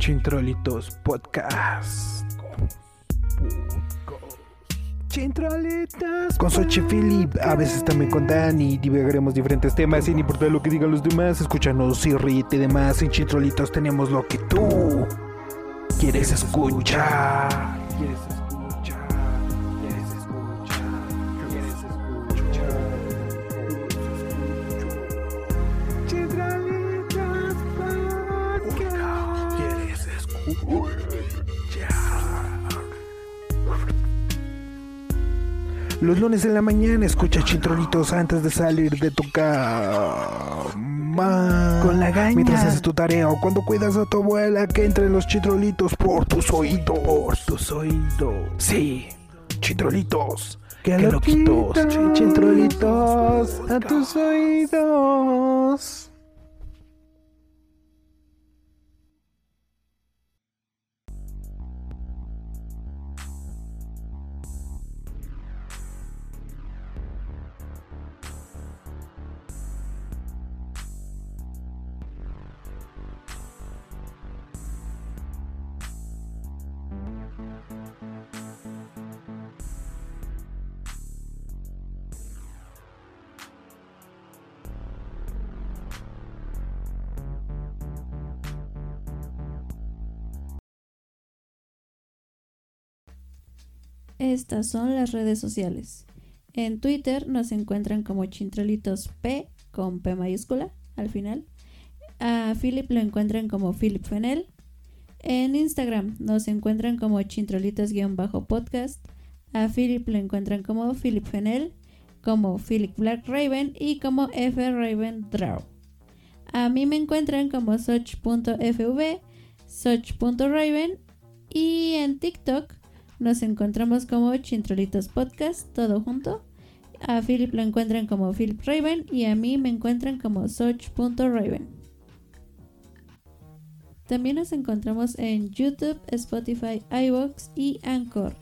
Chintrolitos Podcast. Chintrolitos. Con Sochi Philip, a veces también con Dani. Divagaremos diferentes temas sin importar lo que digan los demás. Escúchanos y ríete y demás. En Chintrolitos tenemos lo que tú quieres escuchar. Quieres escuchar. Los lunes en la mañana escucha chintrolitos antes de salir de tu cama. Con la gaña. Mientras haces tu tarea o cuando cuidas a tu abuela que entre los chintrolitos por tus oídos. Por tus oídos. Sí, chintrolitos. Que loquitos. Chintrolitos a tus oídos. Estas son las redes sociales. En Twitter nos encuentran como Chintrolitos P con P mayúscula al final. A Philip lo encuentran como Philip Fenel. En Instagram nos encuentran como Chintrolitos-podcast. A Philip lo encuentran como Philip Fenel, como Philip Black Raven y como F Raven Draw. A mí me encuentran como Soch.fv, Soch.raven y en TikTok nos encontramos como Chintrolitos Podcast, todo junto. A Philip lo encuentran como Philip Raven y a mí me encuentran como Soch.raven. También nos encontramos en YouTube, Spotify, iVoox y Anchor.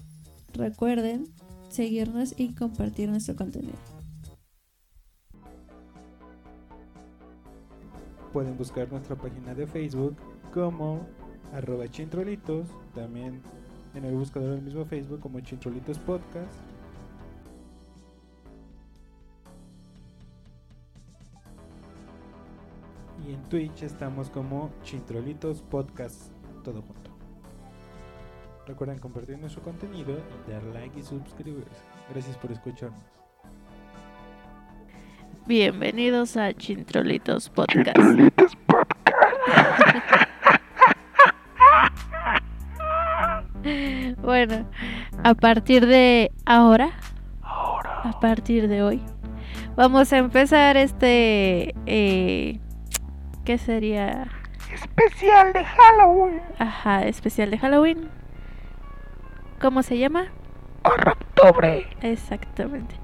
Recuerden seguirnos y compartir nuestro contenido. Pueden buscar nuestra página de Facebook como arroba chintrolitos, también en el buscador del mismo Facebook como Chintrolitos Podcast. Y en Twitch estamos como Chintrolitos Podcast, todo junto. Recuerden compartir nuestro contenido y dar like y suscribirse. Gracias por escucharnos. Bienvenidos a Chintrolitos Podcast. Bueno, a partir de ahora, a partir de hoy, vamos a empezar este, eh, ¿qué sería? Especial de Halloween. Ajá, especial de Halloween. ¿Cómo se llama? Octubre. Exactamente.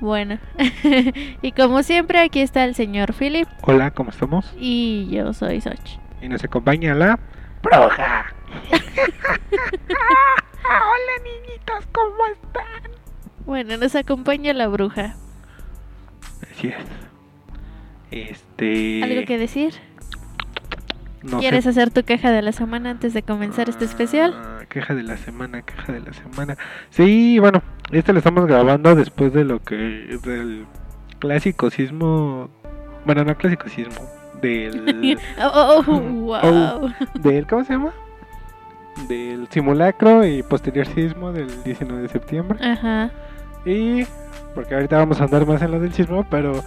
Bueno, y como siempre aquí está el señor Philip Hola, ¿cómo estamos? y yo soy Soch. Y nos acompaña la Bruja. Hola niñitos, ¿cómo están? Bueno, nos acompaña la bruja. Así es. Este. ¿Algo que decir? no ¿Quieres sé. hacer tu queja de la semana antes de comenzar este especial? Ah, queja de la semana, queja de la semana. Sí, bueno, este lo estamos grabando después de lo que. del clásico sismo. Bueno, no clásico sismo. Del. Oh, oh, oh, wow. del ¿Cómo se llama? Del simulacro y posterior sismo del 19 de septiembre. Ajá. Y. Porque ahorita vamos a andar más en lo del sismo, pero.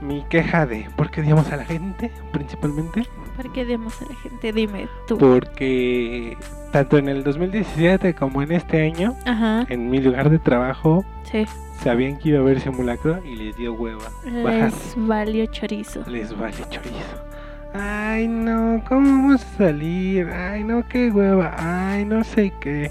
Mi queja de por qué odiamos a la gente, principalmente. ¿Para qué demos a la gente? Dime tú. Porque tanto en el 2017 como en este año, Ajá. en mi lugar de trabajo, Sí. sabían que iba a haber simulacro y les dio hueva. Bajar. Les valió chorizo. Les vale chorizo. Ay, no, ¿cómo vamos a salir? Ay, no, qué hueva. Ay, no sé qué.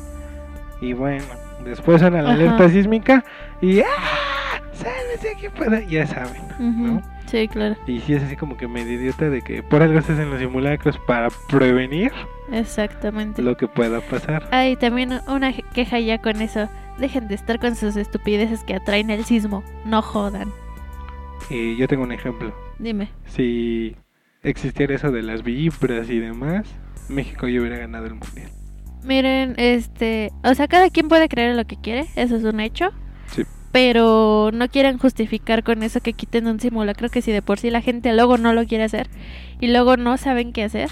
Y bueno, después suena la Ajá. alerta sísmica y ¡ah! ¡Sálvese que pueda! Ya saben, ¿no? Sí, claro. Y sí es así como que medio idiota de que por algo se hacen los simulacros para prevenir Exactamente. lo que pueda pasar. Ay, también una queja ya con eso. Dejen de estar con sus estupideces que atraen el sismo. No jodan. Y yo tengo un ejemplo. Dime. Si existiera eso de las vibras y demás, México ya hubiera ganado el mundial. Miren, este, o sea, cada quien puede creer lo que quiere, eso es un hecho. Sí. Pero no quieran justificar con eso que quiten un simulacro que si de por sí la gente luego no lo quiere hacer y luego no saben qué hacer.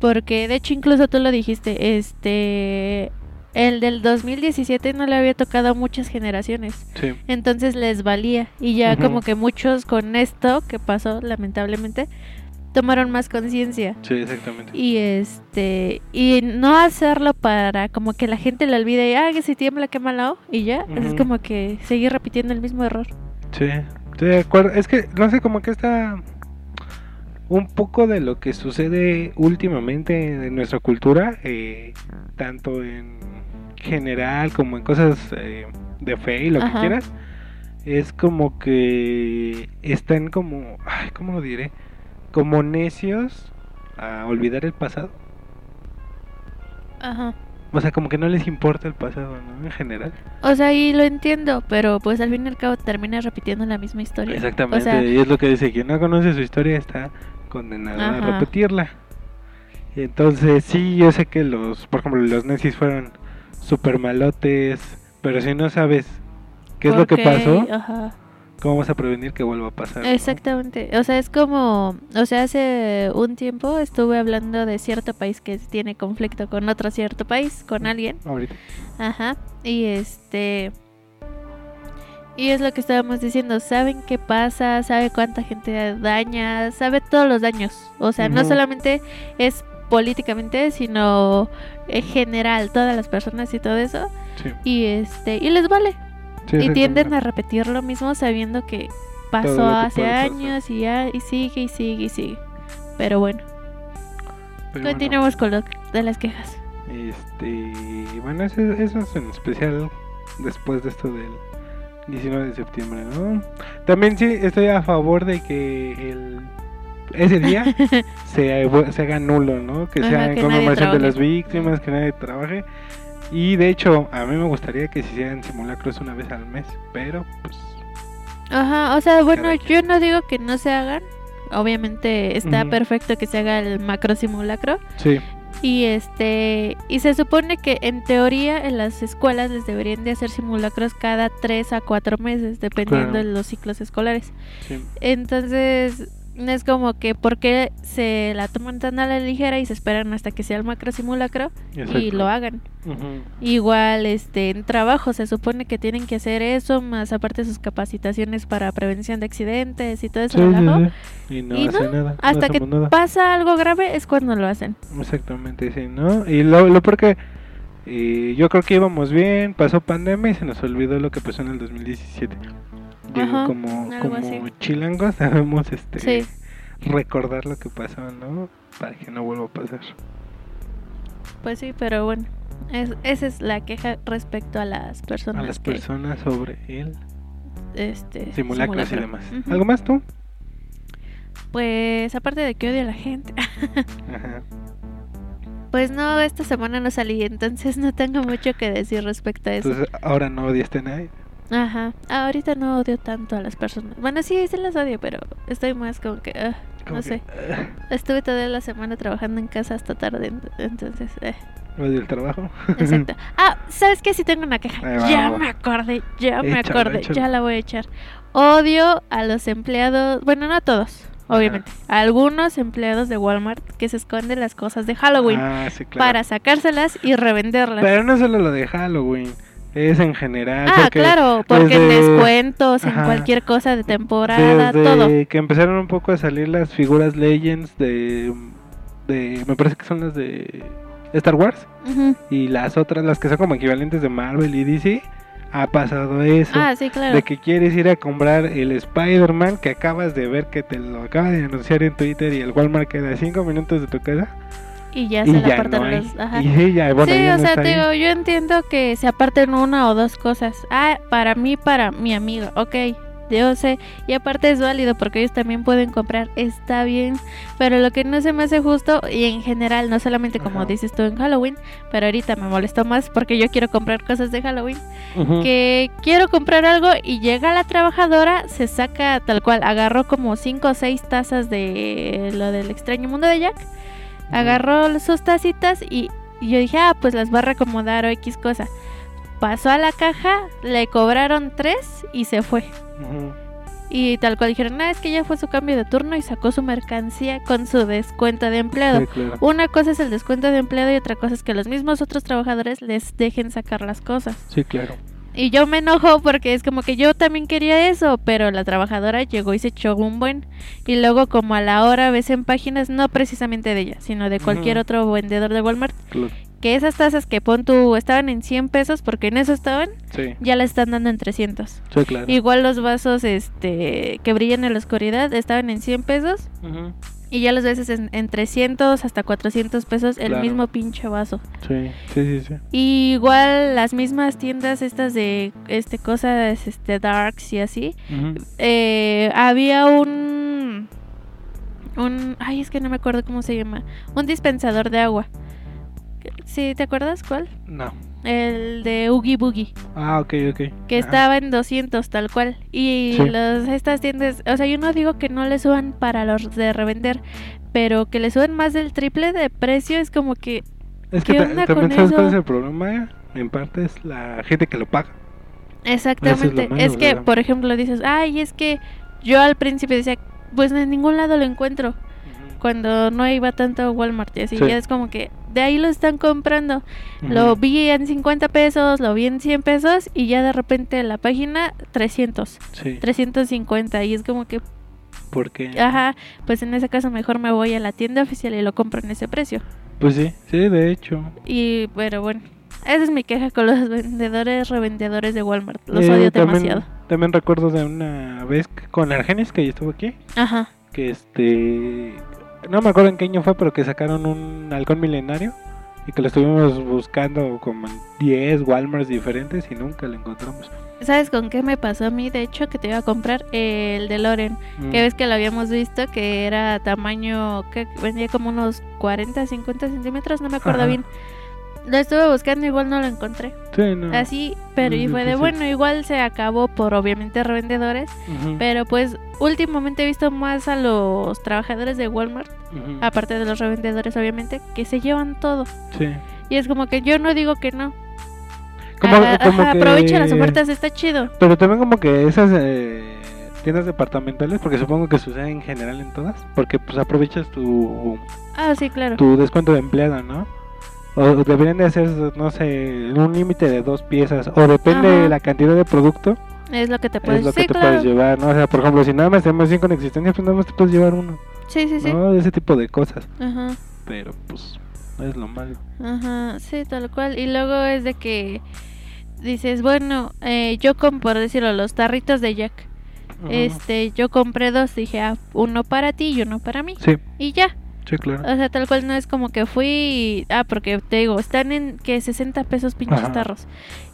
Porque de hecho incluso tú lo dijiste, este el del 2017 no le había tocado a muchas generaciones. Sí. Entonces les valía y ya como que muchos con esto que pasó lamentablemente tomaron más conciencia. Sí, exactamente. Y este y no hacerlo para como que la gente lo olvide y ah que si tiembla qué malao y ya es como que seguir repitiendo el mismo error. Sí, estoy de acuerdo. Es que, no sé, como que está un poco de lo que sucede últimamente en nuestra cultura, eh, tanto en general como en cosas eh, de fe y lo Ajá. que quieras. Es como que están como, ay, ¿cómo lo diré? Como necios a olvidar el pasado. Ajá. O sea, como que no les importa el pasado, ¿no? En general. O sea, y lo entiendo, pero pues al fin y al cabo termina repitiendo la misma historia. Exactamente, O sea, y es lo que dice, quien no conoce su historia está condenado a repetirla. Entonces, sí, yo sé que los, por ejemplo, los nazis fueron super malotes, pero si no sabes qué es lo que pasó, Ajá. ¿cómo vas a prevenir que vuelva a pasar? no? Exactamente, o sea, es como, o sea, hace un tiempo estuve hablando de cierto país que tiene conflicto con otro cierto país, con alguien, Ahorita. ajá, y este, y es lo que estábamos diciendo, saben qué pasa, sabe cuánta gente daña, sabe todos los daños, o sea, no solamente es políticamente, sino en general, todas las personas y todo eso, Sí, y este, y les vale, sí, y tienden a repetir lo mismo sabiendo que pasó que hace pasar. años y ya y sigue y sigue y sigue. Pero bueno, Pero bueno, continuemos con lo de las quejas. Este, bueno, eso, eso es en especial después de esto del 19 de septiembre, ¿no? También sí estoy a favor de que el ese día se, se haga nulo, ¿no? Que Ajá, sea en conmemoración de las víctimas, que nadie trabaje. Y de hecho, a mí me gustaría que se hicieran simulacros una vez al mes, pero pues Ajá, o sea, bueno, yo no digo que no se hagan. Obviamente está perfecto que se haga el macro simulacro sí, y este y se supone que en teoría en las escuelas les deberían de hacer simulacros cada tres a cuatro meses dependiendo Claro. de los ciclos escolares. sí. Entonces, no es como que porque se la toman tan a la ligera y se esperan hasta que sea el macro simulacro y exacto. lo hagan. Igual, este, en trabajo se supone que tienen que hacer eso, más aparte sus capacitaciones para prevención de accidentes y todo eso. Sí, sí, relajo. sí. Y no Y hace no, nada. no Hasta que nada. pasa algo grave es cuando lo hacen. Exactamente, sí, ¿no? Y lo, lo porque yo creo que íbamos bien, pasó pandemia y se nos olvidó lo que pasó en el 2017. Ajá, como, como así. chilangos sabemos este Sí. recordar lo que pasó, ¿no? Para que no vuelva a pasar. Pues sí, pero bueno. Es, esa es la queja respecto a las personas. A las que, personas sobre el este, simulacros y simulacro. demás. Ujú. ¿Algo más tú? Pues aparte de que odio a la gente. Ajá. Pues no, esta semana no salí, entonces no tengo mucho que decir respecto a eso. Entonces, ahora no odiaste a nadie. Ajá. Ahorita no odio tanto a las personas. Bueno, sí, sí las odio, pero estoy más como que... ah, Como no que, sé. ah, Estuve toda la semana trabajando en casa hasta tarde, ent- entonces... eh, odio el trabajo. exacto. Ah, ¿sabes qué? Sí tengo una queja. Va, ya va. me acordé, ya me acordé, ya la voy a echar. Odio a los empleados, bueno, no a todos, obviamente. A algunos empleados de Walmart que se esconden las cosas de Halloween Ah, sí, claro. para sacárselas y revenderlas. Pero no solo lo de Halloween, es en general. Ah, porque claro, porque en descuentos, en cualquier cosa de temporada, Desde todo. que empezaron un poco a salir las figuras Legends de, de. Me parece que son las de Star Wars. Y las otras, las que son como equivalentes de Marvel y DC. Ha pasado eso. Ah, sí, claro. De que quieres ir a comprar el Spider-Man que acabas de ver que te lo acaba de anunciar en Twitter y el Walmart queda a 5 minutos de tu casa. Y ya y se la ya apartan no los. Ajá. Y sí, ya, bueno, sí, ya o no sea, te digo, yo entiendo que se aparten una o dos cosas. Ah, para mí, para mi amigo, ok. Yo sé, y aparte es válido porque ellos también pueden comprar, está bien, pero lo que no se me hace justo, y en general, no solamente como Ajá. dices tú en Halloween, pero ahorita me molestó más porque yo quiero comprar cosas de Halloween, que quiero comprar algo y llega la trabajadora, se saca tal cual, agarró como cinco o seis tazas de lo del extraño mundo de Jack Agarró sus tacitas y, y yo dije, ah, pues las va a reacomodar o X cosa. Pasó a la caja, le cobraron tres y se fue. Y tal cual dijeron, no, es que ya fue su cambio de turno y sacó su mercancía con su descuento de empleado. Sí, claro. Una cosa es el descuento de empleado y otra cosa es que los mismos otros trabajadores les dejen sacar las cosas. Sí, claro. Y yo me enojo porque es como que yo también quería eso, pero la trabajadora llegó y se echó un buen. Y luego como a la hora ves en páginas, no precisamente de ella, sino de cualquier otro vendedor de Walmart, claro. que esas tazas que pon tú estaban en 100 pesos, porque en eso estaban, Sí, ya la están dando en 300. sí, claro. Igual los vasos este que brillan en la oscuridad estaban en 100 pesos. Y ya los ves en, en 300 hasta 400 pesos el Claro. mismo pinche vaso. Sí, sí, sí, sí. Y igual las mismas tiendas estas de este cosas este darks y así, eh, había un un ay, es que no me acuerdo cómo se llama, un dispensador de agua. ¿Sí te acuerdas cuál? No. El de Oogie Boogie. Ah, ok, ok. que estaba en 200 tal cual y Sí. los estas tiendas o sea yo no digo que no le suban para los de revender pero que le suben más del triple de precio es como que Es que ¿Qué ta- onda también sabes cuál es el problema. En parte es la gente que lo paga. exactamente malo, es que por ejemplo dices ay es que yo al principio decía pues en ningún lado lo encuentro cuando no iba tanto a Walmart y así Sí. ya es como que de ahí lo están comprando lo vi en 50 pesos lo vi en 100 pesos y ya de repente la página 300 Sí, 350 y es como que porque... Ajá, pues en ese caso mejor me voy a la tienda oficial y lo compro en ese precio. Pues sí, sí, de hecho. Y pero bueno, esa es mi queja con los vendedores, revendedores de Walmart. Los Eh, odio también, demasiado. También recuerdo de una vez con Argenis que yo estuve aquí, Ajá. que este... No me acuerdo en qué año fue, pero que sacaron un halcón milenario y que lo estuvimos buscando como en 10 Walmarts diferentes y nunca lo encontramos. ¿Sabes con qué me pasó a mí? De hecho, que te iba a comprar el de Loren. Mm. Que ves que lo habíamos visto, que era tamaño, que vendía como unos 40, 50 centímetros, no me acuerdo Ajá. bien. Lo estuve buscando, igual no lo encontré. Sí, no. Así, pero y fue de bueno, igual se acabó por obviamente revendedores. Pero pues últimamente he visto más a los trabajadores de Walmart, aparte de los revendedores obviamente, que se llevan todo. Sí. Y es como que yo no digo que no. Como, Ajá, como ajá, que... aprovecha las ofertas, está chido. Pero también como que esas eh, tiendas departamentales, porque supongo que sucede en general en todas, porque pues aprovechas tu, Ah, sí, claro. tu descuento de empleado, ¿no? O deberían de hacer, no sé, un límite de dos piezas, o depende Ajá. de la cantidad de producto, Es lo que te puedes es lo que Sí, te claro. puedes llevar, ¿no? O sea, por ejemplo, si nada más tenemos 100 con existencia, pues nada más te puedes llevar uno, Sí, sí, sí. ¿no? Ese tipo de cosas, Ajá. pero pues no es lo malo. Ajá, sí, tal cual. Y luego es de que dices, bueno, eh, yo compro, por decirlo, los tarritos de Jack. Ujú. Este, yo compré dos, dije, ah, uno para ti y uno para mí. Sí, Y ya. Sí, claro. O sea, tal cual no es como que fui y... Ah, porque te digo, están en que 60 pesos pinches Ajá. tarros.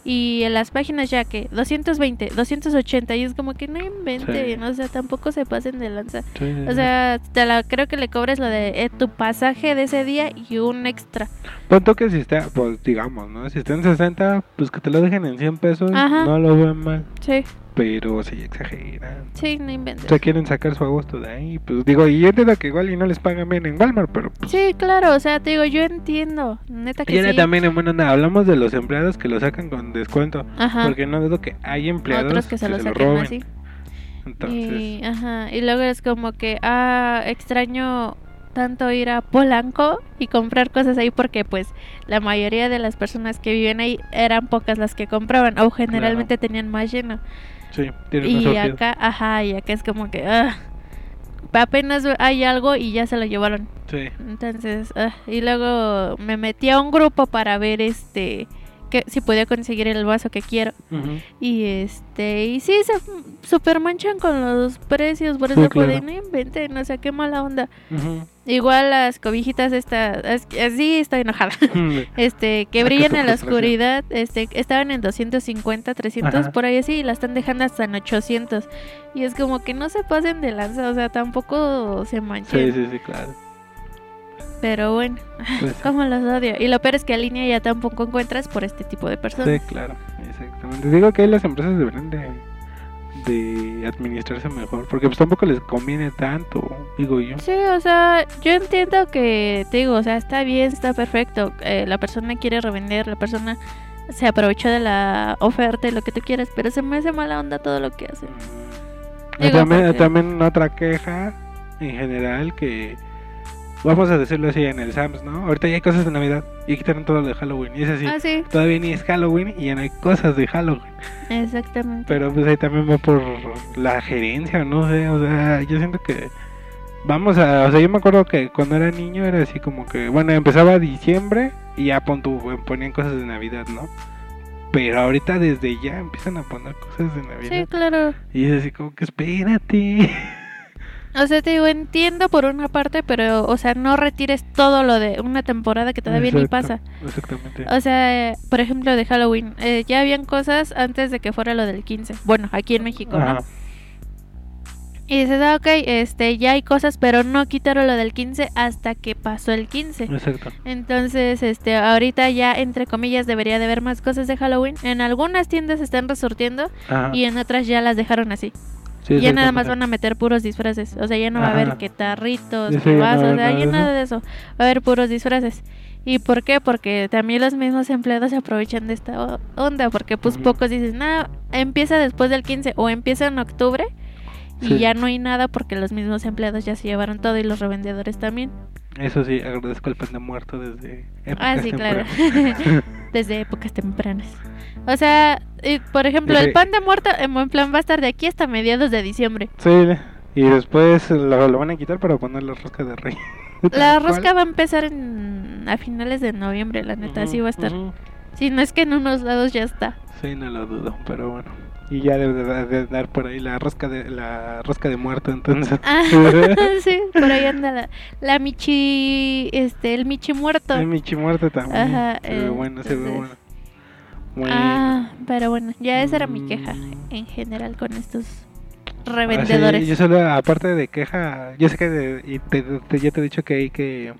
Y en las páginas ya que 220, 280 y es como que no inventen, Sí. o sea, tampoco se pasen de lanza. Sí, O sea, te la, creo que le cobres lo de eh, tu pasaje de ese día y un extra. Punto que si está, pues digamos, ¿no? Si está en 60, pues que te lo dejen en 100 pesos, Ajá. no lo ven mal. Sí, Pero sí exageran. sí, no inventes. O sea, quieren sacar su agosto de ahí. Pues digo, y yo entiendo que igual y no les pagan bien en Walmart, pero pues. Sí, claro, o sea, te digo, yo entiendo, neta Y que ahora sí. también en buena onda, hablamos de los empleados que lo sacan con descuento. Ajá. Porque no dudo que hay empleados Otros que se lo saquen roben. así. Entonces, Y, ajá, y luego es como que, ah, extraño tanto ir a Polanco y comprar cosas ahí porque pues la mayoría de las personas que viven ahí eran pocas las que compraban o generalmente tenían más lleno. Sí, Y acá, ajá, y acá es como que, ah, apenas hay algo y ya se lo llevaron. Sí. Entonces, ah, y luego me metí a un grupo para ver este que si podía conseguir el vaso que quiero. Y este, y sí, se super manchan con los precios, por Sí, eso claro. pueden, no inventen, o sea, qué mala onda. Igual las cobijitas estas, es- así estoy enojada. Este, que Saca brillan en la oscuridad, este, estaban en 250, 300 Ajá. por ahí así y la están dejando hasta en 800. Y es como que no se pasen de lanza, o sea, tampoco se manchen. sí, sí, sí, claro. Pero bueno, Pues como los odio. Y lo peor es que a línea ya tampoco encuentras por este tipo de personas. Sí, claro, exactamente. Digo que las empresas deberían de, de administrarse mejor, porque pues tampoco les conviene tanto. digo yo. Sí, o sea, yo entiendo que, te digo, o sea, está bien, está perfecto. eh, la persona quiere revender, la persona se aprovechó de la oferta y lo que tú quieras, pero se me hace mala onda todo lo que hace. Y Digo, también, porque- también otra queja en general que vamos a decirlo así en el Sams, ¿no? Ahorita ya hay cosas de Navidad y quitaron todo lo de Halloween y es así. Ah, sí, Todavía ni es Halloween y ya no hay cosas de Halloween. exactamente. Pero pues ahí también va por la gerencia, no sé, o sea, yo siento que vamos a, o sea, yo me acuerdo que cuando era niño era así como que, bueno, empezaba diciembre y ya pon tu- ponían cosas de Navidad, ¿no? Pero ahorita desde ya empiezan a poner cosas de Sí, Navidad. claro. Y es así como que espérate. O sea, te digo, entiendo por una parte, pero, o sea, no retires todo lo de una temporada que todavía ni Exacto, pasa. Exactamente. O sea, eh, por ejemplo, de Halloween, eh, ya habían cosas antes de que fuera lo del 15. Bueno, aquí en México, ¿no? Y dices, ah, ok, este, ya hay cosas, pero no quitaron lo del 15 hasta que pasó el 15. Exacto. Entonces, este, ahorita ya, entre comillas, debería de haber más cosas de Halloween. En algunas tiendas están resurtiendo Ajá. y en otras ya las dejaron así. Sí, ya nada más van a meter puros disfraces. O sea, ya no va a haber que tarritos, Sí, que no o sea, nada ya de nada de eso. Va a haber puros disfraces. ¿Y por qué? Porque también los mismos empleados se aprovechan de esta onda. Porque pues pocos dicen, no, empieza después del 15 o empieza en octubre. Y Sí. ya no hay nada porque los mismos empleados ya se llevaron todo y los revendedores también. Eso sí, agradezco el pan de muerto desde Ah, épocas sí, claro. Desde épocas tempranas. O sea, y, por ejemplo, Ese- el pan de muerto en buen plan va a estar de aquí hasta mediados de diciembre. sí, y después lo, lo van a quitar para poner la rosca de rey. La cual. rosca va a empezar en, a finales de noviembre, la neta, así Ujú, va a estar. ujú. Si no es que en unos lados ya está. Sí, no lo dudo, pero bueno. Y ya debe de, de dar por ahí la rosca de la rosca de muerto, entonces. Ah, sí, por ahí anda la, la Michi, este, el Michi muerto. Ay, Michi muerto también. Ajá, se ve eh, bueno, se ve bueno. Bueno. Ah, pero bueno, ya esa era mi queja en general con estos Ah, revendedores. sí, yo solo, aparte de queja, yo sé que de- y te, te- ya te he dicho que hay que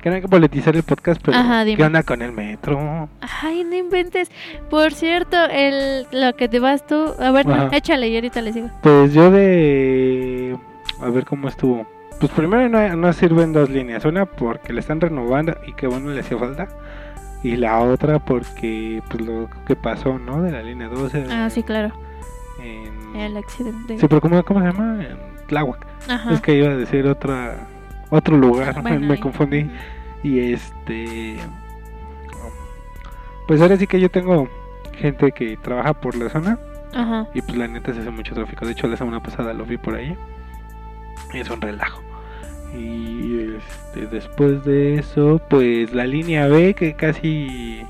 que no hay que politizar el podcast, pero Ajá. ¿qué onda con el metro? Ay, no inventes. Por cierto, el lo que te vas tú, a ver, Ajá. échale y ahorita le sigo. Pues yo de a ver cómo estuvo. Pues primero no, no sirven dos líneas, una porque le están renovando y que bueno le hacía falta. Y la otra porque pues lo que pasó, ¿no? De la línea 12 Ah, sí, claro. en El accidente. Sí, pero ¿cómo, cómo se llama? En Tláhuac. Ajá. Es que iba a decir otra otro lugar, Bueno, me confundí. Y este. Pues ahora sí que yo tengo gente que trabaja por la zona. Ajá. Y pues la neta se hace mucho tráfico. De hecho, la semana pasada lo vi por ahí. Y es un relajo. Y este, después de eso, pues la línea B que casi.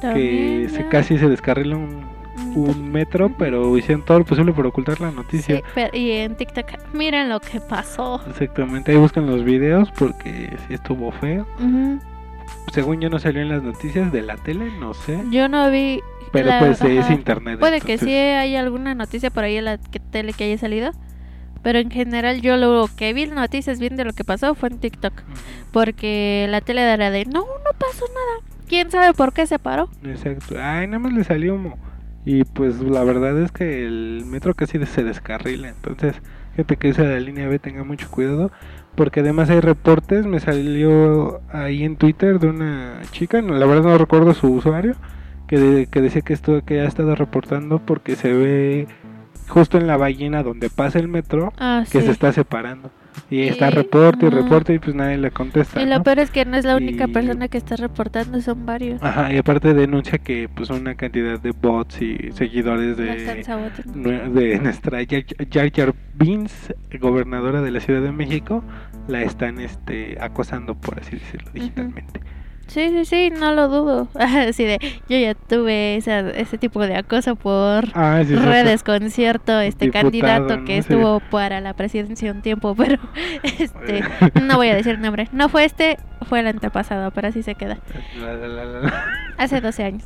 que se, casi se descarrila un, un metro. Pero hicieron todo lo posible por ocultar la noticia. Sí, pero- y en TikTok, miren lo que pasó. Exactamente, ahí buscan los videos porque sí estuvo feo. Según yo no salió en las noticias de la tele, no sé. Yo no vi. Pero la- pues es internet. Puede que sí hay alguna noticia por ahí en la tele que haya salido. Pero en general yo lo que vi noticias bien de lo que pasó fue en TikTok. Porque la tele era de, no, no pasó nada. ¿Quién sabe por qué se paró? Exacto. Ay, nada más le salió humo. Y pues la verdad es que el metro casi se descarrila. Entonces, gente que usa la línea B tenga mucho cuidado. Porque además hay reportes. Me salió ahí en Twitter de una chica. no, la verdad no recuerdo su usuario. Que, de- que decía que esto que ha estado reportando porque se ve justo en la ballena donde pasa el metro Ah, que sí. se está separando. Y está reporte y reporte y pues nadie le contesta. Y lo ¿no? peor es que no es la única Y- persona que está reportando, son varios. Ajá, y aparte denuncia que pues una cantidad de bots y seguidores de, de nuestra Jar Jar Binks, gobernadora de la Ciudad de México, la están este acosando por así decirlo digitalmente. Sí, sí, sí, no lo dudo. Así de, yo ya tuve esa, ese tipo de acoso por Ah, sí, redes con cierto este Diputado, candidato ¿no? que estuvo para la presidencia un tiempo, pero este no voy a decir nombre. No fue este, fue el antepasado, pero así se queda. La, la, la, la, la. Hace 12 años.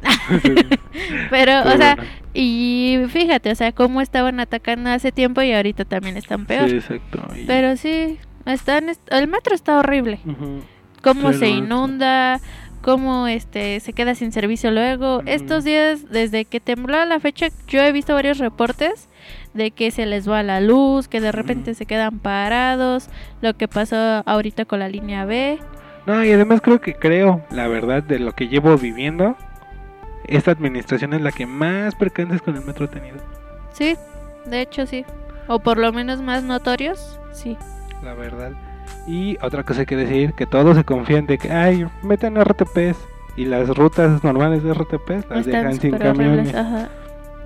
Pero, o sea, bueno. y fíjate, o sea, cómo estaban atacando hace tiempo y ahorita también están peor. Sí, exacto. y- Pero sí, están, est- el metro está horrible. Ujú. Cómo se inunda, cómo este se queda sin servicio luego. Estos días, desde que tembló la fecha, yo he visto varios reportes de que se les va la luz, que de repente se quedan parados, lo que pasó ahorita con la línea B. No, y además creo que creo, la verdad, de lo que llevo viviendo, esta administración es la que más percances con el metro ha tenido. Sí, de hecho sí. O por lo menos más notorios, sí. La verdad. Y otra cosa que decir, que todos se confían de que, ay, meten RTPs. Y las rutas normales de RTPs las Están dejan sin camiones. ajá.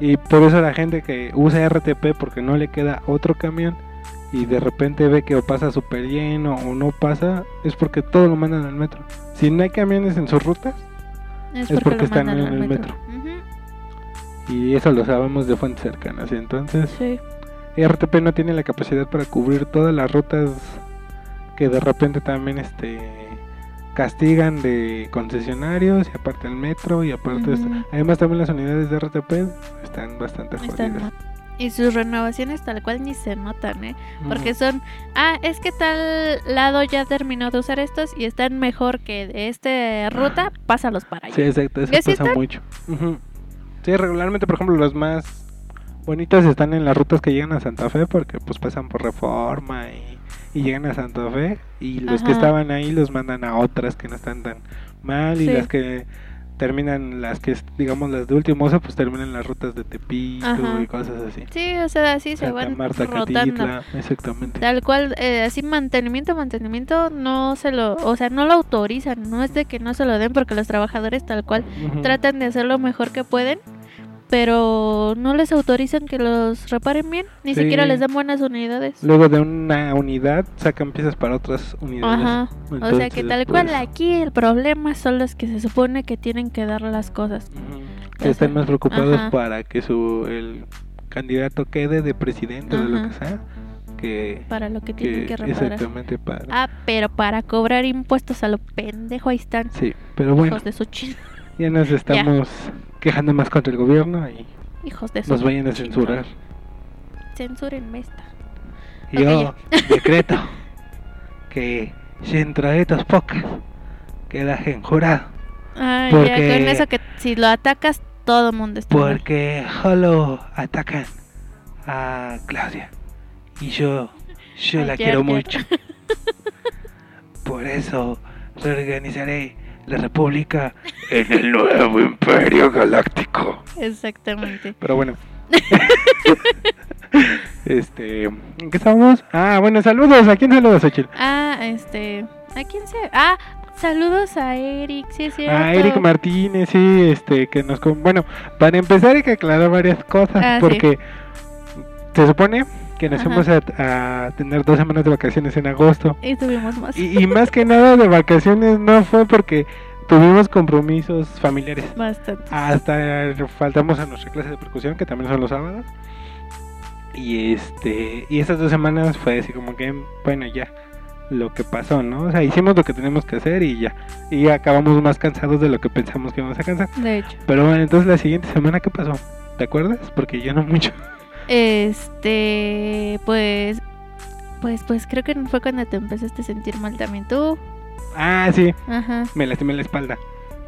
Y por eso la gente que usa RTP porque no le queda otro camión y de repente ve que o pasa súper lleno o no pasa, es porque todo lo mandan al metro. Si no hay camiones en sus rutas, Es, Es porque están en el metro. Y eso lo sabemos de fuentes cercanas. Entonces, Sí. RTP no tiene la capacidad para cubrir todas las rutas que de repente también este castigan de concesionarios y aparte el metro y aparte además también las unidades de RTP están bastante Están jodidas. Y sus renovaciones tal cual ni se notan, ¿eh? Porque son, ah, es que tal lado ya terminó de usar estos y están mejor que de esta ruta, pásalos para allá. Sí, exacto, eso ¿Y así pasa están? mucho. Sí, regularmente, por ejemplo, los más bonitos están en las rutas que llegan a Santa Fe porque pues pasan por Reforma y, y llegan a Santa Fe y los que estaban ahí los mandan a otras que no están tan mal y Sí. las que terminan las que digamos las de último uso pues terminan las rutas de Tepito Ajá. y cosas así. Sí, o sea, así se van Marta, rotando. Catitla, exactamente. Tal cual, eh, así mantenimiento, mantenimiento, no se lo, o sea, no lo autorizan, no es de que no se lo den porque los trabajadores tal cual tratan de hacer lo mejor que pueden, pero no les autorizan que los reparen bien, ni Sí. siquiera les dan buenas unidades. Luego de una unidad sacan piezas para otras unidades. Ajá. O sea que Entonces, tal cual pues, aquí el problema son los que se supone que tienen que dar las cosas. Ujú. que estén más preocupados Ajá. para que su el candidato quede de presidente o de lo que sea que, Para lo que tienen que reparar. exactamente para Ah, pero para cobrar impuestos a lo pendejo ahí están. sí pero bueno Hijos de su ya nos estamos quejando más contra el gobierno y Hijos de su nos vayan a censurar. Censúrenme esta. Yo decreto que dentro de estos pocas quedas en jurado ya Porque- con eso que si lo atacas, todo el mundo está mal. porque solo atacan a Claudia. Y yo yo la quiero mucho. por eso reorganizaré la república en el nuevo imperio galáctico Exactamente. pero bueno este ¿en qué estamos? ah bueno saludos a quién saludos Ochil? Ah, este. ¿A quién se.? Ah, saludos a Eric, sí es cierto. a Eric Martínez sí este que nos con- bueno para empezar hay que aclarar varias cosas Ah, sí. porque se supone que nos Ajá. fuimos a, a tener dos semanas de vacaciones en agosto. Y tuvimos más. y, y más que nada de vacaciones no fue porque tuvimos compromisos familiares. Bastante. hasta faltamos a nuestra clase de percusión que también son los sábados. Y este y estas dos semanas fue así como que bueno ya lo que pasó no o sea hicimos lo que tenemos que hacer y ya. Y acabamos más cansados de lo que pensamos que íbamos a cansar. De hecho. pero bueno entonces la siguiente semana qué pasó te acuerdas porque yo no mucho Este. Pues. Pues, pues creo que fue cuando te empezaste a sentir mal también tú. ah sí Ajá. me lastimé la espalda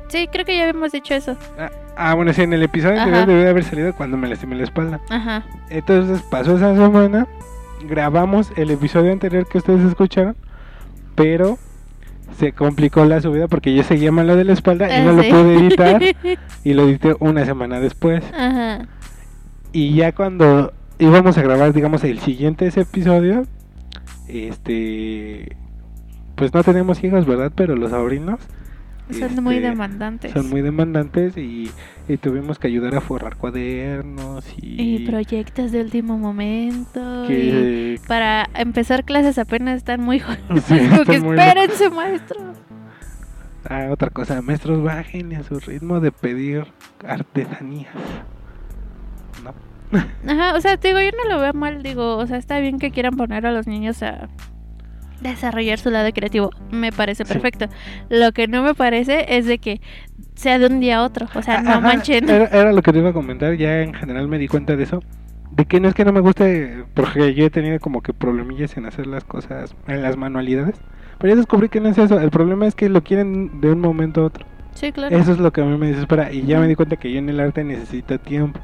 Sí, creo que ya habíamos dicho eso. ah, ah, bueno sí en el episodio anterior debió de haber salido cuando me lastimé la espalda Ajá. Entonces pasó esa semana, grabamos el episodio anterior que ustedes escucharon, pero se complicó la subida porque yo seguía mal lo de la espalda y Ah, no lo sí. pude editar y lo edité una semana después. Ajá. Y ya cuando íbamos a grabar, digamos, el siguiente ese episodio, este, pues no tenemos hijos, ¿verdad? Pero los sobrinos Son muy este, demandantes. son muy demandantes y, y tuvimos que ayudar a forrar cuadernos y, Y proyectos de último momento. y para empezar clases apenas están muy jodidos. Sí, que están muy espérense, maestro. Ah, otra cosa, maestros, bajen a su ritmo de pedir artesanías. No. Ajá, o sea, te digo, yo no lo veo mal, digo, o sea, está bien que quieran poner a los niños a desarrollar su lado creativo, me parece Sí. perfecto. Lo que no me parece es de que sea de un día a otro, o sea, no Ajá, manchen. Era, era lo que te iba a comentar, ya en general me di cuenta de eso. De que no es que no me guste, porque yo he tenido como que problemillas en hacer las cosas, en las manualidades. Pero ya descubrí que no es eso, el problema es que lo quieren de un momento a otro. Sí, claro. Eso es lo que a mí me desespera. Y ya me di cuenta que yo en el arte necesito tiempo.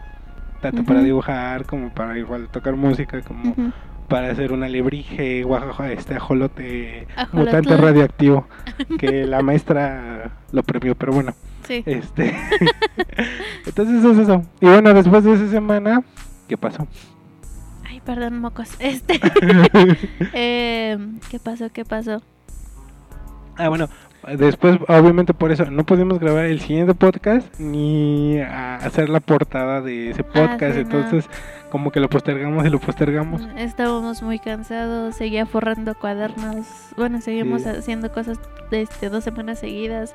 Tanto para dibujar como para igual tocar música, como para hacer un alebrije, guajaja, este ajolote, mutante radioactivo, que la maestra lo premió, pero bueno, Sí. este, entonces es eso. Y bueno, después de esa semana, ¿qué pasó? Ay, perdón, mocos. Este. eh, ¿Qué pasó? ¿Qué pasó? Ah, bueno, después, obviamente por eso, no pudimos grabar el siguiente podcast ni hacer la portada de ese podcast. Ah, sí, no. entonces, como que lo postergamos y lo postergamos. Estábamos muy cansados, seguía forrando cuadernos. Bueno, seguimos Sí. haciendo cosas de este, dos semanas seguidas.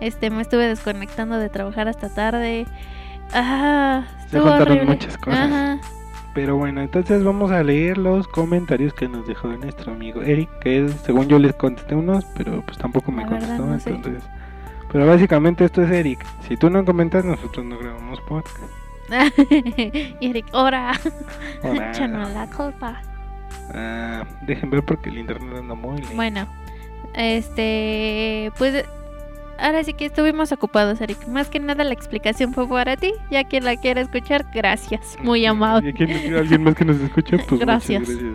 Este, me estuve desconectando de trabajar hasta tarde. Ah, Se juntaron horrible. muchas cosas. Ajá. Pero bueno, entonces vamos a leer los comentarios que nos dejó nuestro amigo Eric, que él, según yo les contesté unos, pero pues tampoco me La contestó, no sé. entonces... Pero básicamente esto es Eric. Si tú no comentas, nosotros no grabamos podcast. Eric, ora, échanos la culpa. Ah, dejen ver porque el internet anda muy lento. Bueno, este, pues ahora sí que estuvimos ocupados, Eric. Más que nada la explicación fue para ti, ya quien la quiera escuchar, gracias, muy ¿Y amable. aquí hay alguien más que nos escucha? Pues muchas Gracias. gracias.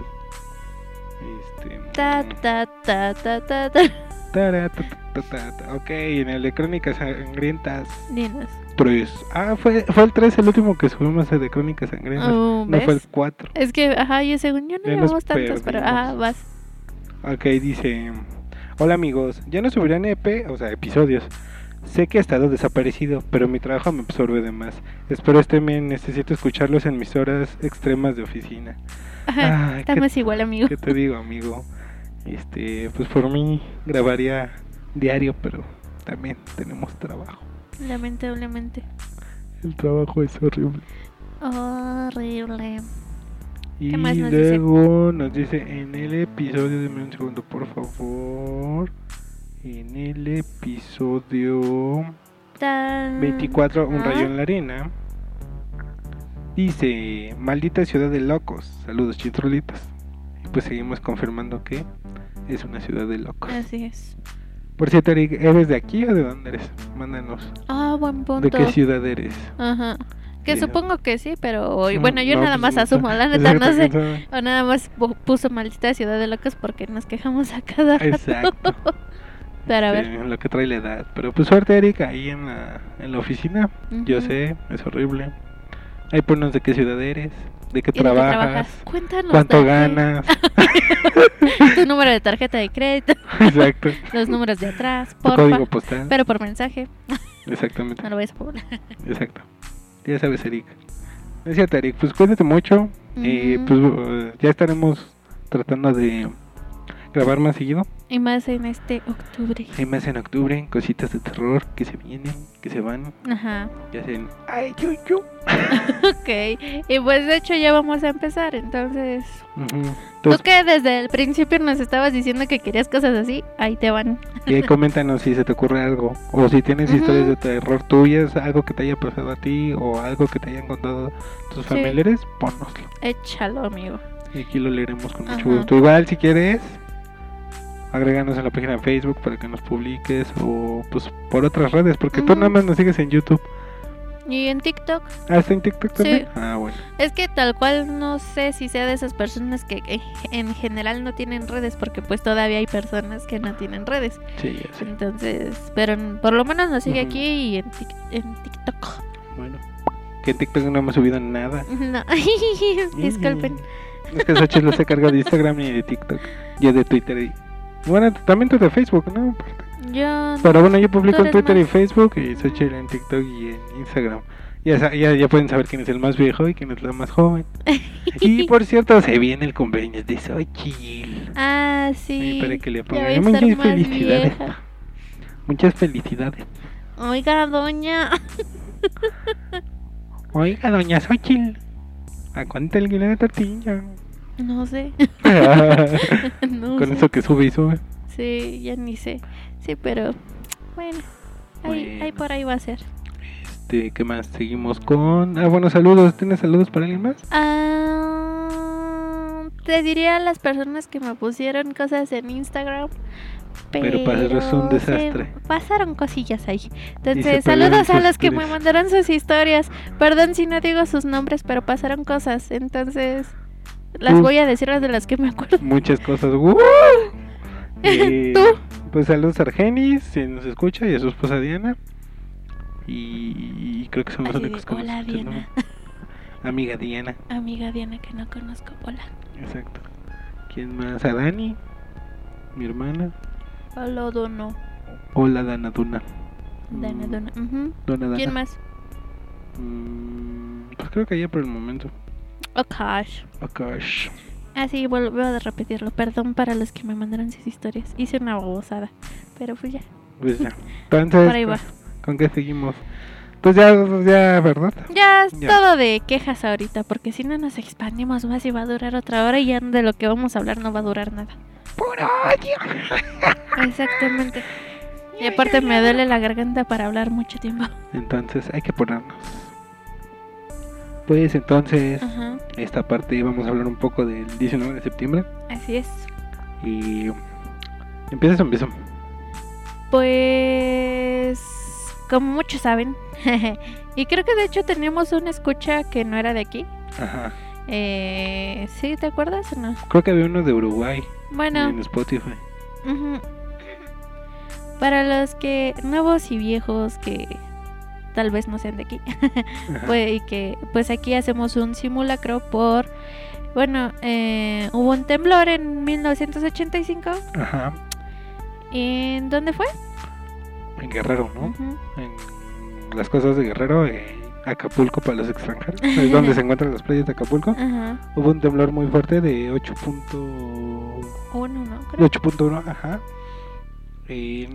Este, Ta, mm, ta, ta, ta, ta, ta. tara, ta, ta, ta, ta. Ok, en el de Crónicas Sangrientas Dinos. 3. Ah, fue, fue el 3 el último que subimos de Crónicas Sangrientas. No fue el ¿ves? 4. Es que, ajá, yo según yo no llevamos tantos, pero ajá, vas. Ok, dice: Hola amigos, ya no subirán EP, o sea, episodios. Sé que ha estado desaparecido, pero mi trabajo me absorbe de más. Espero estén bien, necesito escucharlos en mis horas extremas de oficina. Ajá, estamos igual, amigo. ¿Qué te digo, amigo? Este, pues por mí grabaría diario, pero también tenemos trabajo. Lamentablemente. El trabajo es horrible. Horrible. Y más nos dice? luego nos dice en el episodio, deme un segundo por favor. En el episodio Tan- 24, un Ah. rayo en la arena. Dice, maldita ciudad de locos. Saludos, chitrolitos. Y pues seguimos confirmando que es una ciudad de locos. Así es. Por cierto, Eric, ¿eres de aquí o de dónde eres? Mándanos. Ah, buen punto. ¿De qué ciudad eres? Ajá. Que supongo que sí, pero y bueno, Mm, yo no, nada pues, más asumo, la neta no sé. O nada más pu- puso maldita ciudad de locos porque nos quejamos a cada rato. Exacto. Pero a ver. Sí, lo que trae la edad. Pero pues suerte, Eric, ahí en la, en la oficina. Yo sé, es horrible. Ahí ponnos de qué ciudad eres, de qué ¿Y de qué trabajas, Cuéntanos. cuánto ganas. Tu número de tarjeta de crédito, Exacto. los números de atrás, porfa. código postal. Pero por mensaje, Exactamente. no lo vayas a poblar. Exacto. Ya sabes, Eric. Cierto, Eric. Pues cuídate mucho. Y pues uh, ya estaremos tratando de grabar más seguido. Y más en este octubre. Hay más en octubre, cositas de terror que se vienen, que se van, Ajá. que hacen. ¡Ay, yo, yo! Ok. Y pues de hecho ya vamos a empezar, entonces. Ujú. Tú Entonces, que desde el principio nos estabas diciendo que querías cosas así, ahí te van. y ahí coméntanos si se te ocurre algo. O si tienes Ujú. historias de terror tuyas, algo que te haya pasado a ti, o algo que te hayan contado tus Sí. familiares, ponnoslo. Échalo, amigo. Y aquí lo leeremos con mucho Ajá. gusto. Igual, si quieres, agréganos a la página de Facebook para que nos publiques, o pues por otras redes, porque tú Ujú. nada más nos sigues en YouTube. Y en TikTok, Ah, está en TikTok también. Sí. Ah, bueno. es que tal cual no sé si sea de esas personas que eh, en general no tienen redes, porque pues todavía hay personas que no tienen redes. Sí, ya sé. Entonces, pero en- por lo menos nos sigue aquí y en, Tik- en TikTok. Bueno. Que en TikTok no hemos subido nada. No, disculpen. Es que Xochitl se carga de Instagram y de TikTok. Yo de Twitter y... Bueno, también tú de Facebook, ¿no? Yo Pero bueno, yo publico en Twitter y Facebook y Xochitl en TikTok y en Instagram. Ya, ya, ya pueden saber quién es el más viejo y quién es la más joven. y por cierto, se viene el cumpleaños de Xochitl. Ah, Ahí sí. para que le pongan muchas felicidades. Muchas felicidades. Oiga, doña. Oiga, doña Xochitl. ¿A cuánto el kilo de tortilla? No sé. no Con sé. eso que sube y sube. Sí, ya ni sé. Sí, pero bueno. Ahí, ahí Bueno. por ahí va a ser. Este, ¿qué más? Seguimos con. Ah, bueno, saludos. ¿Tienes saludos para alguien más? Ah, te diría a las personas que me pusieron cosas en Instagram. Pero pasó un se desastre. Pasaron cosillas ahí. Entonces, saludos a los que me mandaron sus historias. Perdón si no digo sus nombres, pero pasaron cosas. Entonces, las Uf. voy a decir las de las que me acuerdo. Muchas cosas. ¡Woo! Y, Tú. Pues saludos a Argenis, si nos escucha, y a su esposa Diana. Y, y creo que son los únicos que Hola. Diana. Amiga Diana, Amiga Diana que no conozco. Hola. exacto. ¿Quién más? A Dani, mi hermana. Hola, Dono. Hola, Dana Duna. Dana, Mm, Dona. Ujú. Dona Dana. ¿Quién más? Mm, pues creo que ya por el momento. Ok. Oh, gosh. Ah, sí, vuelvo a repetirlo. Perdón para los que me mandaron sus historias. Hice una babosada. Pero pues ya. Pues ya. Entonces, Por ahí va. ¿con qué seguimos? Pues ya, ya, ¿verdad? Ya es Ya. todo de quejas ahorita. Porque si no nos expandimos más y va a durar otra hora. Y ya de lo que vamos a hablar no va a durar nada. ¡Puro odio! Exactamente. Y aparte me duele la garganta para hablar mucho tiempo. Entonces hay que ponernos. Pues entonces, Ajá. esta parte vamos a hablar un poco del 19 de septiembre. Así es. Y. ¿Empiezas o empiezo? Pues, como muchos saben, y creo que de hecho teníamos una escucha que no era de aquí. Ajá. Eh, ¿Sí te acuerdas o no? Creo que había uno de Uruguay Bueno, en Spotify. ujú. para los que nuevos y viejos que tal vez no sean de aquí, pues, y que pues aquí hacemos un simulacro por, bueno, eh, hubo un temblor en 1985. Ajá. ¿En dónde fue? En Guerrero, ¿no? En las cosas de Guerrero, eh, Acapulco para los extranjeros. es donde se encuentran las playas de Acapulco. Ajá. Hubo un temblor muy fuerte de 8. Uno, ¿no? De Creo. 8.1, ajá. Eh,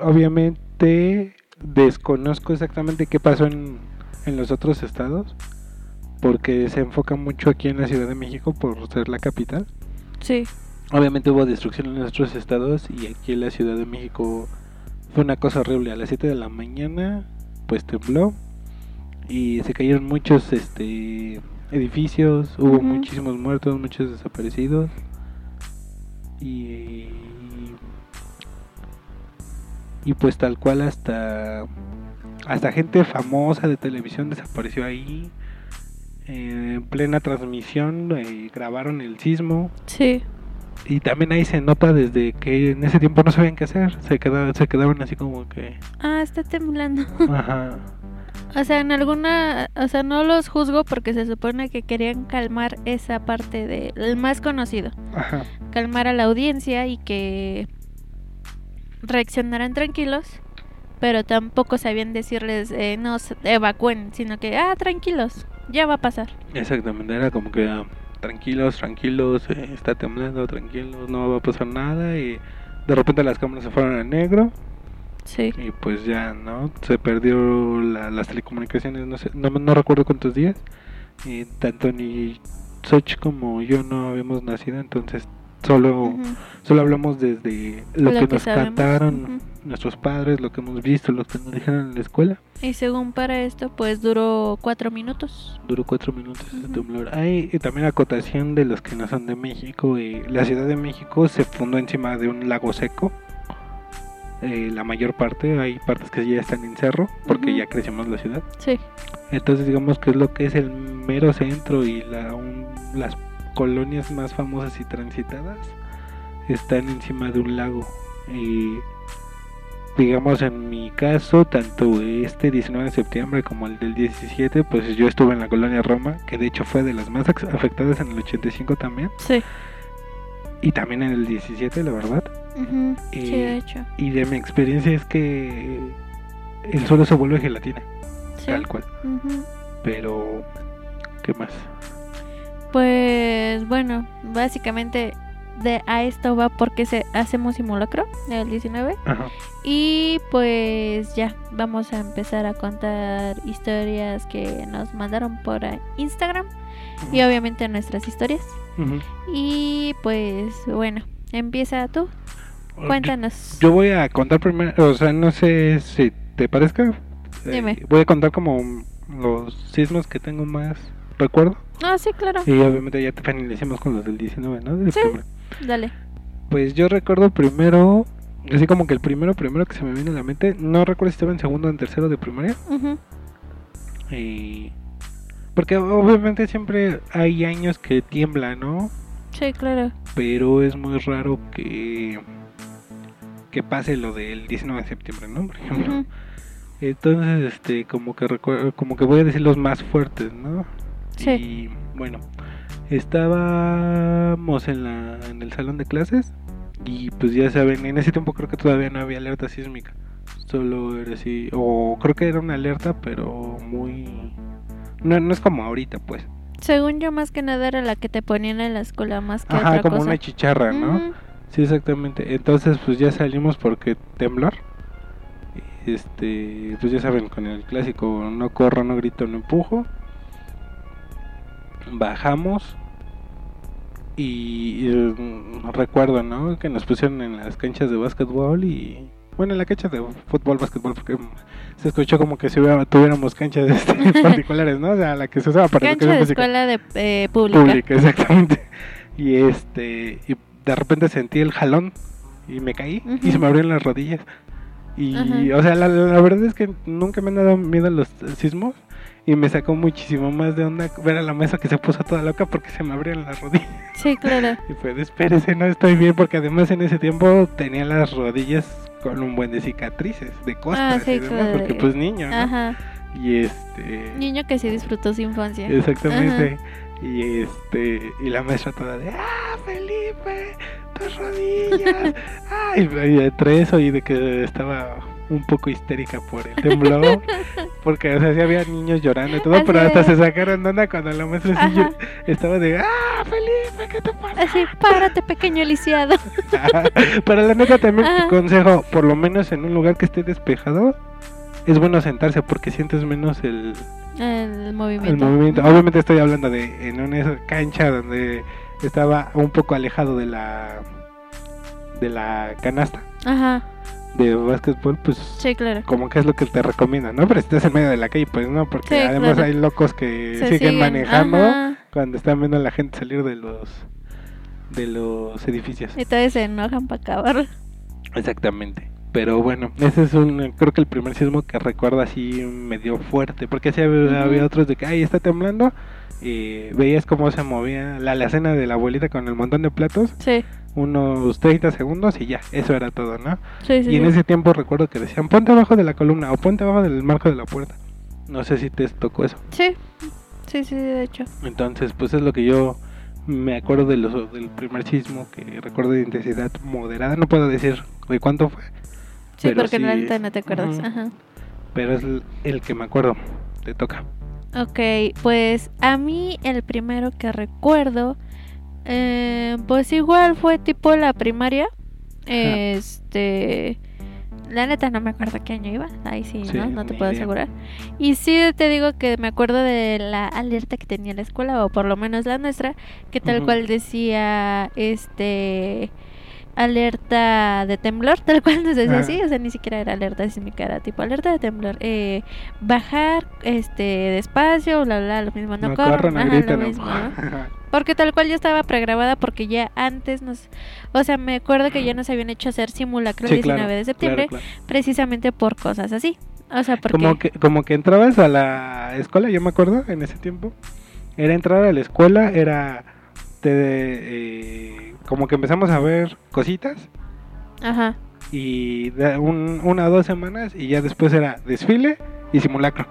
obviamente desconozco exactamente qué pasó en, en los otros estados, porque se enfoca mucho aquí en la Ciudad de México por ser la capital. Sí. Obviamente hubo destrucción en nuestros estados y aquí en la Ciudad de México fue una cosa horrible. A las 7 de la mañana pues tembló y se cayeron muchos este edificios, hubo muchísimos muertos, muchos desaparecidos y y pues tal cual hasta hasta gente famosa de televisión desapareció ahí. Eh, en plena transmisión eh, grabaron el sismo. Sí. y también ahí se nota desde que en ese tiempo no sabían qué hacer. Se quedaban se quedaban así como que Ah, está temblando. ajá. O sea, en alguna, o sea, no los juzgo porque se supone que querían calmar esa parte de el más conocido, ajá. Calmar a la audiencia y que reaccionaran tranquilos, pero tampoco sabían decirles eh, no evacúen, sino que ah, tranquilos, ya va a pasar. exactamente era como que ah, tranquilos tranquilos eh, está temblando tranquilos no va a pasar nada y de repente las cámaras se fueron a negro Sí. y pues ya no se perdió la- las telecomunicaciones no sé no, no recuerdo cuántos días y tanto ni Soch como yo no habíamos nacido entonces solo solo hablamos desde lo, que, nos sabemos. cantaron nuestros padres lo que hemos visto lo que nos dijeron en la escuela Y según para esto, pues duró cuatro minutos. duró cuatro minutos ese Ujú. temblor hay también acotación de los que no son de México y la Ciudad de México se fundó encima de un lago seco Eh, la mayor parte hay partes que ya están en cerro porque ya crecimos la ciudad Sí. Entonces digamos que es lo que es el mero centro y la, un- las colonias más famosas y transitadas están encima de un lago. Y digamos en mi caso, tanto este 19 de septiembre como el del 17, pues yo estuve en la colonia Roma, que de hecho fue de las más afectadas en el 85 también, Sí. y también en el 17, la verdad. Ujú. Sí, de hecho. Y de mi experiencia es que el suelo se vuelve gelatina, Sí. tal cual. Pero, ¿qué más? Pues bueno, básicamente de a esto va porque se hacemos simulacro del 19 Ajá. y pues ya vamos a empezar a contar historias que nos mandaron por eh, Instagram y obviamente nuestras historias y pues bueno, empieza tú, cuéntanos. Yo, yo voy a contar primero, o sea, no sé si te parezca. eh, Dime. voy a contar como los sismos que tengo más recuerdo. Ah, sí, claro. Y obviamente ya te finalicemos con los del 19, ¿no? De Sí. septiembre. Dale. Pues yo recuerdo primero, así como que el primero, primero que se me viene a la mente, no recuerdo si estaba en segundo o en tercero de primaria. Y... Porque obviamente siempre hay años que tiembla, ¿no? Sí, claro. Pero es muy raro que que pase lo del 19 de septiembre, ¿no? Por ejemplo. Ujú. Entonces, este, como que recuerdo, como que voy a decir los más fuertes, ¿no? Sí. Y bueno, estábamos en la en el salón de clases y pues ya saben, en ese tiempo creo que todavía no había alerta sísmica. Solo era así, o creo que era una alerta, pero muy no, no es como ahorita, pues. Según yo, más que nada era la que te ponían en la escuela, más que Ajá, otra como cosa. una chicharra, ¿no? Sí, exactamente. Entonces, pues ya salimos porque temblor. Este, pues ya saben, con el clásico no corro, no grito, no empujo. Bajamos y, y, mm, recuerdo, ¿no? Que nos pusieron en las canchas de básquetbol y bueno, en la cancha de fútbol, básquetbol, porque se escuchó como que si hubiera- tuviéramos canchas este, particulares, ¿no? O sea, la que se usaba para Cancha de física escuela de eh, pública. pública, exactamente. Y este, y de repente sentí el jalón y me caí y se me abrieron las rodillas. Y, o sea, la, la verdad es que nunca me han dado miedo los sismos y me sacó muchísimo más de onda ver a la mesa que se puso toda loca porque se me abrieron las rodillas. Sí, claro. Y pues, espérese, no estoy bien porque además en ese tiempo tenía las rodillas con un buen de cicatrices, de costras Ah, sí, y demás, claro. porque pues niño, ¿no? Ajá. Y este... Niño que sí disfrutó su infancia. Exactamente. Y este y la maestra toda de ah Felipe, tus rodillas. Ay, y entre eso y de que estaba un poco histérica por el temblor, porque o sea, sí había niños llorando y todo, Así pero hasta se sacaron onda cuando la maestra sí yo- estaba de ah Felipe, ¿qué te pasa? Así, párate, pequeño lisiado. pero la neta también Ajá. consejo, por lo menos en un lugar que esté despejado, es bueno sentarse porque sientes menos el, El movimiento. el movimiento. Obviamente estoy hablando de en una cancha donde estaba un poco alejado de la de la canasta Ajá. De básquetbol, pues Sí, claro. como que es lo que te recomienda, ¿no? Pero si estás en medio de la calle, pues no, porque Sí, además claro. hay locos que siguen, siguen, manejando ajá. cuando están viendo a la gente salir de los de los edificios. Y todavía se enojan para acabar. Exactamente. Pero bueno, ese es un, creo que el primer sismo que recuerdo así medio fuerte, porque sí había, había otros de que, ay, está temblando, y veías cómo se movía la alacena de la abuelita con el montón de platos, Sí, unos 30 segundos y ya, eso era todo, ¿no? sí, sí. y en ese tiempo recuerdo que decían, ponte abajo de la columna o ponte abajo del marco de la puerta. No sé si te tocó eso. Sí, sí, sí, de hecho. Entonces, pues es lo que yo me acuerdo de los, del primer sismo que recuerdo de intensidad moderada, no puedo decir de cuánto fue. Sí, Pero porque sí, realidad no te acuerdas. Ajá. Pero es el, el que me acuerdo. Te toca. Ok, pues a mí el primero que recuerdo, eh, pues igual fue tipo la primaria. Este, la neta no me acuerdo qué año iba, ahí sí, Sí, ¿no? No te puedo idea. asegurar. Y sí te digo que me acuerdo de la alerta que tenía la escuela, o por lo menos la nuestra, que tal cual decía, este, alerta de temblor, tal cual nos decía así, o sea, ni siquiera era alerta sísmica, era tipo alerta de temblor. Eh, bajar este despacio, bla bla, lo mismo, no, corran, no ajá, lo mismo, ¿no? Porque tal cual ya estaba pregrabada porque ya antes nos, o sea, me acuerdo que ya nos habían hecho hacer simulacro el Sí, 19 claro, de septiembre claro, claro. precisamente por cosas así. O sea, porque Como que, como que entrabas a la escuela, yo me acuerdo en ese tiempo. Era entrar a la escuela, era te, eh, como que empezamos a ver cositas ajá. y de un- una o dos semanas y ya después era desfile y simulacro.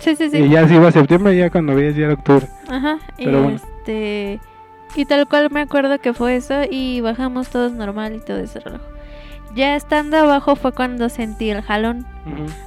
Sí, sí, sí. Y ya se iba a septiembre, ya cuando veías ya era octubre. Ajá. Pero y bueno. este y tal cual me acuerdo que fue eso y bajamos todos normal y todo ese reloj. Ya estando abajo fue cuando sentí el jalón.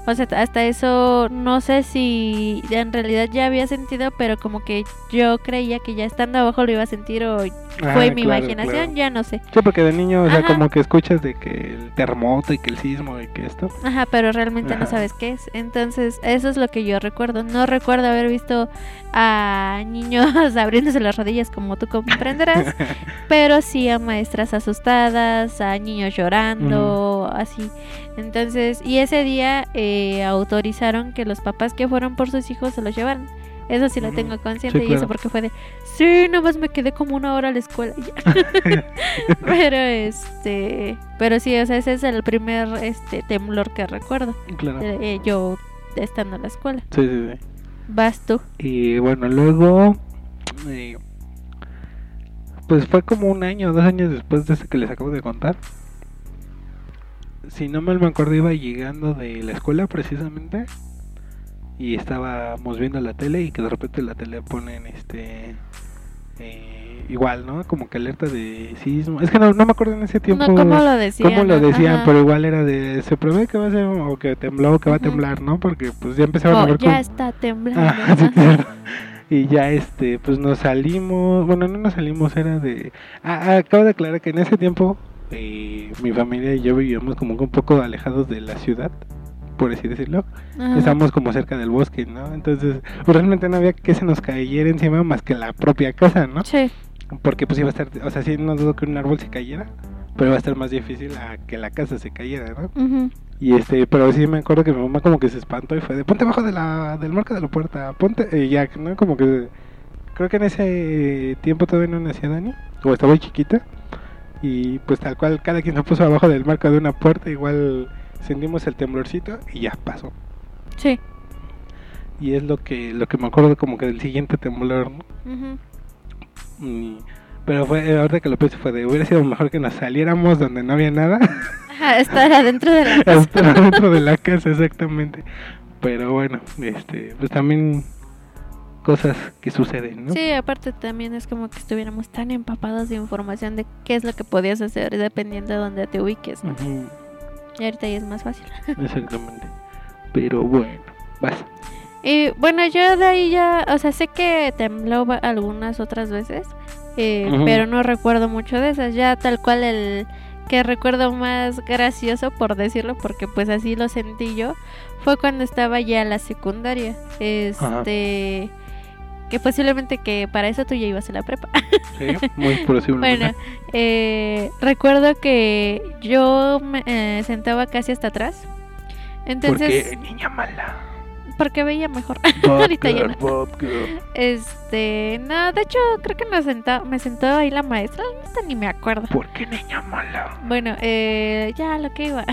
O sea, hasta eso no sé si en realidad ya había sentido, pero como que yo creía que ya estando abajo lo iba a sentir o Ah, fue mi claro, imaginación, claro. ya no sé. Sí, porque de niño, o sea, Ajá. como que escuchas de que el terremoto y que el sismo y que esto. Ajá, pero realmente no sabes qué es. Entonces, eso es lo que yo recuerdo. No recuerdo haber visto a niños abriéndose las rodillas como tú comprenderás, pero sí a maestras asustadas, a niños llorando, así. Entonces, y ese día eh, autorizaron que los papás que fueron por sus hijos se los llevaran. Eso sí lo Ujú. tengo consciente Sí, y eso porque fue de, sí, nomás me quedé como una hora a la escuela. y ya". pero este, pero sí, o sea, ese es el primer este temblor que recuerdo. Claro. eh, yo estando en la escuela. Sí, sí, sí. Vas tú. Y bueno, luego. eh, pues fue como un año, dos años después de ese que les acabo de contar. Si no mal me acuerdo, iba llegando de la escuela precisamente. Y estábamos viendo la tele y que de repente la tele ponen este. eh, igual, ¿no? Como que alerta de sismo. Es que no, no me acuerdo en ese tiempo. no, ¿cómo lo decían? cómo lo decían, Ajá. pero igual era de. Se prevé que va a ser. O que tembló o que va a temblar, ¿no? Porque pues ya empezaron a Oh, ver ya está temblando. Ah, sí, Ajá. claro. Y ya este, pues nos salimos, bueno, no nos salimos, era de... Ah, ah, acabo de aclarar que en ese tiempo eh, mi familia y yo vivíamos como un poco alejados de la ciudad, por así decirlo. Ajá. Estábamos como cerca del bosque, ¿no? Entonces, pues, realmente no había que se nos cayera encima más que la propia casa, ¿no? Sí. Porque pues iba a estar, o sea, sí no dudo que un árbol se cayera, pero iba a estar más difícil a que la casa se cayera, ¿no? Y este, pero sí me acuerdo que mi mamá como que se espantó y fue de ponte abajo de la, del marco de la puerta, ponte, y ya, ¿no? Como que creo que en ese tiempo todavía no nacía Dani, o estaba muy chiquita, y pues tal cual cada quien se puso abajo del marco de una puerta, igual sentimos el temblorcito y ya pasó. Sí. Y es lo que, lo que me acuerdo como que del siguiente temblor, ¿no? Ujú. Y- pero fue, ahorita que lo pienso fue de hubiera sido mejor que nos saliéramos donde no había nada. Ajá, estar adentro de la casa. Hasta dentro de la casa, exactamente. Pero bueno, este, pues también cosas que suceden, ¿no? Sí, aparte también es como que estuviéramos tan empapados de información de qué es lo que podías hacer dependiendo de dónde te ubiques, ¿no? Ujú, Y ahorita ya es más fácil. exactamente. Pero bueno, vas. Y bueno, yo de ahí ya, o sea, sé que tembló algunas otras veces, eh, Ujú. pero no recuerdo mucho de esas. Ya tal cual el que recuerdo más gracioso, por decirlo, porque pues así lo sentí yo, fue cuando estaba ya en la secundaria. Este... Que posiblemente que para eso tú ya ibas a la prepa. Sí, muy posiblemente. Bueno, eh, recuerdo que yo me eh, sentaba casi hasta atrás. Entonces, Porque niña mala. porque veía mejor. Girl, no. Este, no, de hecho creo que me sentó, me sentó ahí la maestra, ni me acuerdo. ¿Por qué niña mala? Bueno, eh, ya lo que iba.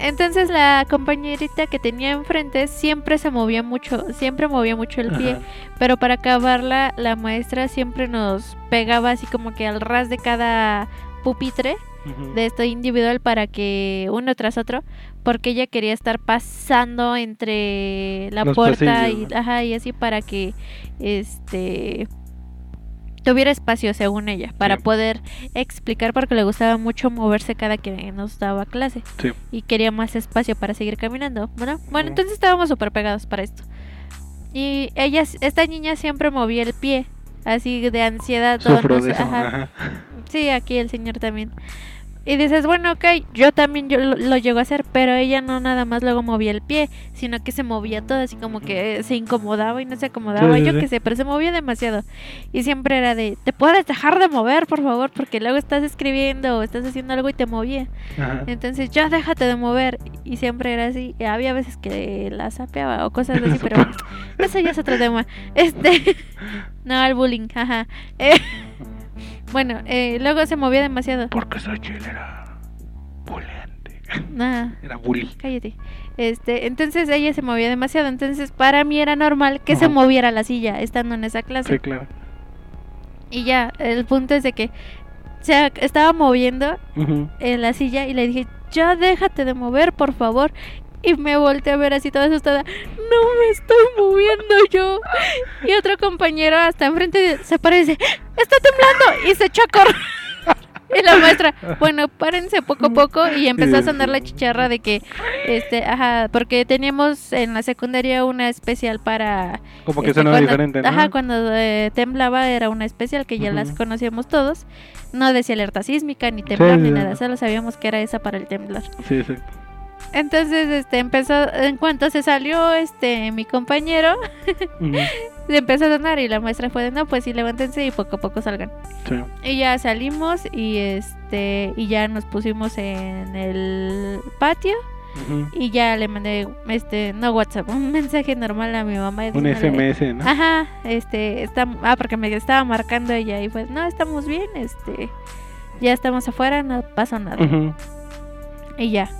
Entonces la compañerita que tenía enfrente siempre se movía mucho, siempre movía mucho el pie, Ajá. pero para acabarla la maestra siempre nos pegaba así como que al ras de cada pupitre de esto individual para que uno tras otro, porque ella quería estar pasando entre la Los puerta pasillos, y, ¿no? ajá, y así para que este tuviera espacio según ella para Sí. poder explicar porque le gustaba mucho moverse cada que nos daba clase Sí. y quería más espacio para seguir caminando bueno bueno entonces estábamos súper pegados para esto y ella esta niña siempre movía el pie así de ansiedad o Sufro no de sé, eso. ajá. Ajá. Sí, aquí el señor también. Y dices, bueno, ok, yo también yo lo, lo llego a hacer, pero ella no nada más luego movía el pie, sino que se movía todo, así como que se incomodaba y no se acomodaba, Sí, sí, yo sí. qué sé, pero se movía demasiado. Y siempre era de, ¿te puedes dejar de mover, por favor? Porque luego estás escribiendo o estás haciendo algo y te movía. Ajá. Entonces, ya déjate de mover. Y siempre era así. Y había veces que la sapeaba o cosas así, pero bueno, eso ya es otro tema. Este, no, el bullying, ajá. Eh, bueno, eh, luego se movía demasiado. Porque soy chilera. Buleante. Nada. Era bully. Cállate. Este, entonces ella se movía demasiado. Entonces, para mí era normal que se moviera la silla estando en esa clase. Sí, claro. Y ya, el punto es de que se estaba moviendo en la silla y le dije, ya déjate de mover, por favor. Y me volteé a ver así toda asustada. No me estoy moviendo yo. Y otro compañero hasta enfrente se para y dice, está temblando. Y se echó a correr. Y la maestra, bueno, párense poco a poco y empezó a sonar la chicharra de que, este, ajá, porque teníamos en la secundaria una especial para... Como que este, sonaba cuando- diferente, ¿no? Ajá, cuando eh, temblaba era una especial que ya las conocíamos todos. No decía alerta sísmica, ni temblor, Sí, ni sí, nada, sí. solo sabíamos que era esa para el temblor. Sí, exacto. Entonces, este, empezó, en cuanto se salió, este, mi compañero, Ujú. se empezó a sonar y la maestra fue de, no, pues sí, levántense y poco a poco salgan. Sí. Y ya salimos y este, y ya nos pusimos en el patio. Y ya le mandé, este, no WhatsApp, un mensaje normal a mi mamá. Un SMS, ¿no? Ajá, este, está, ah, porque me estaba marcando ella y pues, no, estamos bien, este, ya estamos afuera, no pasa nada. Y ya,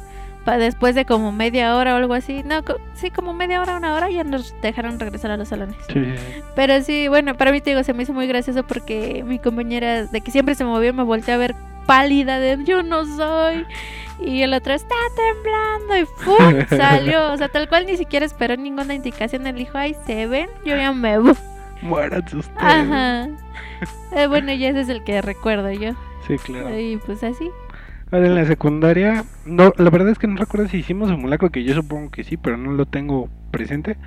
después de como media hora o algo así, no, co- sí, como media hora, una hora, ya nos dejaron regresar a los salones. Sí. Pero sí, bueno, para mí te digo, se me hizo muy gracioso porque mi compañera de que siempre se movió me volteó a ver pálida de yo no soy. Y el otro está temblando y ¡pum! salió. O sea, tal cual ni siquiera esperó ninguna indicación. Él dijo, ay, se ven, yo ya me voy. Muéranse ustedes. Ajá. Eh, bueno, ya ese es el que recuerdo yo. Sí, claro. Y pues así. Ahora en la secundaria, no, la verdad es que no recuerdo si hicimos simulacro, que yo supongo que sí, pero no lo tengo presente.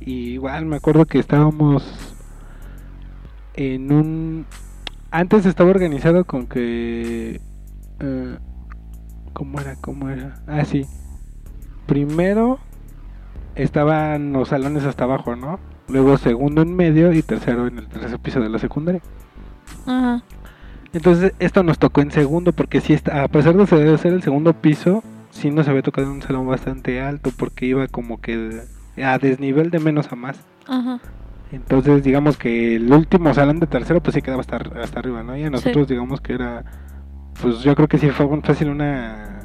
Igual me acuerdo que estábamos en un... Antes estaba organizado con que... eh, ¿Cómo era? ¿Cómo era? Ah, sí. Primero estaban los salones hasta abajo, ¿no? Luego segundo en medio y tercero en el tercer piso de la secundaria. Ajá. Entonces esto nos tocó en segundo porque sí está, a pesar de ser el segundo piso, sí nos había tocado en un salón bastante alto porque iba como que a desnivel de menos a más. Ajá. Entonces digamos que el último salón de tercero pues sí quedaba hasta, hasta arriba, ¿no? Y a nosotros digamos que era, pues yo creo que sí fue fácil una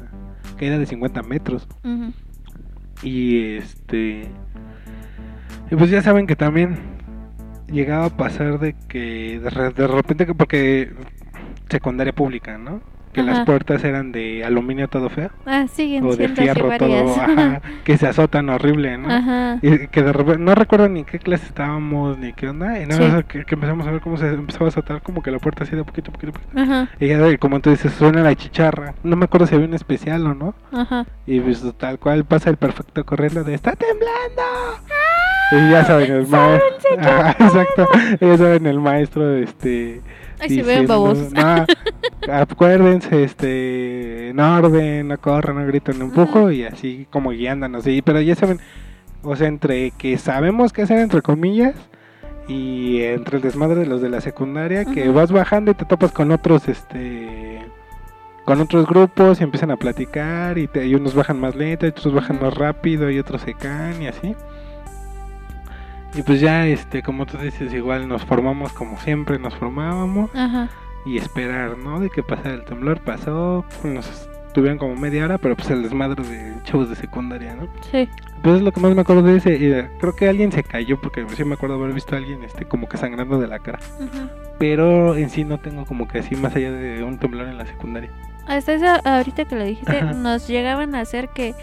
caída de 50 metros. Y este. Y pues ya saben que también llegaba a pasar de que de, de repente, que porque secundaria pública, ¿no? Que las puertas eran de aluminio todo feo. Ah, siguen O de fierro todo, ajá, que se azotan horrible, ¿no? Ajá. Y que de repente, no recuerdo ni en qué clase estábamos, ni qué onda, y nada Sí. que, que empezamos a ver cómo se empezaba a azotar como que la puerta así de poquito a poquito. poquito. Ajá. Y ya como tú dices, suena la chicharra. No me acuerdo si había un especial o no. Ajá. Y pues tal cual pasa el perfecto corriendo de ¡Está temblando! Y ya saben el maestro. exacto. Ya saben el maestro este Se ven diciendo, babos. No, acuérdense, este, no orden, no corran, no griten, no empujo y así como guiándonos. Y, pero ya saben, o sea, entre que sabemos qué hacer entre comillas y entre el desmadre de los de la secundaria, que vas bajando y te topas con otros, este, con otros grupos y empiezan a platicar y, te- y unos bajan más lento, y otros bajan más rápido y otros se caen y así. Y pues ya, este, como tú dices, igual nos formamos como siempre nos formábamos Ajá. y esperar, ¿no? De que pasara el temblor, pasó, nos tuvieron como media hora, pero pues el desmadre de chavos de secundaria, ¿no? Sí. Pues es lo que más me acuerdo de ese, eh, creo que alguien se cayó porque sí me acuerdo haber visto a alguien este como que sangrando de la cara, Ujú. pero en sí no tengo como que así más allá de un temblor en la secundaria. Hasta eso, ahorita que lo dijiste, Ajá. nos llegaban a hacer que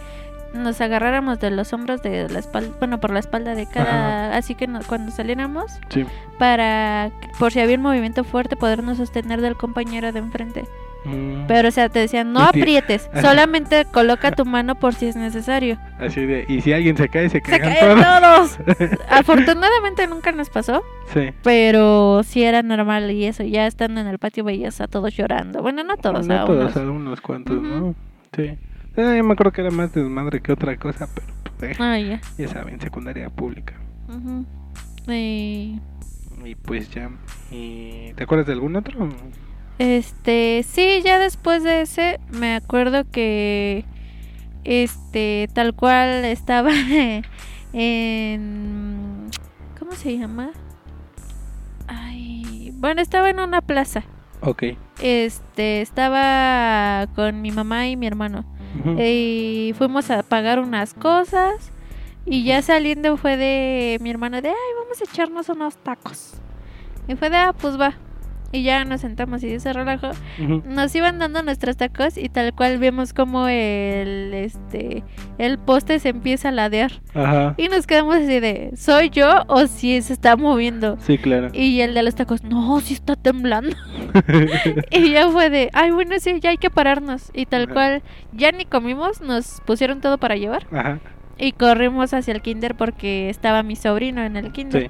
nos agarráramos de los hombros de la espalda, bueno, por la espalda de cada, así que no- cuando saliéramos, Sí. para, por si había un movimiento fuerte, podernos sostener del compañero de enfrente. Mm, Pero, o sea, te decían, no aprietes, solamente coloca tu mano por si es necesario. Así de, y si alguien se cae, se ¡Se caen todos. todos! Afortunadamente nunca nos pasó, sí. pero sí era normal y eso, ya estando en el patio veías a todos llorando. Bueno, no todos, no a todos, unos. a unos cuantos. ¿no? Sí. Eh, yo me acuerdo que era más desmadre que otra cosa, pero pues, eh, Ah, ya. ya saben, secundaria pública. Y, Y pues ya. Y, ¿Te acuerdas de algún otro? Este, sí, ya después de ese me acuerdo que este tal cual estaba en ¿cómo se llama? Ay, bueno, estaba en una plaza. Ok. Este, estaba con mi mamá y mi hermano. Ujú. Y fuimos a pagar unas cosas. Y ya saliendo fue de mi hermano de, ay, vamos a echarnos unos tacos. Y fue de, ah, pues va. Y ya nos sentamos y se relajó. Ujú. Nos iban dando nuestros tacos y tal cual vemos como el, este, el poste se empieza a ladear. Ajá. Y nos quedamos así de, ¿soy yo o si se está moviendo? Sí, claro. Y el de los tacos, no, sí está temblando. y ya fue de, ay, bueno, sí, ya hay que pararnos. Y tal Ajá. cual, ya ni comimos, nos pusieron todo para llevar. Ajá. Y corrimos hacia el kinder porque estaba mi sobrino en el kinder. Sí.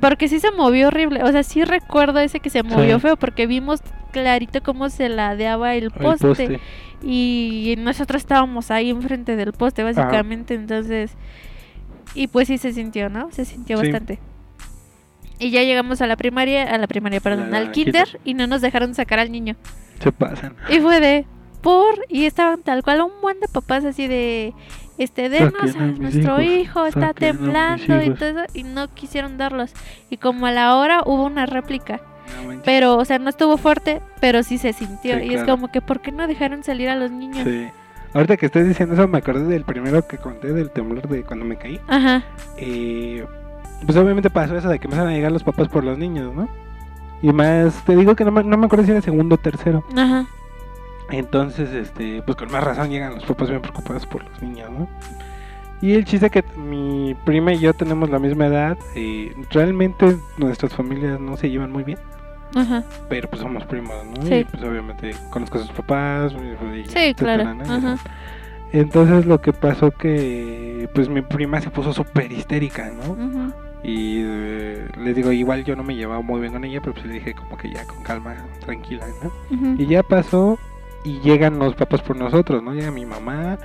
Porque sí se movió horrible. O sea, sí recuerdo ese que se movió Sí. feo porque vimos clarito cómo se ladeaba el El poste. poste. Y nosotros estábamos ahí enfrente del poste, básicamente. Entonces, y pues sí se sintió, ¿no? Se sintió Sí. bastante. Y ya llegamos a la primaria, a la primaria, perdón, la al kinder, kinder. y no nos dejaron sacar al niño. Se pasan. Y fue de, por, y estaban tal cual un buen de papás así de, este, denos a nuestro hijos, hijo, está temblando y todo eso, y no quisieron darlos. Y como a la hora hubo una réplica, No pero, o sea, no estuvo fuerte, pero sí se sintió. Sí, y es como que, ¿por qué no dejaron salir a los niños? Sí. Ahorita que estás diciendo eso, me acordé del primero que conté del temblor de cuando me caí. Ajá, Eh, pues obviamente pasó eso de que empezaron a llegar los papás por los niños, ¿no? Y más, te digo que no me, no me acuerdo si era segundo o tercero. ajá, Entonces, este, pues con más razón llegan los papás bien preocupados por los niños, ¿no? Y el chiste que mi prima y yo tenemos la misma edad, eh, realmente nuestras familias no se llevan muy bien, ajá. pero pues somos primos, ¿no? Sí. Y pues obviamente conozco a sus papás, y- Sí, etcétera, claro, ¿no? Ajá. Entonces lo que pasó que pues mi prima se puso súper histérica, ¿no? Y eh, les digo, igual yo no me llevaba muy bien con ella, pero pues le dije como que ya con calma, tranquila, ¿no? Y ya pasó y llegan los papás por nosotros, ¿no? Llega mi mamá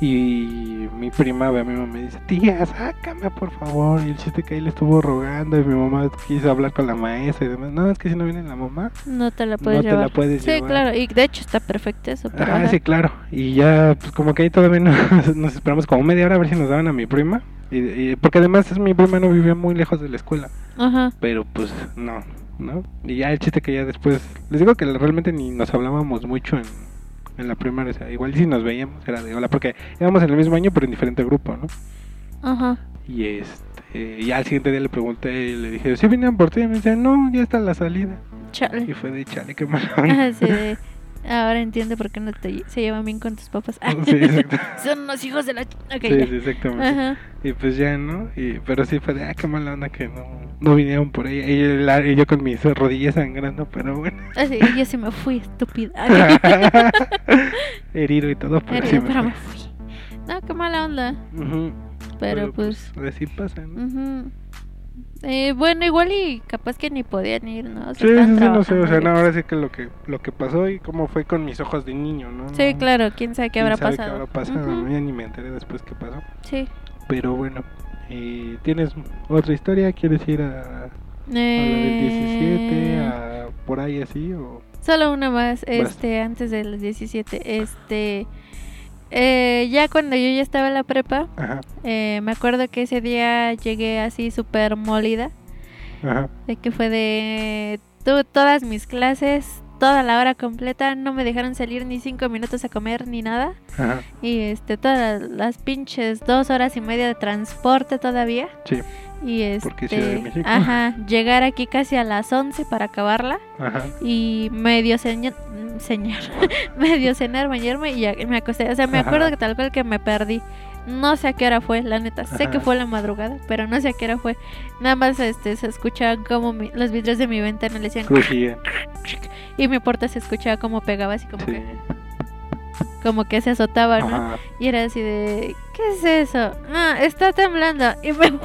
y mi prima ve a mi mamá y dice, tía, sácame por favor. Y el chiste que ahí le estuvo rogando y mi mamá quiso hablar con la maestra y demás. No, es que si no viene la mamá, No te la no puedes te llevar. la puedes sí, llevar. claro, y de hecho está perfecto eso, pero Ah, sí, claro. Y ya, pues como que ahí todavía no- nos esperamos como media hora a ver si nos daban a mi prima. Y, y- porque además es mi prima no vivía muy lejos de la escuela. Ajá. Pero pues no, ¿no? Y ya el chiste que ya después, les digo que realmente ni nos hablábamos mucho en, en la primaria, o sea, igual si nos veíamos era de hola, porque íbamos en el mismo año pero en diferente grupo, ¿no? Ajá. Y este, y al siguiente día le pregunté y le dije, ¿sí vinieron por ti? Y me dice, no, ya está la salida. Y Chale. fue de chale, qué mala sí, Ahora entiendo por qué no te se llevan bien con tus papás. Sí. Son unos hijos de la... ch- Ok, Sí, sí, exactamente. Ajá. Y pues ya, ¿no? Y, pero sí fue de, ah, qué mala onda que no, no vinieron por ella. Y, la- y yo con mis rodillas sangrando, pero bueno. Así, yo sí me fui, estúpida. Herido y todo, pero sí Pero, me pero fui. No, qué mala onda. Ujú. Pero pues... Así pasa, ¿no? ujú. Eh, bueno, igual y capaz que ni podían ir, ¿no? O sea, Sí, sí, no sé, o sea, no, ahora sí que lo que lo que pasó y cómo fue con mis ojos de niño, ¿no? Sí, No- claro, quién sabe qué quién habrá sabe pasado. qué habrá pasado, Ujú. ¿no? Ya ni me enteré después qué pasó. Sí. Pero bueno, eh, ¿tienes otra historia? ¿Quieres ir a, a la del 17, Eh, a por ahí así o...? Solo una más, este, antes de los 17. Este, eh, ya cuando yo ya estaba en la prepa, eh, me acuerdo que ese día llegué así súper molida. ajá, De que fue de tu- todas mis clases, toda la hora completa, no me dejaron salir ni cinco minutos a comer ni nada. ajá, Y este, todas las pinches dos horas y media de transporte todavía. sí, Y este, ajá, llegar aquí casi a las 11 para acabarla. ajá, Y medio señor, señor, medio cenar, bañarme y me acosté. O sea, me Ajá. acuerdo que tal cual que me perdí. No sé a qué hora fue, la neta. Sé que fue la madrugada, pero no sé a qué hora fue. Nada más este, se escuchaban como mi- los vidrios de mi ventana le decían y mi puerta se escuchaba como pegaba así como sí, que como que se azotaba, ¿no? ajá. Y era así de ¿qué es eso? Ah, está temblando y me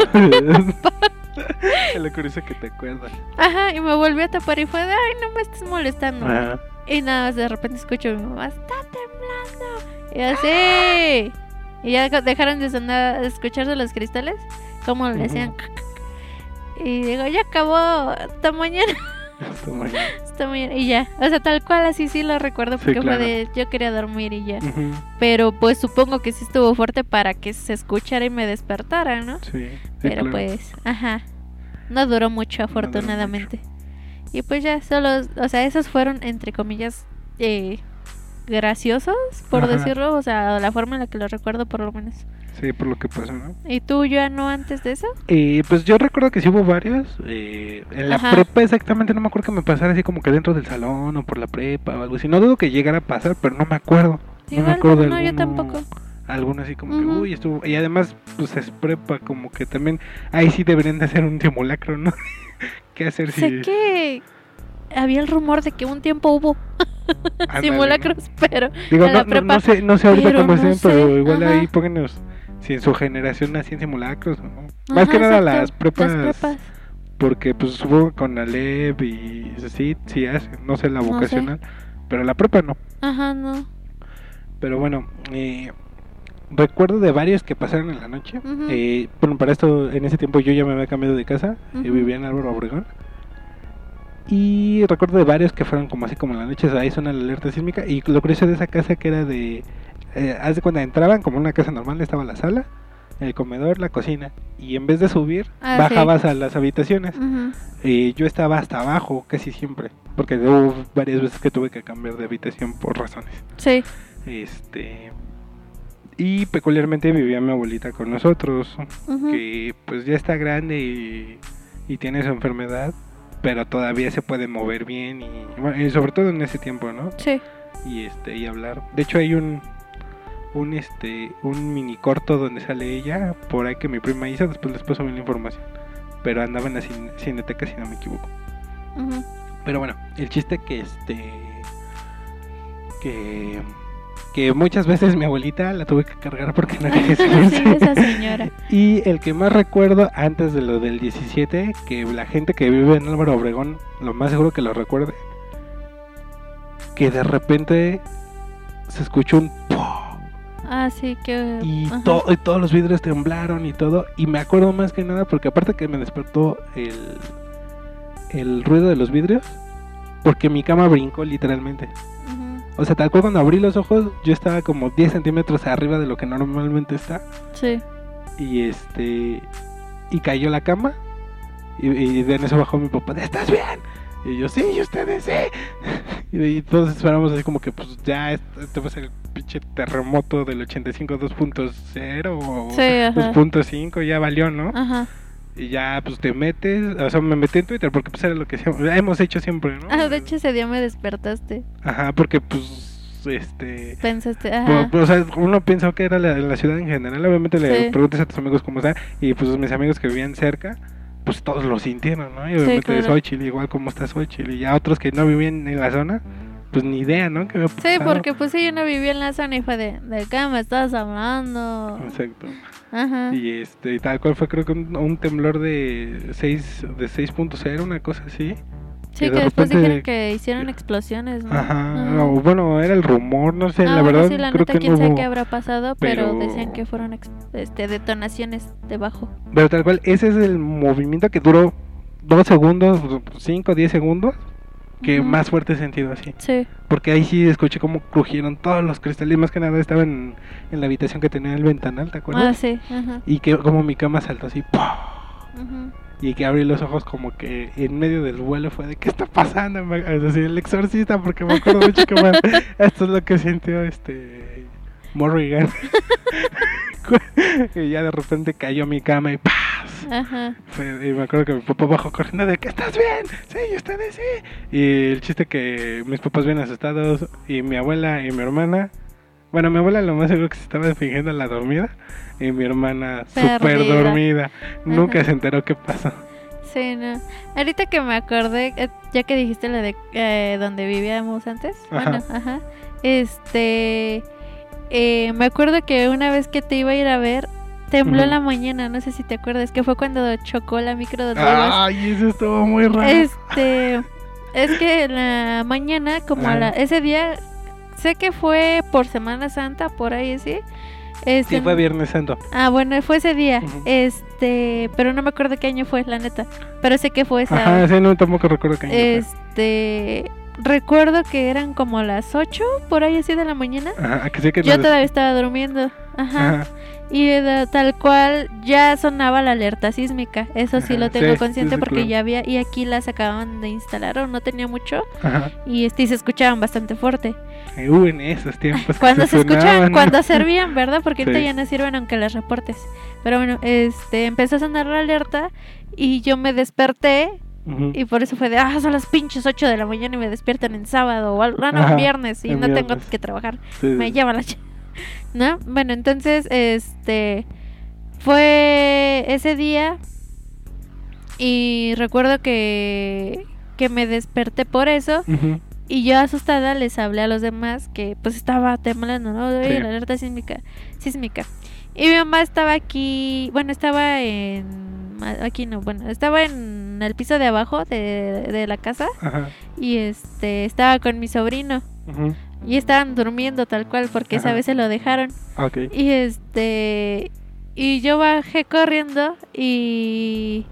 Es lo curioso que te acuerdas. Ajá, y me volví a tapar y fue de ay, no me estés molestando. Ajá, Y nada de repente escucho a mi mamá, está temblando. Y así. Y ya dejaron de sonar, de escucharse los cristales, como le hacían. Y digo, ya acabó, hasta mañana, mañana. hasta mañana. Y ya, o sea, tal cual así sí lo recuerdo Sí, porque claro. fue de yo quería dormir y ya. Pero pues supongo que sí estuvo fuerte para que se escuchara y me despertara, ¿no? Sí, sí, Pero claro. pues, ajá. No duró mucho, duró afortunadamente. Y pues ya, solo, o sea, esos fueron, entre comillas, eh, graciosos, por Ajá. decirlo, o sea, la forma en la que lo recuerdo por lo menos. Sí, por lo que pasó, ¿no? ¿Y tú ya no antes de eso? Eh, pues yo recuerdo que sí hubo varios. eh, en la Ajá. prepa exactamente no me acuerdo que me pasara así como que dentro del salón o por la prepa o algo así. No dudo que llegara a pasar, pero no me acuerdo. no me acuerdo de no, yo alguno- tampoco. Alguno así como que, uy, estuvo. Y además, pues es prepa, como que también. Ahí sí deberían de hacer un simulacro, ¿no? ¿Qué hacer si. Sé que había el rumor de que un tiempo hubo simulacros, pero ¿no? Digo, no, no, prepa, no sé, no sé ahorita cómo no estén, sé, pero igual ajá. ahí póngenos si en su generación hacían simulacros o no. Más Ajá, que nada exacto, las prepas, las prepas. porque pues supongo con Alep y sí, sí hacen, no sé la No sé. vocacional, pero la prepa no. Ajá, no. Pero bueno, eh, recuerdo de varios que pasaron en la noche. Eh, bueno, para esto, en ese tiempo yo ya me había cambiado de casa y Ujú. vivía en Álvaro Obregón. Y recuerdo de varios que fueron como así como en la noche, ahí suena la alerta sísmica. Y lo curioso de esa casa que era de... Eh, haz de cuando entraban como una casa normal, estaba la sala, el comedor, la cocina. Y en vez de subir, Ah, bajabas a las habitaciones. Y yo estaba hasta abajo casi siempre. Porque hubo varias veces que tuve que cambiar de habitación por razones. Sí. Este... Y peculiarmente vivía mi abuelita con nosotros que pues ya está grande y, y tiene su enfermedad, pero todavía se puede mover bien y, bueno, y sobre todo en ese tiempo, ¿no? Sí. Y este y hablar. De hecho hay un un este un mini corto donde sale ella por ahí que mi prima hizo, después después subí la información. Pero andaba en la cine- cineteca si no me equivoco. Ujú. Pero bueno, el chiste que este que que muchas veces mi abuelita la tuve que cargar porque no quería sí, subirse. esa señora. Y el que más recuerdo antes de lo del 17, que la gente que vive en Álvaro Obregón, lo más seguro que lo recuerde, que de repente se escuchó un ¡pum! Ah, sí, que... y, to- y todos los vidrios temblaron y todo. Y me acuerdo más que nada porque aparte que me despertó el, el ruido de los vidrios, porque mi cama brincó literalmente. O sea, tal cual cuando abrí los ojos, yo estaba como 10 centímetros arriba de lo que normalmente está. Sí. Y este. Y cayó la cama. Y, y de en eso bajó mi papá. ¿Estás bien? Y yo, sí, y ustedes sí. Y, y todos esperamos así como que, pues ya, este, va a ser el pinche terremoto del 85 2.0 o Sí, ajá. 2.5, ya valió, ¿no? Ajá. Y ya, pues te metes. O sea, me metí en Twitter porque, pues era lo que hemos hecho siempre, ¿no? Ah, de hecho ese día me despertaste. Ajá, porque, pues, este. Pensaste, Pues, ajá. o sea, uno pensó que era la, la ciudad en general. Obviamente le Sí. preguntas a tus amigos cómo está. Y pues mis amigos que vivían cerca, pues todos lo sintieron, ¿no? Y obviamente claro. de Xochitl, igual como está Xochitl. Y ya otros que no vivían en la zona, pues ni idea, ¿no? Que Sí, porque pues yo no vivía en la zona y fue de, ¿de qué me estás hablando? Exacto. Ajá. Y este, y tal cual fue, creo que un, un temblor de 6 de 6.0, una cosa así. Sí, que que de después repente- dijeron que hicieron explosiones, ¿no? Ajá. O bueno, era el rumor, no sé, Ah, la bueno, verdad. sí, la creo neta, que quién no sabe qué habrá pasado, pero, pero- decían que fueron este, detonaciones debajo. Pero tal cual, ese es el movimiento que duró 2 segundos, 5, 10 segundos, que más fuerte he sentido así. Sí. Porque ahí sí escuché cómo crujieron todos los cristales, más que nada estaba en, en la habitación que tenía el ventanal, ¿te Ah, acuerdas? sí. Ajá. Y que como mi cama saltó así, ¡pum! Y que abrí los ojos como que en medio del vuelo fue de ¿qué está pasando? Es decir, el exorcista, porque me acuerdo mucho que me- esto es lo que sintió este Morrigan. y ya de repente cayó mi cama y ¡paz! Ajá. Fue- y me acuerdo que mi papá bajó corriendo de que estás bien, sí, y ustedes sí. Y el chiste que mis papás bien asustados y mi abuela y mi hermana, bueno, mi abuela lo más seguro que se estaba fingiendo la dormida y mi hermana súper dormida. Nunca se enteró qué pasó. Sí, no. Ahorita que me acordé, eh, ya que dijiste lo de eh, donde vivíamos antes, Ajá. bueno, ajá, este, eh, me acuerdo que una vez que te iba a ir a ver, tembló en la mañana, no sé si te acuerdas, que fue cuando chocó la micro donde ibas. Ay, eso estuvo muy raro. Este, es que en la mañana, como a la, ese día, sé que fue por Semana Santa, por ahí sí. Este, Sí, fue Viernes Santo. Ah, bueno, fue ese día. Este, pero no me acuerdo qué año fue, la neta. Pero sé que fue esa. Ajá, sí, no, tampoco recuerdo qué año fue. Este, recuerdo que eran como las 8 por ahí así de la mañana. Ajá, que sí que Yo todavía estaba durmiendo. Ajá. Ajá. Y de- tal cual ya sonaba la alerta sísmica. Eso sí Ajá, lo tengo sí, consciente sí, sí, porque claro. ya había y aquí las acababan de instalar o no tenía mucho Ajá. y este y se escuchaban bastante fuerte. Eh, Uh, en esos tiempos. Cuando se escuchaban, cuando servían, ¿verdad? Porque ahorita ya no sirven aunque las reportes. Pero bueno, este empezó a sonar la alerta y yo me desperté y por eso fue de, ah, son las pinches 8 de la mañana y me despiertan en sábado o algo, ah, no, viernes y no tengo que trabajar. Sí, Me sí. lleva la ch... ¿No? Bueno, entonces, este, fue ese día y recuerdo que, que me desperté por eso y yo asustada les hablé a los demás que pues estaba temblando, ¿no? Oye, Sí. la alerta sísmica, sísmica. Y mi mamá estaba aquí, bueno, estaba en, aquí no, bueno, estaba en el piso de abajo de, de la casa Ajá. y este, estaba con mi sobrino. Ujú. Y estaban durmiendo tal cual porque esa vez se lo dejaron. Ok. Y este y yo bajé corriendo y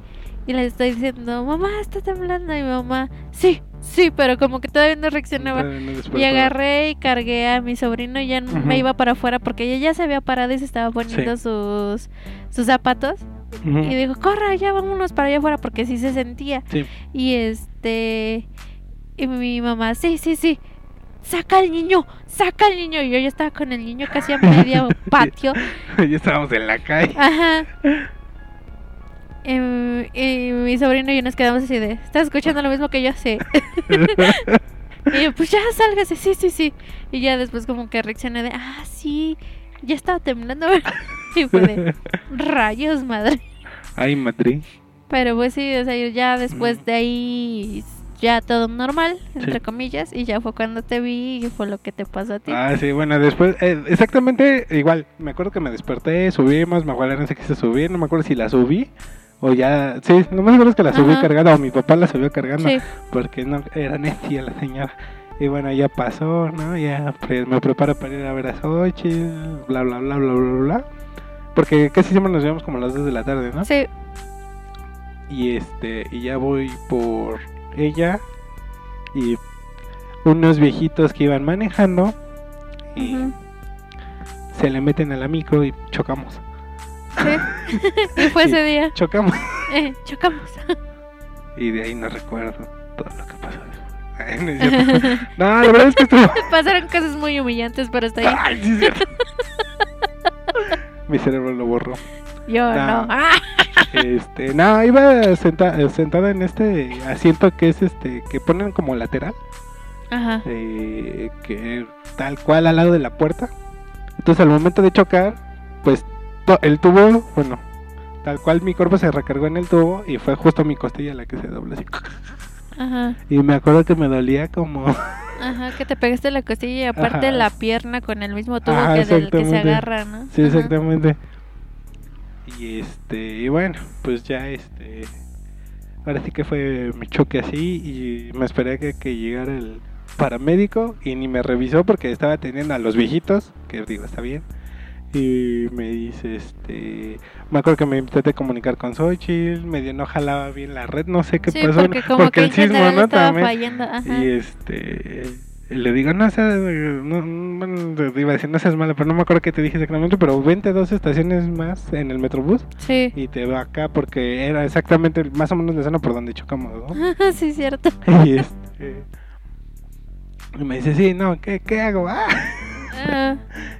Y le estoy diciendo, mamá, está temblando. Y mi mamá, sí, sí, pero como que todavía no reaccionaba. No Y agarré y cargué a mi sobrino y ya me iba para afuera porque ella ya se había parado y se estaba poniendo Sí. sus, sus zapatos. Y dijo, corra, ya vámonos para allá afuera porque sí se sentía. Sí. Y este. Y mi mamá, sí, sí, sí. Saca al niño, saca al niño. Y yo ya estaba con el niño casi a medio patio. ya estábamos en la calle. Ajá. Em, y mi sobrino y yo nos quedamos así de, ¿estás escuchando lo mismo que yo? Sí. y yo, pues ya sálgase, sí, sí, sí. Y ya después como que reaccioné de, ah, sí, ya estaba temblando. y fue de, rayos, madre. Ay, Madrid. Pero pues sí, o sea, ya después de ahí ya todo normal, entre Sí. comillas, y ya fue cuando te vi y fue lo que te pasó a ti. Ah, sí, bueno, después, eh, exactamente igual. Me acuerdo que me desperté, subimos, mi abuela no se quiso subir, no me acuerdo si la subí o ya. Sí, no me acuerdo es que la subí Ajá. cargada o mi papá la subió cargando Sí, porque no era necia la señora. Y bueno, ya pasó, ¿no? Ya pre- me preparo para ir a ver a Xochitl, bla, bla, bla, bla, bla, bla. Porque casi siempre nos vemos como a las 2 de la tarde, ¿no? sí, y este y ya voy por ella y unos viejitos que iban manejando y se le meten a la micro y chocamos sí. y fue ese día. chocamos Eh, chocamos. y de ahí no recuerdo todo lo que pasó. Ay, no, la verdad es que estuvo Pasaron cosas muy humillantes, pero está ahí. Ay, sí es cierto. mi cerebro lo borró Yo No. no. Este no iba senta- sentada en este asiento que es este que ponen como lateral Ajá. eh, que tal cual al lado de la puerta. Entonces al momento de chocar, pues el tubo, bueno, tal cual mi cuerpo se recargó en el tubo y fue justo mi costilla la que se dobló así. Ajá. Y me acuerdo que me dolía como... Ajá, que te pegaste la costilla y aparte Ajá. la pierna con el mismo tubo Ajá, que del que se exactamente. agarra, ¿no? sí, Ajá. Y este, y bueno, pues ya este... Ahora sí que fue mi choque así y me esperé que, que llegara el paramédico y ni me revisó porque estaba atendiendo a los viejitos, que digo, está bien. Y me dice, este, me acuerdo que me intenté comunicar con Xochitl, medio no jalaba bien la red, no sé qué Sí, pasó, porque como porque que el sismo, ¿no? estaba También. fallando. Ajá. Y este, le digo, no seas, no, no, bueno, te iba a decir, no seas mala, pero no me acuerdo qué te dije exactamente, pero vente dos estaciones más en el Metrobús Sí. y te va acá porque era exactamente más o menos la zona por donde chocamos, ¿no? sí, cierto. y este, y me dice, sí, no, ¿qué, qué hago? Ah. Ah,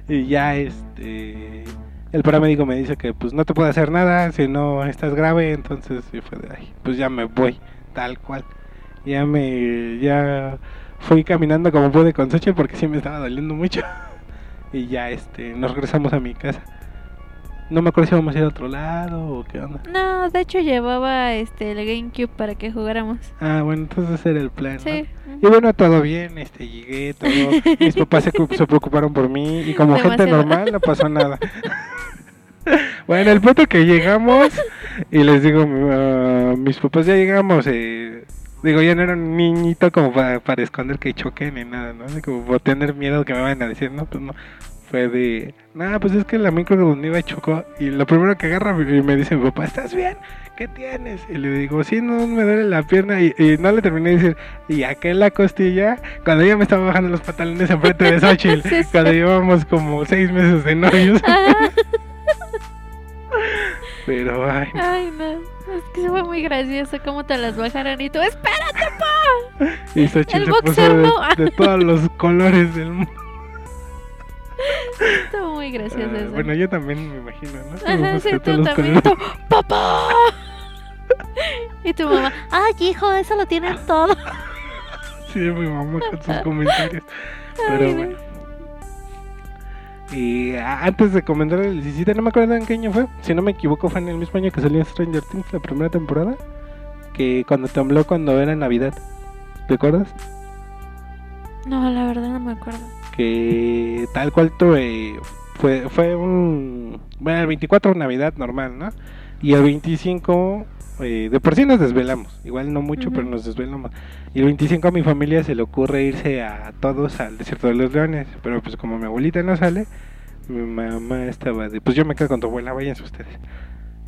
Y ya este el paramédico me dice que pues no te puede hacer nada si no estás grave, entonces fue de ay, pues ya me voy, tal cual. Ya me ya fui caminando como pude con Xochitl porque sí me estaba doliendo mucho. y ya este nos regresamos a mi casa. No me acuerdo si íbamos a ir a otro lado o qué onda. no, de hecho llevaba este el GameCube para que jugáramos. Ah, bueno, entonces era el plan. ¿no? Sí. Y bueno, todo bien, este, llegué, todo. Mis papás se, cu- se preocuparon por mí y como gente normal no pasó nada. bueno, el punto que llegamos y les digo, ah, mis papás ya llegamos, eh, digo, ya no era un niñito como para, para esconder que choquen ni nada, ¿no? Así como por tener miedo que me vayan a decir, no, pues no. Fue de, nada, pues es que la micro donde iba chocó y lo primero que agarra y me dice mi papá, ¿estás bien? ¿Qué tienes? Y le digo, sí, no me duele la pierna y, y no le terminé de decir, y acá en la costilla, cuando ella me estaba bajando los pantalones enfrente de Xochitl, Sí, sí. cuando llevamos como seis meses de novios. Pero, ay, ay, no. Es que fue muy gracioso cómo te las bajaron y tú, espérate, pa. y se puso boxer de, de todos los colores del mundo. Estuvo muy gracioso Ah, eso. bueno, yo también me imagino, ¿no? Ajá, sí, tú también. tú, ¡Papá! Y tu mamá, ay, hijo, eso lo tienen todo. Sí, mi mamá con sus comentarios. Ay, Pero no. bueno. Y antes de comentar el 17, no me acuerdo en qué año fue. Si no me equivoco, fue en el mismo año que salió Stranger Things, la primera temporada. Que cuando tembló cuando era Navidad. ¿Te acuerdas? No, la verdad no me acuerdo. Que tal cual tuve. Fue, fue un. Bueno, el 24 Navidad normal, ¿no? Y el 25. Eh, de por sí nos desvelamos. Igual no mucho, Ujú. pero nos desvelamos. Y el 25 a mi familia se le ocurre irse a todos al desierto de los leones. Pero pues como mi abuelita no sale, mi mamá estaba de. Pues yo me quedo con tu abuela, váyanse ustedes.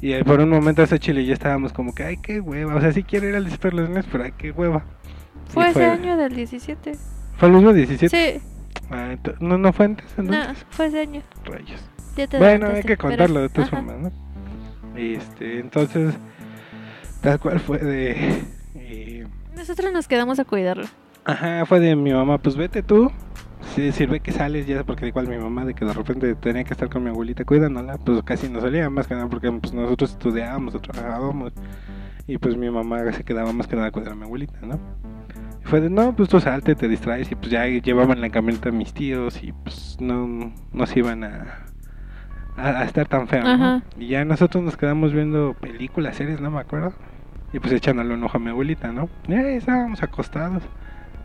Y eh, por un momento ese chile y yo estábamos como que, ay, qué hueva. O sea, sí quiero ir al Super los lunes, pero ay, qué hueva. Fue ese año del 17. ¿Fue el mismo 17? Sí, Ah, no, no fue antes, no, fue ese año. Rayos. Ya Bueno, hay que pero- contarlo de todas formas, ¿no? Este, entonces, tal cual fue de... eh, Nosotros nos quedamos a cuidarlo. Ajá, fue de mi mamá, pues vete tú. Si sirve que sales ya, porque igual mi mamá de que de repente tenía que estar con mi abuelita cuidándola, pues casi no salía, más que nada porque pues nosotros estudiábamos o trabajábamos. Y pues mi mamá se quedaba más que nada a cuidar a mi abuelita, ¿no? Y fue de, no, pues tú salte, te distraes y pues ya llevaban la camioneta a mis tíos y pues no, no se iban a, a, a estar tan feo, ¿no? Y ya nosotros nos quedamos viendo películas, series, no me acuerdo. Y pues echándole un ojo a mi abuelita, ¿no? Y ahí estábamos acostados.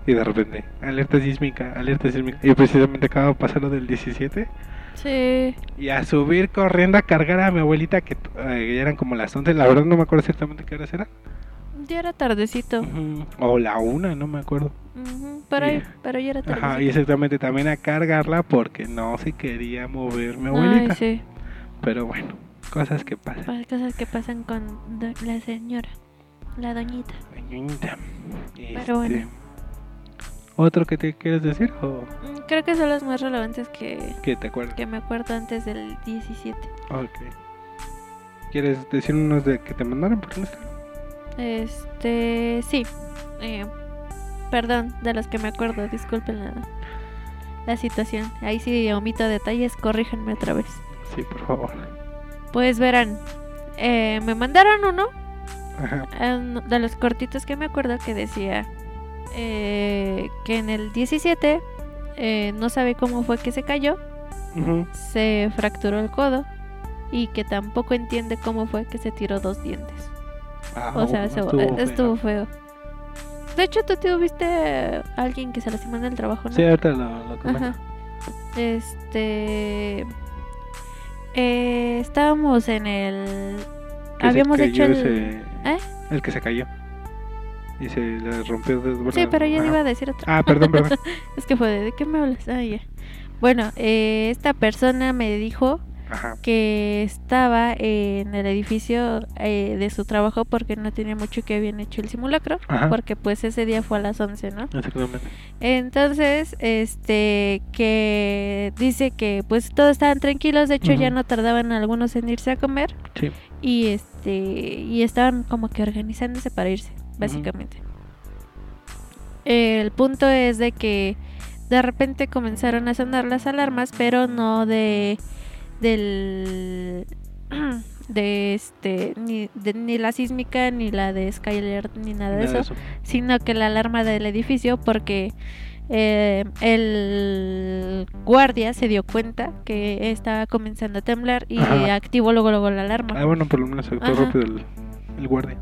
Y de repente, alerta sísmica, alerta sísmica. Y precisamente acaba de pasar lo del 17. Sí. Y a subir corriendo a cargar a mi abuelita, que eh, eran como las 11. La verdad no me acuerdo exactamente qué horas eran. Ya era tardecito. Ujú. O la una, no me acuerdo. Pero, Y- ahí- pero ya era. Ajá, y exactamente también a cargarla porque no se quería mover mi abuelita. Ay, sí. Pero bueno, cosas que pasan. Pues, Cosas que pasan con la señora. La doñita. Pequeñita. Pero bueno. Este, ¿Otro que te quieres decir o Mm, Creo que son los más relevantes que, que te acuerdas? que me acuerdo antes del 17. Ok. ¿Quieres decir unos de que te mandaron por Instagram? Este, sí. Eh, perdón, de los que me acuerdo, disculpen la, la situación. Ahí sí omito detalles, corríjanme otra vez. Sí, por favor. Pues verán, eh, me mandaron uno eh, de los cortitos que me acuerdo que decía eh, que en el 17 eh, no sabe cómo fue que se cayó, se fracturó el codo y que tampoco entiende cómo fue que se tiró dos dientes. Ah, O sea, se- estuvo eh, feo. estuvo feo. De hecho, tú tuviste a alguien que se lastimó en el trabajo, ¿no? Sí, ahorita lo, lo comento. Este. eh, estábamos en el. Que Habíamos hecho el. ese- ¿Eh? El que se cayó. Y se le rompió. bueno, Sí, pero yo iba a decir otra. Ah, perdón, perdón. Es que fue de, ¿de qué me hablas? Ah, ya. Bueno, eh, esta persona me dijo Ajá. que estaba en el edificio eh, de su trabajo porque no tenía mucho que habían hecho el simulacro. Ajá. Porque pues ese día fue a las 11, ¿no? Exactamente. Entonces, este, que dice que pues todos estaban tranquilos, de hecho ya no tardaban algunos en irse a comer Sí. y este, y estaban como que organizándose para irse, básicamente. El punto es de que de repente comenzaron a sonar las alarmas, pero no de del de este ni, de- ni la sísmica ni la de Skyler ni nada de Nada eso sino que la alarma del edificio porque eh, el guardia se dio cuenta que estaba comenzando a temblar y Ajá. activó luego luego la alarma. Ah, bueno, por lo menos actuó rápido el, el guardia.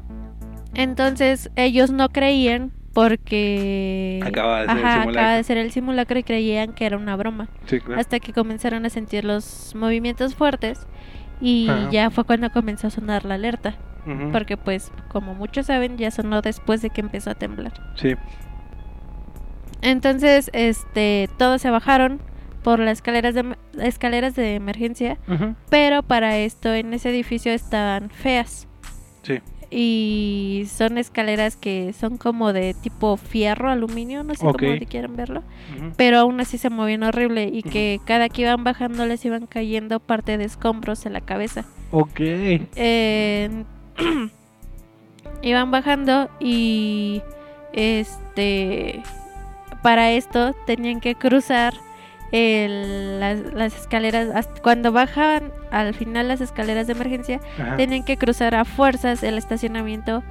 Entonces ellos no creían porque Acaba de ser el simulacro. acaba de ser el simulacro y creían que era una broma. Sí, claro. Hasta que comenzaron a sentir los movimientos fuertes y Ajá. ya fue cuando comenzó a sonar la alerta. Porque pues como muchos saben ya sonó después de que empezó a temblar. Sí. Entonces, este, todos se bajaron por las escaleras de escaleras de emergencia, pero para esto en ese edificio estaban feas Sí. Y son escaleras que son como de tipo fierro, aluminio, no sé cómo quieran verlo, pero aún así se movían horrible y que cada que iban bajando les iban cayendo parte de escombros en la cabeza. Ok. Eh, iban bajando y este para esto tenían que cruzar el- las, las escaleras hasta- cuando bajaban al final las escaleras de emergencia Ajá. tenían que cruzar a fuerzas el estacionamiento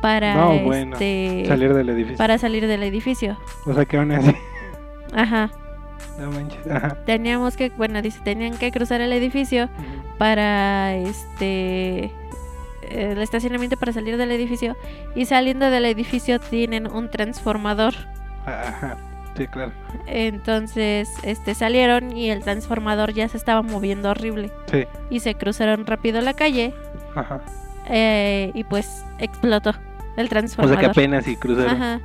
para No, bueno. este Salir del edificio. para salir del edificio O sea, que aún así. ajá No manches. Ajá. teníamos que bueno dice tenían que cruzar el edificio para este el estacionamiento para salir del edificio y saliendo del edificio tienen un transformador Ajá. Sí, claro. entonces este salieron y el transformador ya se estaba moviendo horrible Sí. y se cruzaron rápido la calle Ajá. eh, y pues explotó el O transformador sea, que apenas si cruzaron. Ajá.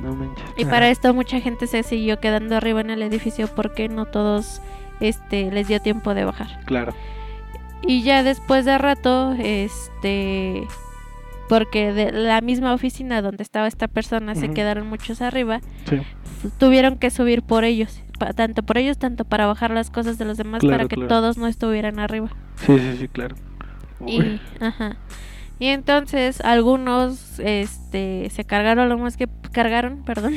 No manches. y para esto mucha gente se siguió quedando arriba en el edificio porque no todos este les dio tiempo de bajar Claro. Y ya después de rato, este, porque de la misma oficina donde estaba esta persona se quedaron muchos arriba, Sí. tuvieron que subir por ellos, pa- tanto por ellos, tanto para bajar las cosas de los demás, Claro, para que claro. todos no estuvieran arriba. Sí, sí, sí, claro. Uy. Y, ajá. Y entonces algunos este se cargaron lo más que cargaron, perdón.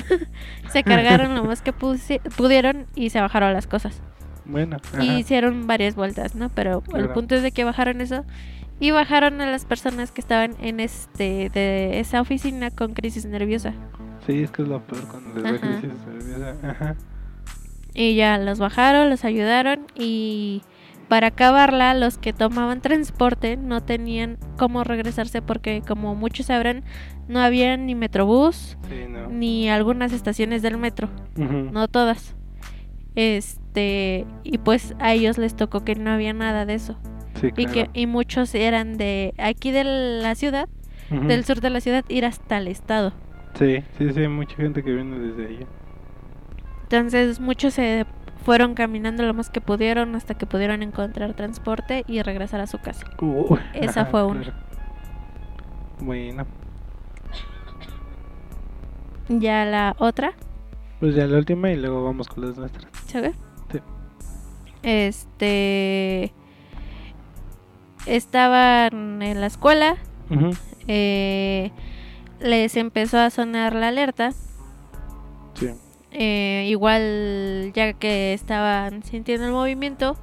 se cargaron lo más que pudieron y se bajaron las cosas. Bueno, Y hicieron varias vueltas, ¿no? Pero el punto es de que bajaron eso y bajaron a las personas que estaban en este de esa oficina con crisis nerviosa. Sí, es que es lo peor cuando les da crisis nerviosa. Ajá. Y ya los bajaron, los ayudaron y para acabarla los que tomaban transporte no tenían cómo regresarse porque como muchos sabrán no había ni metrobús Sí, no. ni algunas estaciones del metro, no todas. Este, y pues a ellos les tocó que no había nada de eso. Sí, Y que y muchos eran de aquí de la ciudad, del sur de la ciudad ir hasta el estado. Sí, sí, sí, mucha gente que viene desde allá. Entonces muchos se fueron caminando lo más que pudieron hasta que pudieron encontrar transporte y regresar a su casa. Esa fue una. Bueno, Ya la otra, pues ya la última y luego vamos con las nuestras. ¿se ve? Sí. Este estaban en la escuela, eh, les empezó a sonar la alerta. Sí. eh, igual ya que estaban sintiendo el movimiento,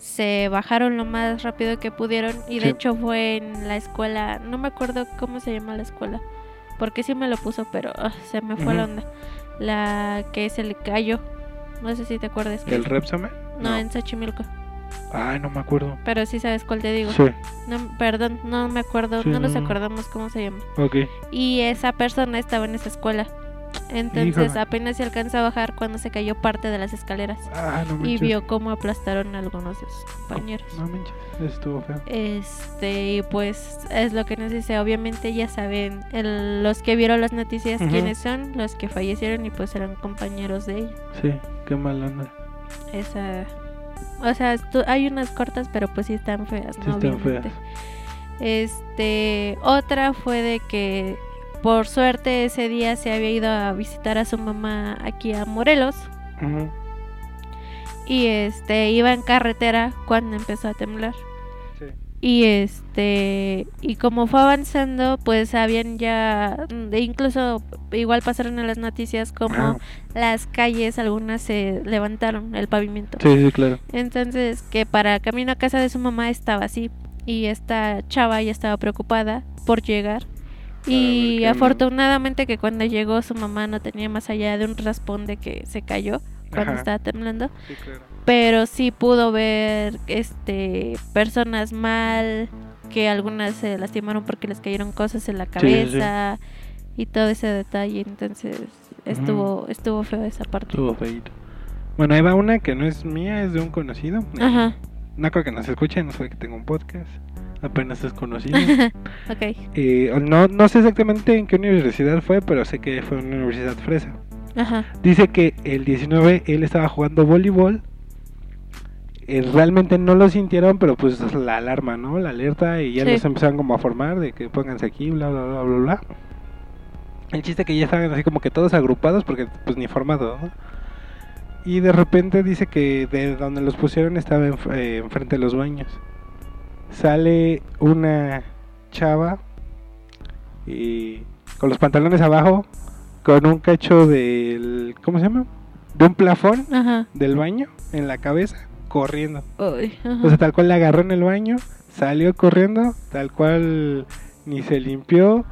se bajaron lo más rápido que pudieron y de hecho fue en la escuela, no me acuerdo cómo se llama la escuela, porque sí me lo puso, pero ah, se me fue la onda. La que se le cayó, no sé si te acuerdas. que- ¿El Repsame? No, en Xochimilco, Ay, no me acuerdo. pero sí sabes cuál te digo. Sí, No, perdón, no me acuerdo, Sí, no nos no. acordamos cómo se llama. ok. Y esa persona estaba en esa escuela. Entonces Híjole. apenas se alcanza a bajar cuando se cayó parte de las escaleras. Ah, no Y vio cómo aplastaron a algunos de sus compañeros. No manches, estuvo feo. Este, y pues es lo que nos dice. Obviamente ya saben el- los que vieron las noticias quiénes son, los que fallecieron y pues eran compañeros de ella. Sí, qué mal onda. Esa, o sea, hay unas cortas, pero pues sí están feas, Sí están feas. Este, otra fue de que por suerte ese día se había ido a visitar a su mamá aquí a Morelos y este iba en carretera cuando empezó a temblar. Y este, y como fue avanzando, pues habían ya, mm, incluso igual pasaron en las noticias como Ah, las calles, algunas se levantaron, el pavimento. sí, sí, claro. Entonces, que para camino a casa de su mamá estaba así. Y esta chava ya estaba preocupada por llegar. Y ver afortunadamente que cuando llegó su mamá no tenía más allá de un raspón de que se cayó cuando Ajá. estaba temblando Sí, claro. Pero sí pudo ver este personas mal que algunas se lastimaron porque les cayeron cosas en la Sí, sí, sí. cabeza y todo ese detalle entonces estuvo estuvo feo esa parte Estuvo feito. Bueno, ahí va una que no es mía, es de un conocido. ajá No creo que nos escuche, no sé que tengo un podcast. Apenas es conocido. ok Eh, no, no sé exactamente en qué universidad fue, pero sé que fue una universidad fresa. ajá Dice que el 19 él estaba jugando voleibol. Eh, realmente no lo sintieron, pero pues la alarma, ¿no? La alerta y ya Sí. los empezaron como a formar de que pónganse aquí, bla, bla, bla, bla, bla. El chiste que ya estaban así como que todos agrupados porque pues ni formados, ¿no? Y de repente dice que de donde los pusieron estaba enf- eh, enfrente de los baños. Sale una chava y con los pantalones abajo, con un cacho del... ¿Cómo se llama? De un plafón ajá del baño en la cabeza, corriendo. O sea, tal cual la agarró en el baño, salió corriendo, tal cual ni se limpió,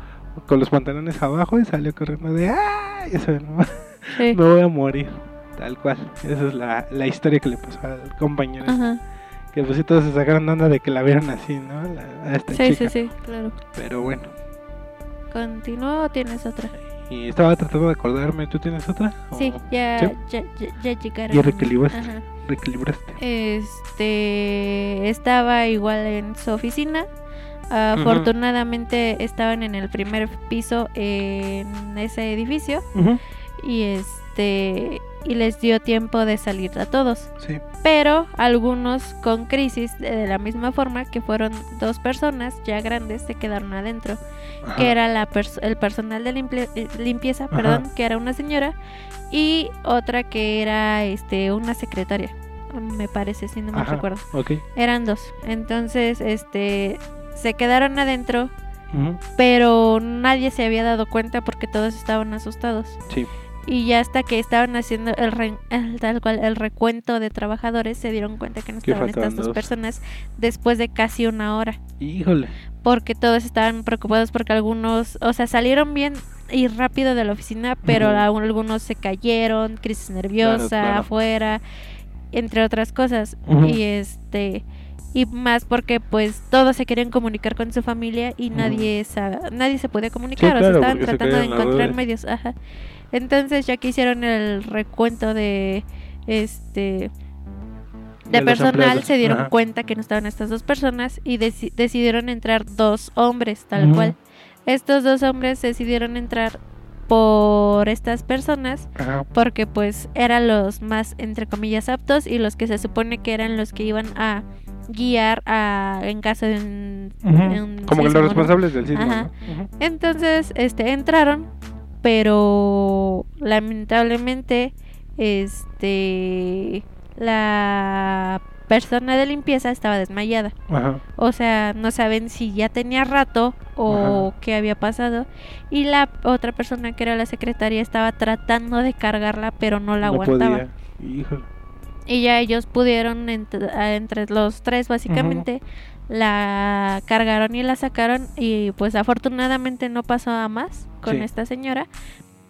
con los pantalones abajo y salió corriendo de ¡ay! Eso, ¿no? Sí. me voy a morir. Tal cual. Esa es la, la historia que le pasó al compañero. Ajá. Que pues sí, todos se sacaron onda de que la vieron así, ¿no? La- a esta Sí, chica. sí, sí, claro. Pero bueno. ¿Continúa o tienes otra? Y estaba tratando de acordarme, ¿tú tienes otra? Sí, ¿O ya, ¿Sí? ya, ya, ya llegaron. Ya reequilibraste. Ajá. Reequilibraste? Este estaba igual en su oficina. Afortunadamente estaban en el primer piso en ese edificio y este y les dio tiempo de salir a todos. Sí. pero algunos con crisis de, de la misma forma que fueron dos personas ya grandes se quedaron adentro, Ajá. que era la pers- el personal de limpie- eh, limpieza, Ajá. perdón, que era una señora y otra que era este una secretaria, me parece, si no me Ajá. recuerdo. Eran dos. Entonces, este se quedaron adentro, pero nadie se había dado cuenta porque todos estaban asustados. Sí. Y ya hasta que estaban haciendo el, re- el tal cual el recuento de trabajadores se dieron cuenta que no estaban estas dos. personas después de casi una hora, Híjole. porque todos estaban preocupados porque algunos, o sea, salieron bien y rápido de la oficina, pero aún algunos se cayeron, crisis nerviosa claro. afuera, entre otras cosas. Y este y más porque pues todos se querían comunicar con su familia y nadie sa- nadie se podía comunicar, o claro, sea, estaban se tratando de encontrar medios, ajá. Entonces, ya que hicieron el recuento de este de, personal, se dieron ajá. cuenta que no estaban estas dos personas y deci- decidieron entrar dos hombres, tal cual. Estos dos hombres decidieron entrar por estas personas porque pues eran los más entre comillas aptos y los que se supone que eran los que iban a guiar a en caso de un, Ujú. de un Como que sismo, los ¿no? responsables del sismo, Ajá. ¿no? Ujú. Entonces, este entraron, pero lamentablemente este la persona de limpieza estaba desmayada. Ajá. O sea, no saben si ya tenía rato o Ajá. qué había pasado. Y la otra persona que era la secretaria estaba tratando de cargarla, pero no la no aguantaba. Y ya ellos pudieron, entre los tres básicamente, la cargaron y la sacaron. Y pues afortunadamente no pasó a más con Sí. esta señora.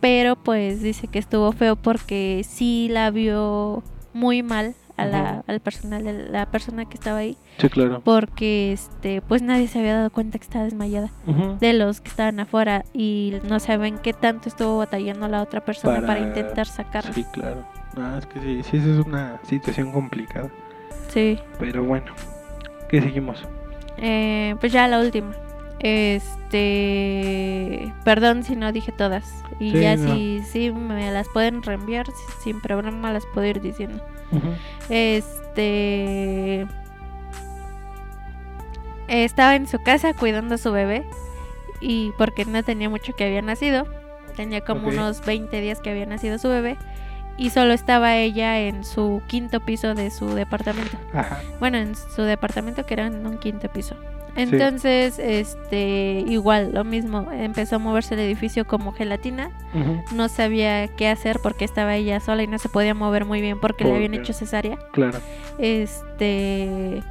Pero pues dice que estuvo feo porque sí la vio muy mal a la, al personal de la persona que estaba ahí Sí, claro. porque este pues nadie se había dado cuenta que estaba desmayada de los que estaban afuera y no saben qué tanto estuvo batallando la otra persona para, Para- intentar sacarla. Sí, claro. Ah, es que sí, sí, esa es una situación complicada. Sí. Pero bueno, ¿qué seguimos? Eh, pues ya la última. Este, perdón si no dije todas y Sí, ya no. si si me las pueden reenviar si- sin problema las puedo ir diciendo. Este estaba en su casa cuidando a su bebé y porque no tenía mucho que había nacido, tenía como unos 20 días que había nacido su bebé y solo estaba ella en su quinto piso de su departamento. Ajá. Bueno, en su departamento que era en un quinto piso. Entonces, este, igual, lo mismo, empezó a moverse el edificio como gelatina. No sabía qué hacer porque estaba ella sola y no se podía mover muy bien porque le habían hecho cesárea. Claro. Este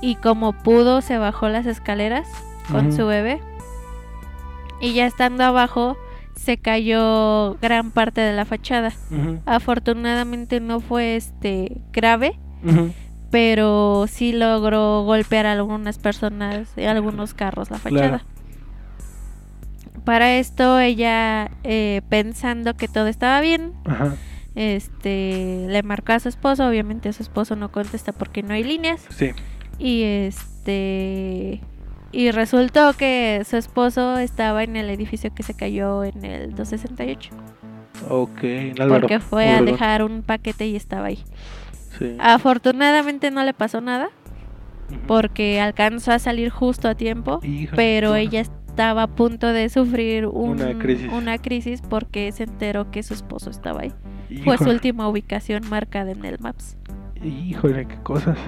y como pudo se bajó las escaleras con su bebé. Y ya estando abajo se cayó gran parte de la fachada. Afortunadamente no fue este grave. Pero sí logró golpear a algunas personas y a algunos carros la fachada. Claro. Para esto ella eh, pensando que todo estaba bien, Ajá. este le marcó a su esposo, obviamente su esposo no contesta porque no hay líneas. Sí. Y este y resultó que su esposo estaba en el edificio que se cayó en el 268 Ok, Álvaro. porque fue a dejar un paquete y estaba ahí. Sí. Afortunadamente no le pasó nada porque alcanzó a salir justo a tiempo, Híjole, pero ella estaba a punto de sufrir un- Una crisis. una crisis porque se enteró que su esposo estaba ahí. Fue su última ubicación marcada en el Maps. Híjole, qué cosas.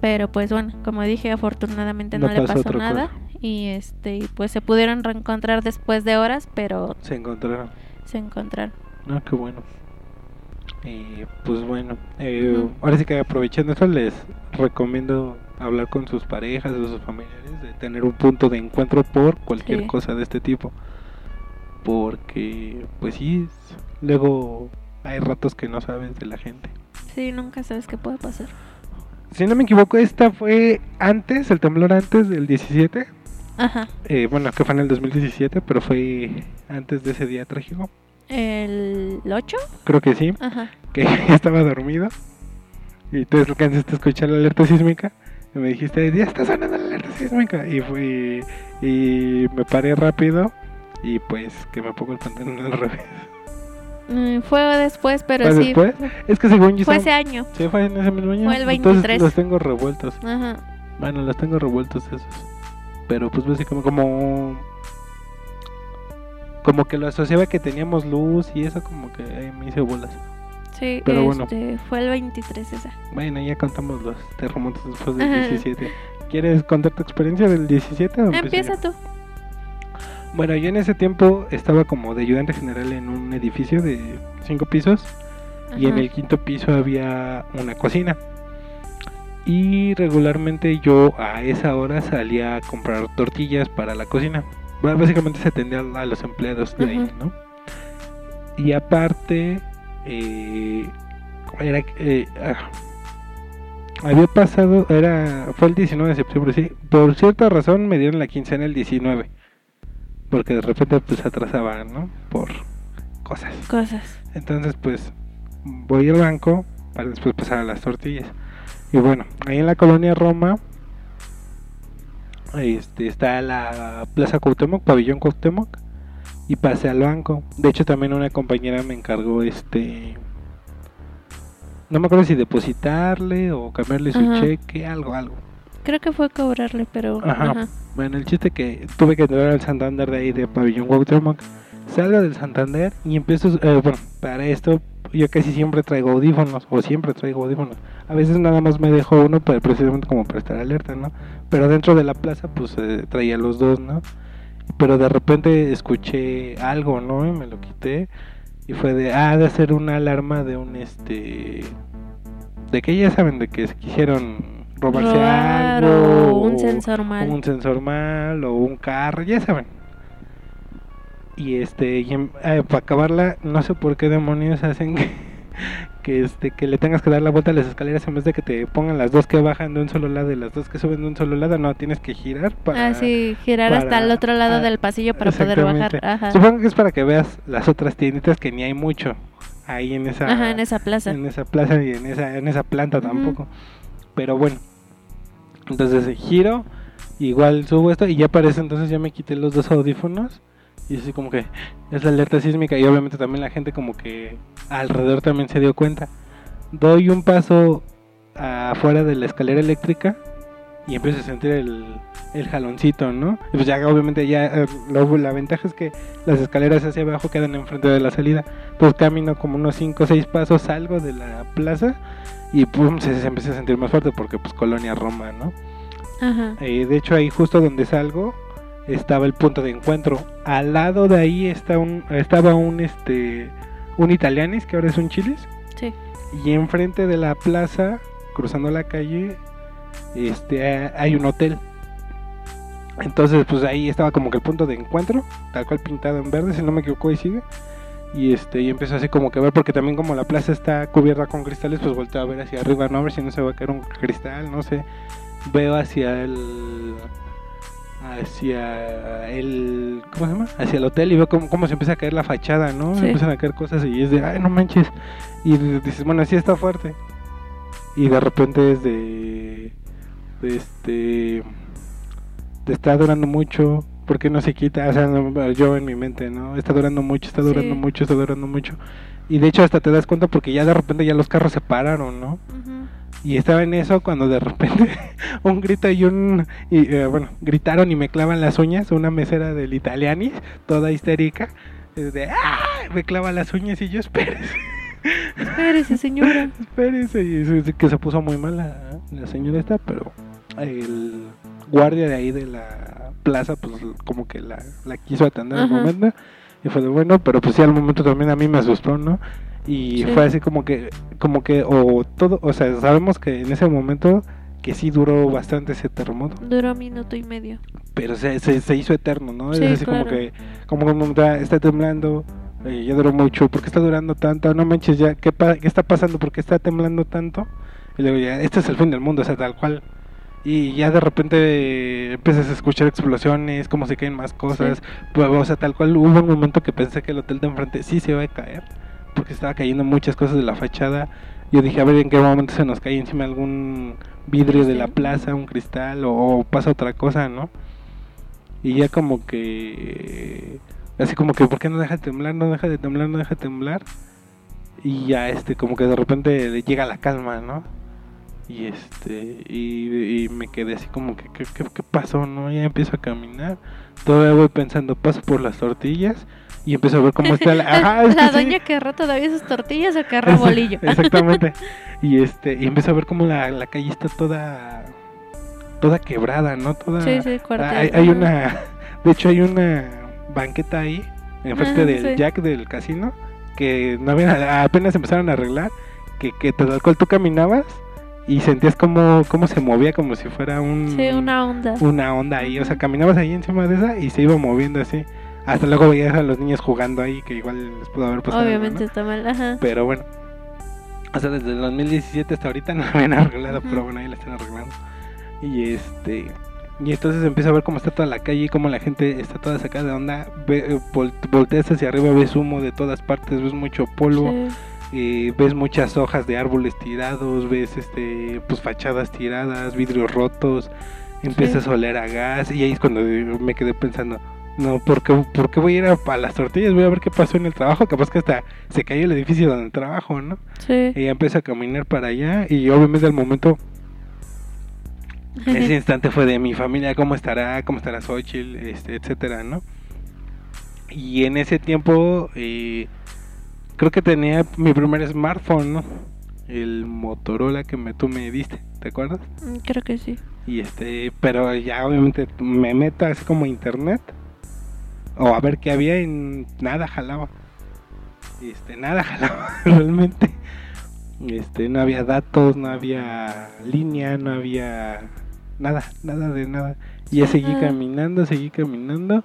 Pero pues bueno, como dije, afortunadamente no, No le pasó nada. cosa. Y este, pues se pudieron reencontrar después de horas, pero Se encontraron. se encontraron. No, qué bueno. Y pues bueno, eh, ahora sí que aprovechando esto les recomiendo hablar con sus parejas o sus familiares, de tener un punto de encuentro por cualquier Sí. cosa de este tipo. Porque pues sí, luego hay ratos que no sabes de la gente. Sí, nunca sabes qué puede pasar. Si no me equivoco, esta fue antes, el temblor antes del 17. Ajá. Eh, bueno, que fue en el 2017, pero fue antes de ese día trágico. ¿El 8? Creo que sí. Ajá. que estaba dormido y tú alcanzaste a escuchar la alerta sísmica y me dijiste ya está sonando la alerta sísmica y fui y me paré rápido y pues que me pongo el pantalón al revés Mm, fue después, pero ¿Fue sí. después? Es que según yo Fue ese año. Sí, fue en ese mismo año. Fue el Entonces 23. los tengo revueltos. Ajá. Bueno, los tengo revueltos esos. Pero pues básicamente como... Como que lo asociaba que teníamos luz y eso como que me hice bolas. Sí, Pero bueno. este, fue el 23 esa. Bueno, ya contamos los terremotos después del Ajá. 17. ¿Quieres contar tu experiencia del 17? o empiezo Empieza yo? tú. Bueno, yo en ese tiempo estaba como de ayudante general en un edificio de cinco pisos y en el quinto piso había una cocina. Y regularmente yo a esa hora salía a comprar tortillas para la cocina. Básicamente se atendía a los empleados de ahí. ¿no? Y aparte, eh, era, eh, ah, había pasado, era, fue el 19 de septiembre, sí. Por cierta razón me dieron la quincena el 19. Porque de repente pues atrasaban, ¿no? Por cosas. Cosas. Entonces, pues, voy al banco para después pasar a las tortillas. Y bueno, ahí en la colonia Roma este, está la Plaza Cuauhtémoc, Pabellón Cuauhtémoc, y pasé al banco. De hecho, también una compañera me encargó, este, no me acuerdo si depositarle o cambiarle su Ajá. cheque, algo, algo. Creo que fue cobrarle, pero. Ajá. Ajá. Bueno, el chiste que tuve que entrar al Santander de ahí de Pabellón Cuauhtémoc. Salgo del Santander y empiezo, eh, bueno, para esto yo casi siempre traigo audífonos, o siempre traigo audífonos. A veces nada más me dejo uno para precisamente como para estar alerta, ¿no? Pero dentro de la plaza pues eh, traía los dos, ¿no? Pero de repente escuché algo, ¿no? Y me lo quité y fue de, ah, de hacer una alarma de un, este, de que ya saben, de que se quisieron robarse Robar algo. o un o- sensor mal. un sensor mal o un carro, ya saben. Y este, y en- eh, para acabarla, no sé por qué demonios hacen que, que este que le tengas que dar la vuelta a las escaleras en vez de que te pongan las dos que bajan de un solo lado y las dos que suben de un solo lado, no, tienes que girar para Ah, sí, girar hasta el otro lado ah, del pasillo para poder bajar. Ajá. Supongo que es para que veas las otras tienditas que ni hay mucho ahí en esa Ajá, en esa plaza. en esa plaza y en esa, en esa planta tampoco. Pero bueno. Entonces eh, giro, igual subo esto y ya para eso entonces ya me quité los dos audífonos. Y así como que es la alerta sísmica y obviamente también la gente como que alrededor también se dio cuenta. Doy un paso afuera de la escalera eléctrica y empiezo a sentir el, el jaloncito, ¿no? Y pues ya obviamente ya eh, lo- la ventaja es que las escaleras hacia abajo quedan enfrente de la salida. Pues camino como unos 5 o 6 pasos, salgo de la plaza y pum, se, se empieza a sentir más fuerte porque pues colonia Roma, ¿no? Ajá. Eh, de hecho ahí justo donde salgo estaba el punto de encuentro. Al lado de ahí está un, estaba un este un italianis que ahora es un chilis Sí. y enfrente de la plaza, cruzando la calle, este hay un hotel. Entonces, pues ahí estaba como que el punto de encuentro, tal cual pintado en verde, si no me equivoco, ahí sigue. Y este, y empezó así como que a ver, porque también como la plaza está cubierta con cristales, pues volteo a ver hacia arriba, no a ver si no se va a caer un cristal, no sé. Veo hacia el hacia el ¿cómo se llama? hacia el hotel y veo cómo, cómo se empieza a caer la fachada, ¿no? Sí. Empiezan a caer cosas y es de, ay, no manches. Y dices, bueno, sí está fuerte. Y de repente es de, de este, de está durando mucho, ¿por qué no se quita? O sea, no, yo en mi mente, ¿no? Está durando mucho, está durando Sí. mucho, está durando mucho. Y de hecho hasta te das cuenta porque ya de repente ya los carros se pararon, ¿no? Y estaba en eso cuando de repente un grito y un... Y, eh, bueno, gritaron y me clavan las uñas, una mesera del Italiani, toda histérica. es de, ¡ah! Me clava las uñas y yo, espérese, Espérese, señora. espérese. Y que se puso muy mal la, la señora esta, pero el guardia de ahí de la plaza, pues como que la, la quiso atender al momento. Y fue de bueno, pero pues sí, al momento también a mí me asustó, ¿no? Y Sí. fue así como que, como que, o todo, o sea, sabemos que en ese momento que sí duró bastante ese terremoto, Duró minuto y medio. pero se, se, se hizo eterno, ¿no? Sí, es así como que, como que está temblando, eh, ya duró mucho, ¿por qué está durando tanto? No manches, ya, ¿qué, pa- qué está pasando? ¿Por qué está temblando tanto? Y luego ya, este es el fin del mundo, o sea, tal cual. Y ya de repente eh, empiezas a escuchar explosiones, cómo se caen más cosas. Pues, o sea, tal cual hubo un momento que pensé que el hotel de enfrente sí se iba a caer, porque estaba cayendo muchas cosas de la fachada. Yo dije, a ver en qué momento se nos cae encima algún vidrio de la plaza, un cristal o, o pasa otra cosa, ¿no? Y ya como que Así como que, ¿por qué no deja de temblar? No deja de temblar, no deja de temblar. Y ya, este, como que de repente le llega la calma, ¿no? Y este, y, y me quedé así como que, ¿qué, qué, qué pasó? ¿No? Ya empiezo a caminar. Todavía voy pensando, paso por las tortillas y empiezo a ver cómo está la. Ajá, es que la sí. doña que agarró todavía sus tortillas o que agarró bolillo. Exactamente. y este, y empiezo a ver cómo la, la calle está toda toda quebrada, ¿no? Toda Sí, sí, hay, hay una de hecho hay una banqueta ahí enfrente Ajá, del sí. jack del casino que no había apenas empezaron a arreglar que que tal cual tú caminabas y sentías como cómo se movía como si fuera un Sí, una onda. una onda ahí, o sea, caminabas ahí encima de esa y se iba moviendo así. Hasta luego veías a los niños jugando ahí, que igual les pudo haber pasado. algo, ¿no? Obviamente está mal, ajá. Pero bueno. O sea, desde el 2017 hasta ahorita no habían arreglado, pero bueno, ahí la están arreglando. Y este. Y entonces empieza a ver cómo está toda la calle, cómo la gente está toda sacada de onda. Ve, eh, vol- volteas hacia arriba, ves humo de todas partes, ves mucho polvo, Sí. eh, ves muchas hojas de árboles tirados, ves este pues fachadas tiradas, vidrios rotos, empiezas a oler a gas. Y ahí es cuando me quedé pensando, no, ¿por qué, por qué voy a ir a, a las tortillas? Voy a ver qué pasó en el trabajo. Capaz que hasta se cayó el edificio donde trabajo, ¿no? Sí. Y ya empecé a caminar para allá y obviamente al momento, ese instante fue de mi familia, cómo estará, cómo estará Xochitl, este, etcétera, ¿no? Y en ese tiempo eh, creo que tenía mi primer smartphone, ¿no? El Motorola que me, tú me diste, ¿te acuerdas? Mm, Creo que sí. Y este, pero ya obviamente me meto así como a internet o a ver qué había y nada jalaba. Este, nada jalaba realmente. Este, no había datos, no había línea, no había nada, nada de nada. Y ya seguí caminando, seguí caminando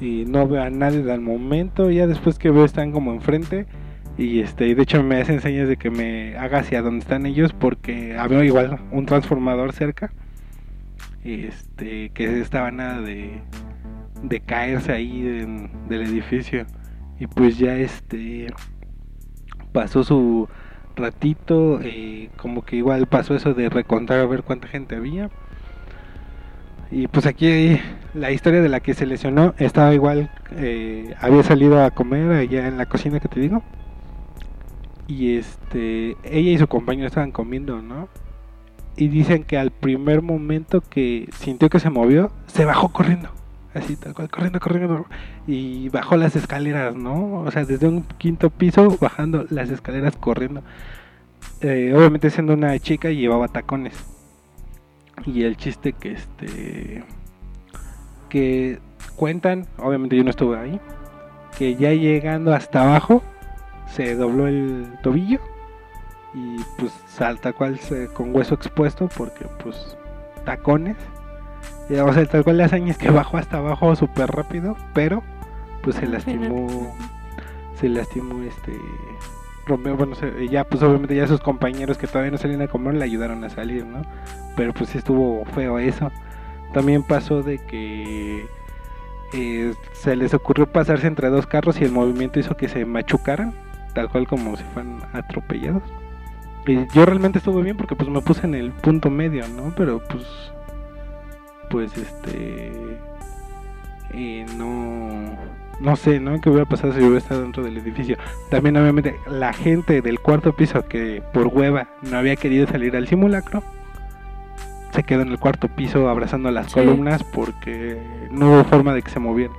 y no veo a nadie al momento. Ya después que veo están como enfrente y este, y de hecho me hacen señas de que me haga hacia donde están ellos porque había igual un transformador cerca. Este, que estaba nada de, de caerse ahí del edificio. Y pues ya este pasó su ratito, eh, como que igual pasó eso de recontar a ver cuánta gente había. Y pues aquí la historia de la que se lesionó estaba igual, eh, había salido a comer allá en la cocina que te digo. Y este, ella y su compañero estaban comiendo, ¿no? Y dicen que al primer momento que sintió que se movió, se bajó corriendo. Así, tal cual, corriendo, corriendo. Y bajó las escaleras, ¿no? O sea, desde un quinto piso, bajando las escaleras corriendo. Eh, obviamente siendo una chica y llevaba tacones. Y el chiste que este... Que cuentan, obviamente yo no estuve ahí, que ya llegando hasta abajo, se dobló el tobillo y pues salta cual con hueso expuesto porque pues tacones o sea tal cual la hazaña es que bajó hasta abajo súper rápido pero pues se lastimó se lastimó este rompió bueno se- ya pues obviamente ya sus compañeros que todavía no salían a comer le ayudaron a salir no pero pues sí estuvo feo eso. También pasó de que eh, se les ocurrió pasarse entre dos carros y el movimiento hizo que se machucaran tal cual como si fueran atropellados. Y yo realmente estuve bien porque pues me puse en el punto medio, ¿no? Pero pues pues este eh, no no sé, ¿no? ¿Qué hubiera pasado si yo hubiera estado dentro del edificio? También obviamente la gente del cuarto piso que por hueva no había querido salir al simulacro se quedó en el cuarto piso abrazando las Sí. columnas porque no hubo forma de que se movieran.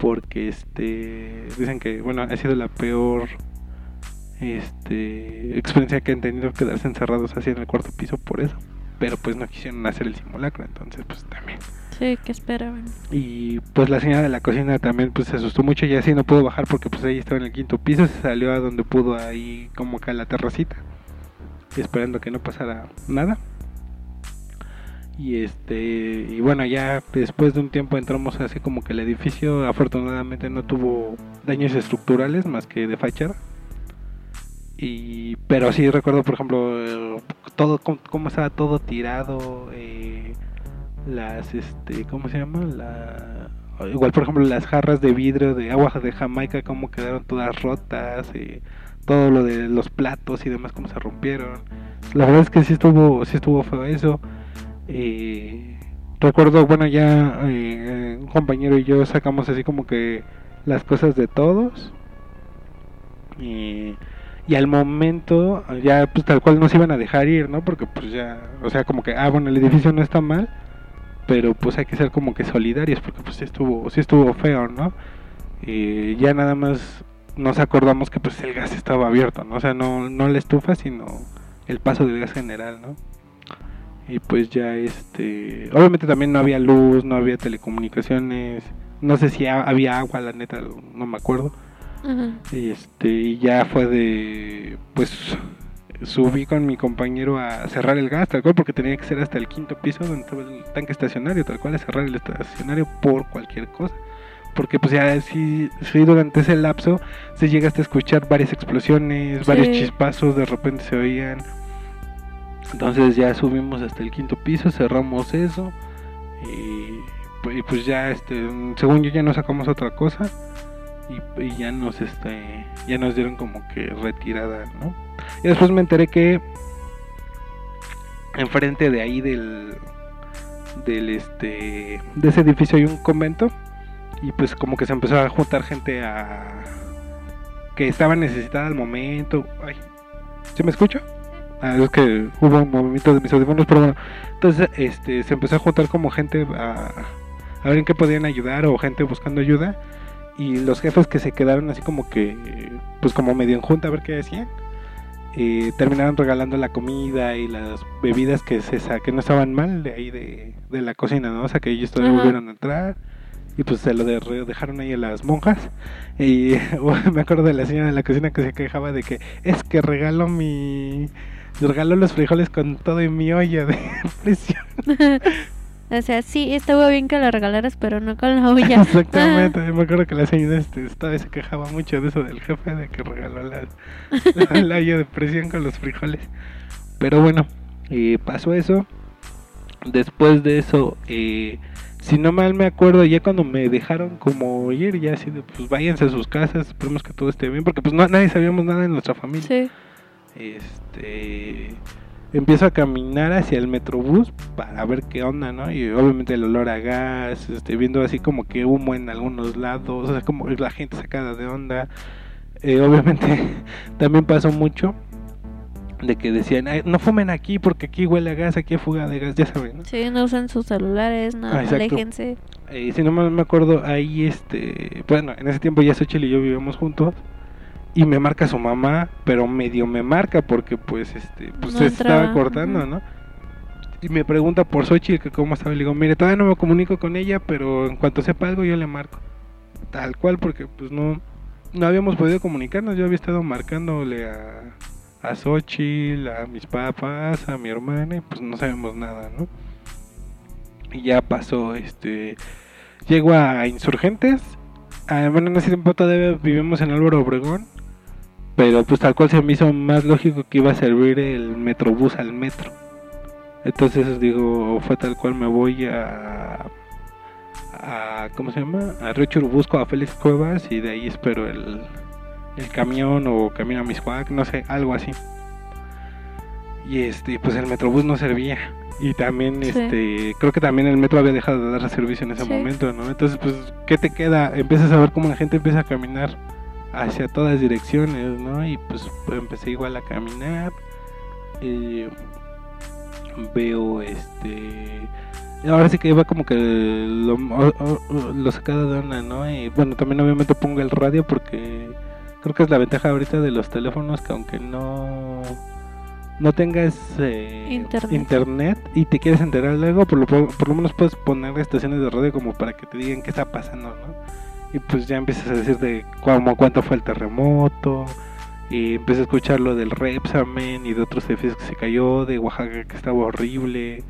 Porque este dicen que bueno, ha sido la peor este experiencia que han tenido quedarse encerrados así en el cuarto piso por eso. Pero pues no quisieron hacer el simulacro, entonces pues también. Sí, que esperaban. Y pues la señora de la cocina también pues se asustó mucho y así no pudo bajar porque pues ella estaba en el quinto piso, se salió a donde pudo ahí como acá a la terracita, esperando que no pasara nada. Y este, y bueno, ya después de un tiempo entramos así como que el edificio afortunadamente no tuvo daños estructurales más que de fachada. Y, pero sí recuerdo, por ejemplo, todo cómo, cómo estaba todo tirado, eh, las, este, ¿cómo se llama? La, igual, por ejemplo, las jarras de vidrio de agua de Jamaica, cómo quedaron todas rotas, eh, todo lo de los platos y demás, cómo se rompieron. La verdad es que sí estuvo, sí estuvo feo eso. Eh, recuerdo, bueno, ya un compañero y yo sacamos así como que las cosas de todos. Y al momento, ya pues tal cual nos iban a dejar ir, ¿no? Porque pues ya, o sea, como que, ah, bueno, el edificio no está mal, pero pues hay que ser como que solidarios, porque pues sí estuvo, sí estuvo feo, ¿no? Y ya nada más nos acordamos que pues el gas estaba abierto, ¿no? O sea, no, no la estufa, sino el paso del gas general, ¿no? Y pues ya este, obviamente también no había luz, no había telecomunicaciones, no sé si había agua, la neta, no me acuerdo. Y este, y ya fue de, pues subí con mi compañero a cerrar el gas, tal cual, porque tenía que ser hasta el quinto piso donde estaba el tanque estacionario, tal cual, a cerrar el estacionario por cualquier cosa. Porque pues ya sí, sí durante ese lapso se llegaste a escuchar varias explosiones, varios chispazos, de repente se oían. Entonces ya subimos hasta el quinto piso, cerramos eso y, pues ya este, según yo ya no sacamos otra cosa y, ya nos este ya nos dieron como que retirada, ¿no? Y después me enteré que enfrente de ahí del del este de ese edificio hay un convento y pues como que se empezó a juntar gente a que estaba necesitada al momento. Ay, ¿se me escucha? Ah, es que hubo un movimiento de mis audífonos, pero bueno, entonces este se empezó a juntar como gente a, a ver en qué podían ayudar o gente buscando ayuda y los jefes que se quedaron así como que pues como medio en junta a ver qué hacían eh, terminaron regalando la comida y las bebidas que se que no estaban mal de ahí de, de la cocina no o sea que ellos todavía volvieron a entrar y pues se lo dejaron ahí a las monjas. Y me acuerdo de la señora de la cocina que se quejaba de que es que regaló mi regaló los frijoles con todo y mi olla de presión o sea sí estuvo bien que lo regalaras pero no con la olla exactamente me acuerdo que la señora este, esta vez se quejaba mucho de eso del jefe de que regaló la, la, olla de presión con los frijoles pero bueno y pasó eso después de eso eh, si no mal me acuerdo, ya cuando me dejaron como ir, ya así de, pues váyanse a sus casas, esperemos que todo esté bien, porque pues no, nadie sabíamos nada en nuestra familia. Sí. Este, empiezo a caminar hacia el metrobús para ver qué onda, ¿no? Y obviamente el olor a gas, este, viendo así como que humo en algunos lados, o sea, como la gente sacada de onda. Eh, obviamente también pasó mucho de que decían, no fumen aquí porque aquí huele a gas, aquí hay fuga de gas, ya saben. ¿no? Sí, no usan sus celulares, no, ah, aléjense. Eh, si no me acuerdo, ahí este, bueno, en ese tiempo ya Xochitl y yo vivíamos juntos y me marca su mamá, pero medio me marca porque pues este, pues se estaba cortando, ¿no? Y me pregunta por Xochitl que cómo estaba, y le digo, mire, todavía no me comunico con ella, pero en cuanto sepa algo yo le marco. Tal cual, porque pues no, no habíamos podido comunicarnos, yo había estado marcándole a a Xochitl, a mis papás, a mi hermana, y pues no sabemos nada, ¿no? Y ya pasó, este, llego a Insurgentes, ah, bueno, en ese tiempo todavía vivimos en Álvaro Obregón, pero pues tal cual se me hizo más lógico que iba a servir el metrobús al metro. Entonces digo, fue tal cual me voy a, a ¿cómo se llama? A Río Churubusco, a Félix Cuevas y de ahí espero el, el camión o camino a Miscuac, no sé, algo así. Y este, pues el metrobús no servía. Y también, este, creo que también el metro había dejado de dar servicio en ese momento, ¿no? Entonces, pues, ¿qué te queda? Empiezas a ver cómo la gente empieza a caminar hacia todas direcciones, ¿no? Y pues, empecé igual a caminar. Eh, veo, este, ahora sí que iba como que lo, lo sacado de onda, ¿no? Y bueno, también obviamente pongo el radio porque creo que es la ventaja ahorita de los teléfonos que aunque no no tengas eh, internet. y te quieres enterar de algo, por lo, por lo menos puedes poner estaciones de radio como para que te digan qué está pasando, ¿no? Y pues ya empiezas a decir de cómo, cuánto fue el terremoto, y empiezas a escuchar lo del Repsamen y de otros edificios que se cayó, de Oaxaca que estaba horrible,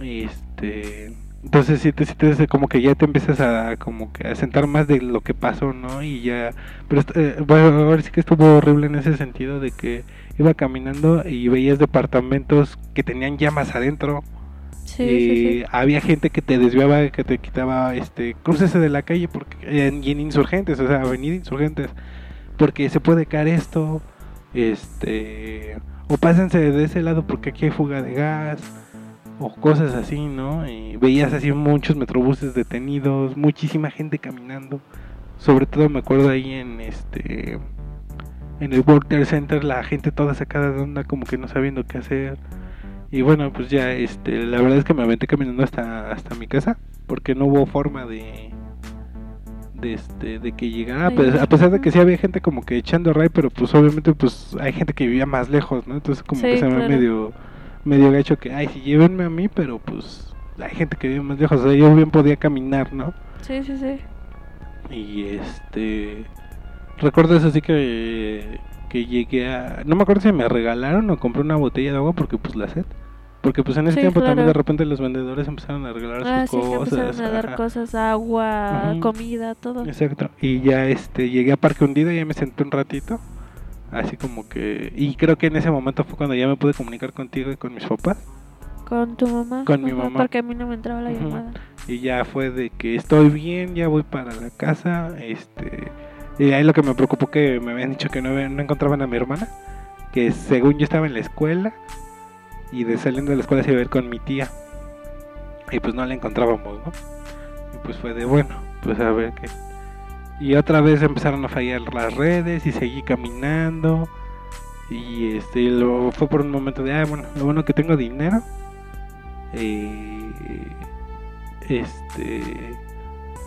este entonces sí te, como que ya te empiezas a como que a sentar más de lo que pasó, ¿no? Y ya, pero eh, bueno, ahora sí que estuvo horrible en ese sentido de que iba caminando y veías departamentos que tenían llamas adentro. Sí, había gente que te desviaba, que te quitaba, este, crucese de la calle porque en, y en insurgentes, o sea, avenida insurgentes, porque se puede caer esto, este, o pásense de ese lado porque aquí hay fuga de gas o cosas así, ¿no? Y veías así muchos metrobuses detenidos, muchísima gente caminando. Sobre todo me acuerdo ahí en este en el World Trade Center la gente toda sacada de onda como que no sabiendo qué hacer. Y bueno, pues ya este la verdad es que me aventé caminando hasta hasta mi casa porque no hubo forma de de este de que llegara pues, a pesar de que sí había gente como que echando ray pero pues obviamente pues hay gente que vivía más lejos no entonces como Sí, que se me claro. medio medio gacho que ay sí llévenme a mí pero pues hay gente que vive más lejos o sea yo bien podía caminar no Sí, sí, sí. y este recuerdo eso sí que que llegué a no me acuerdo si me regalaron o compré una botella de agua porque pues la sed porque pues en ese Sí, tiempo también de repente los vendedores empezaron a regalar Ah, sus sí, que cosas empezaron a dar ajá. cosas, agua, comida, todo. Exacto. Y ya este llegué a Parque Hundido y ya me senté un ratito. Así como que y creo que en ese momento fue cuando ya me pude comunicar contigo y con mis papás Con tu mamá. Con mi mamá. Porque a mí no me entraba la llamada. y ya fue de que estoy bien, ya voy para la casa, este y ahí lo que me preocupó que me habían dicho que no, encontraban a mi hermana, que según yo estaba en la escuela y de saliendo de la escuela se iba a ir con mi tía. Y pues no la encontrábamos, ¿no? Y pues fue de bueno, pues a ver qué. Y otra vez empezaron a fallar las redes y seguí caminando. Y este lo, fue por un momento de, ah, bueno, lo bueno que tengo dinero. Eh, este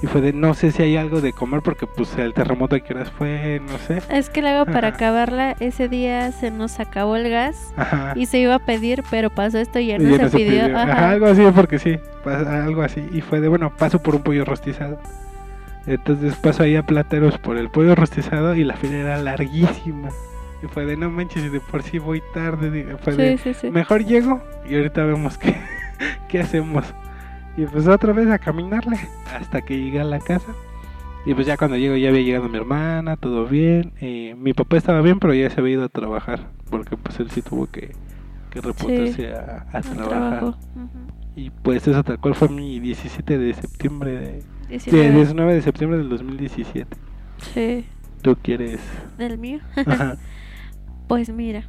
y fue de no sé si hay algo de comer porque pues el terremoto a qué horas fue, no sé. Es que luego para Ajá. acabarla, ese día se nos acabó el gas Ajá. y se iba a pedir, pero pasó esto y ya Y no ya se no se pidió. Ajá. Ajá, algo así, porque sí, algo así. Y fue de, bueno, paso por un pollo rostizado. Entonces paso ahí a Plateros por el pollo rostizado y la fila era larguísima. Y fue de, no manches, y de por sí voy tarde. Fue de, Sí, sí, sí. mejor llego y ahorita vemos qué, qué hacemos. Y pues otra vez a caminarle hasta que llegué a la casa. Y pues ya cuando llego ya había llegado mi hermana, todo bien. Eh, mi papá estaba bien, pero ya se había ido a trabajar. Porque pues él sí tuvo que, que reportarse a, trabajar. Y pues eso tal cual fue mi 17 de septiembre de... de 19. 19 de septiembre del 2017. Sí, ¿Tú quieres? del mío. Ajá. Pues mira,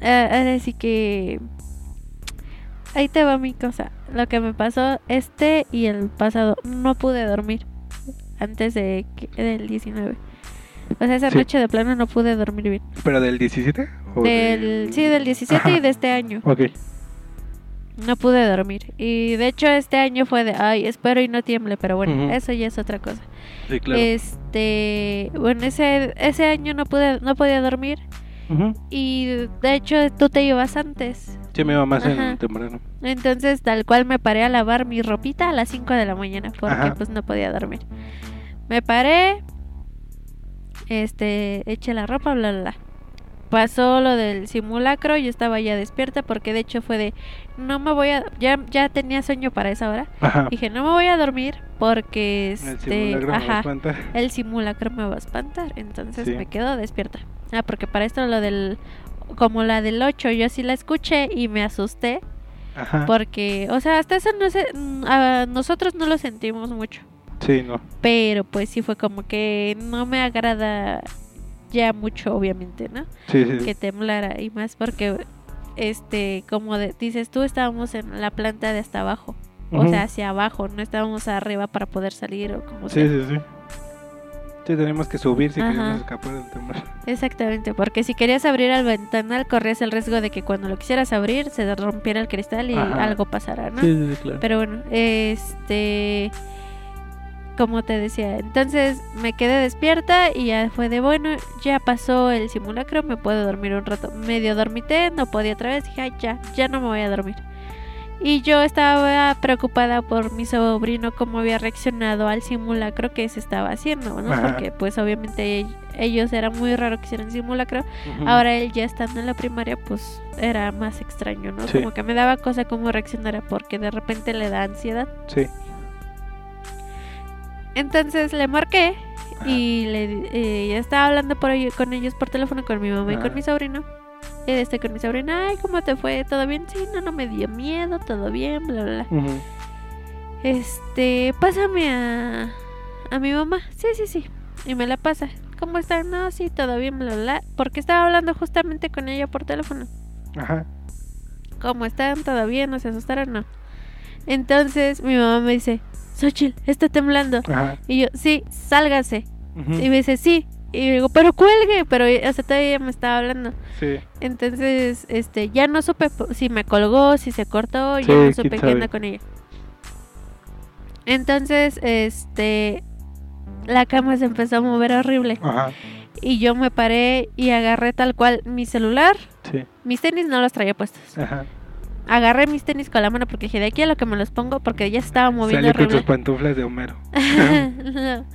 eh, ahora sí que ahí te va mi cosa. Lo que me pasó este y el pasado, no pude dormir antes de que- del 19. O sea, esa Sí. noche de plano no pude dormir bien. ¿Pero del 17? ¿O Del, sí, del 17 y de este año. Ok. No pude dormir. Y de hecho este año fue de, ay, espero y no tiemble, pero bueno, eso ya es otra cosa. Sí, claro. Este, bueno, ese ese año no pude no podía dormir y de hecho tú te ibas antes. Sí, me iba más Ajá. en temprano. Entonces, tal cual me paré a lavar mi ropita a las 5 de la mañana porque Ajá. pues no podía dormir. Me paré, este, eché la ropa, bla, bla, bla. Pasó lo del simulacro, yo estaba ya despierta porque de hecho fue de, no me voy a, ya, ya tenía sueño para esa hora. Ajá. Dije, no me voy a dormir porque, El este, simulacro me va a ajá, espantar. el simulacro me va a espantar. Entonces Sí. me quedo despierta. Ah, porque para esto lo del, como la del 8, yo sí la escuché y me asusté. Ajá. Porque, o sea, hasta eso no sé, mm, a nosotros no lo sentimos mucho. Sí, no. Pero pues sí fue como que no me agrada ya mucho, obviamente, ¿no? Sí, sí. Que temblara y más porque, este, como de- dices tú, estábamos en la planta de hasta abajo. O sea, hacia abajo, no estábamos arriba para poder salir o como Sí, sea. sí, sí. Sí, tenemos que subir si Ajá. queremos escapar del temor. Exactamente, porque si querías abrir el ventanal corrías el riesgo de que cuando lo quisieras abrir se rompiera el cristal y Ajá. algo pasara, ¿no? Sí, sí, sí, claro. Pero bueno, este. Como te decía, entonces me quedé despierta y ya fue de bueno, ya pasó el simulacro, me puedo dormir un rato. Medio dormité, no podía otra vez, dije, "Ay, ya, ya no me voy a dormir. Y yo estaba preocupada por mi sobrino, cómo había reaccionado al simulacro que se estaba haciendo, ¿no? Ajá. Porque pues obviamente ellos era muy raro que hicieran simulacro. Ahora él ya estando en la primaria, pues era más extraño, ¿no? Sí. Como que me daba cosa cómo reaccionara porque de repente le da ansiedad. Sí. Entonces le marqué y le di- eh, ya estaba hablando por con ellos por teléfono con mi mamá y con mi sobrino. Este con mi sobrino, ay, ¿cómo te fue? ¿Todo bien? Sí, no, no me dio miedo, todo bien, bla, bla, bla. Este, pásame a, a mi mamá. Sí, sí, sí. Y me la pasa. ¿Cómo está? No, sí, todo bien, bla, bla. Porque estaba hablando justamente con ella por teléfono. Ajá. ¿Cómo están? ¿Todo bien? ¿No se asustaron? No. Entonces mi mamá me dice, Xochitl, está temblando. Ajá. Y yo, sí, sálgase. Y me dice, sí. Y digo, pero cuelgue. Pero sea, todavía me estaba hablando. Sí. Entonces, este, ya no supe si me colgó, si se cortó, ya no supe qué onda con ella. Entonces, este, la cama se empezó a mover horrible. Ajá. Y yo me paré y agarré tal cual mi celular. Sí. Mis tenis no los traía puestos. Ajá. Agarré mis tenis con la mano porque dije, de aquí a lo que me los pongo porque ya se estaba moviendo Sale con sus pantuflas de Homero. No.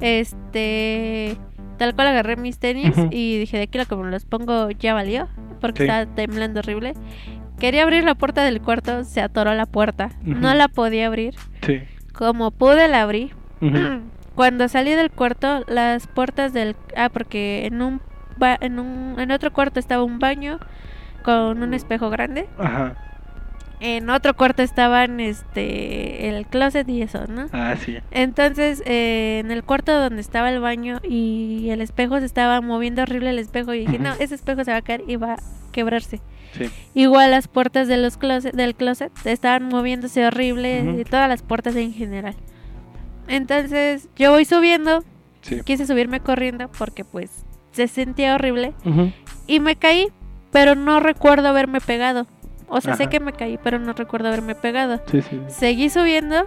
este tal cual agarré mis tenis y dije de aquí lo que me los pongo ya valió porque Sí. estaba temblando horrible. Quería abrir la puerta del cuarto se atoró la puerta. No la podía abrir. Sí. como pude la abrí. Cuando salí del cuarto las puertas del ah porque en un ba- en un en otro cuarto estaba un baño con un espejo grande. Ajá. En otro cuarto estaban este el closet y eso no Ah, sí. entonces, eh, en el cuarto donde estaba el baño y el espejo se estaba moviendo horrible el espejo y dije, no, ese espejo se va a caer y va a quebrarse. Sí. Igual las puertas de los closet, del closet estaban moviéndose horrible y todas las puertas en general. Entonces, yo voy subiendo, Sí. quise subirme corriendo porque pues se sentía horrible y me caí, pero no recuerdo haberme pegado. O sea, sé que me caí, pero no recuerdo haberme pegado. Sí, sí. Seguí subiendo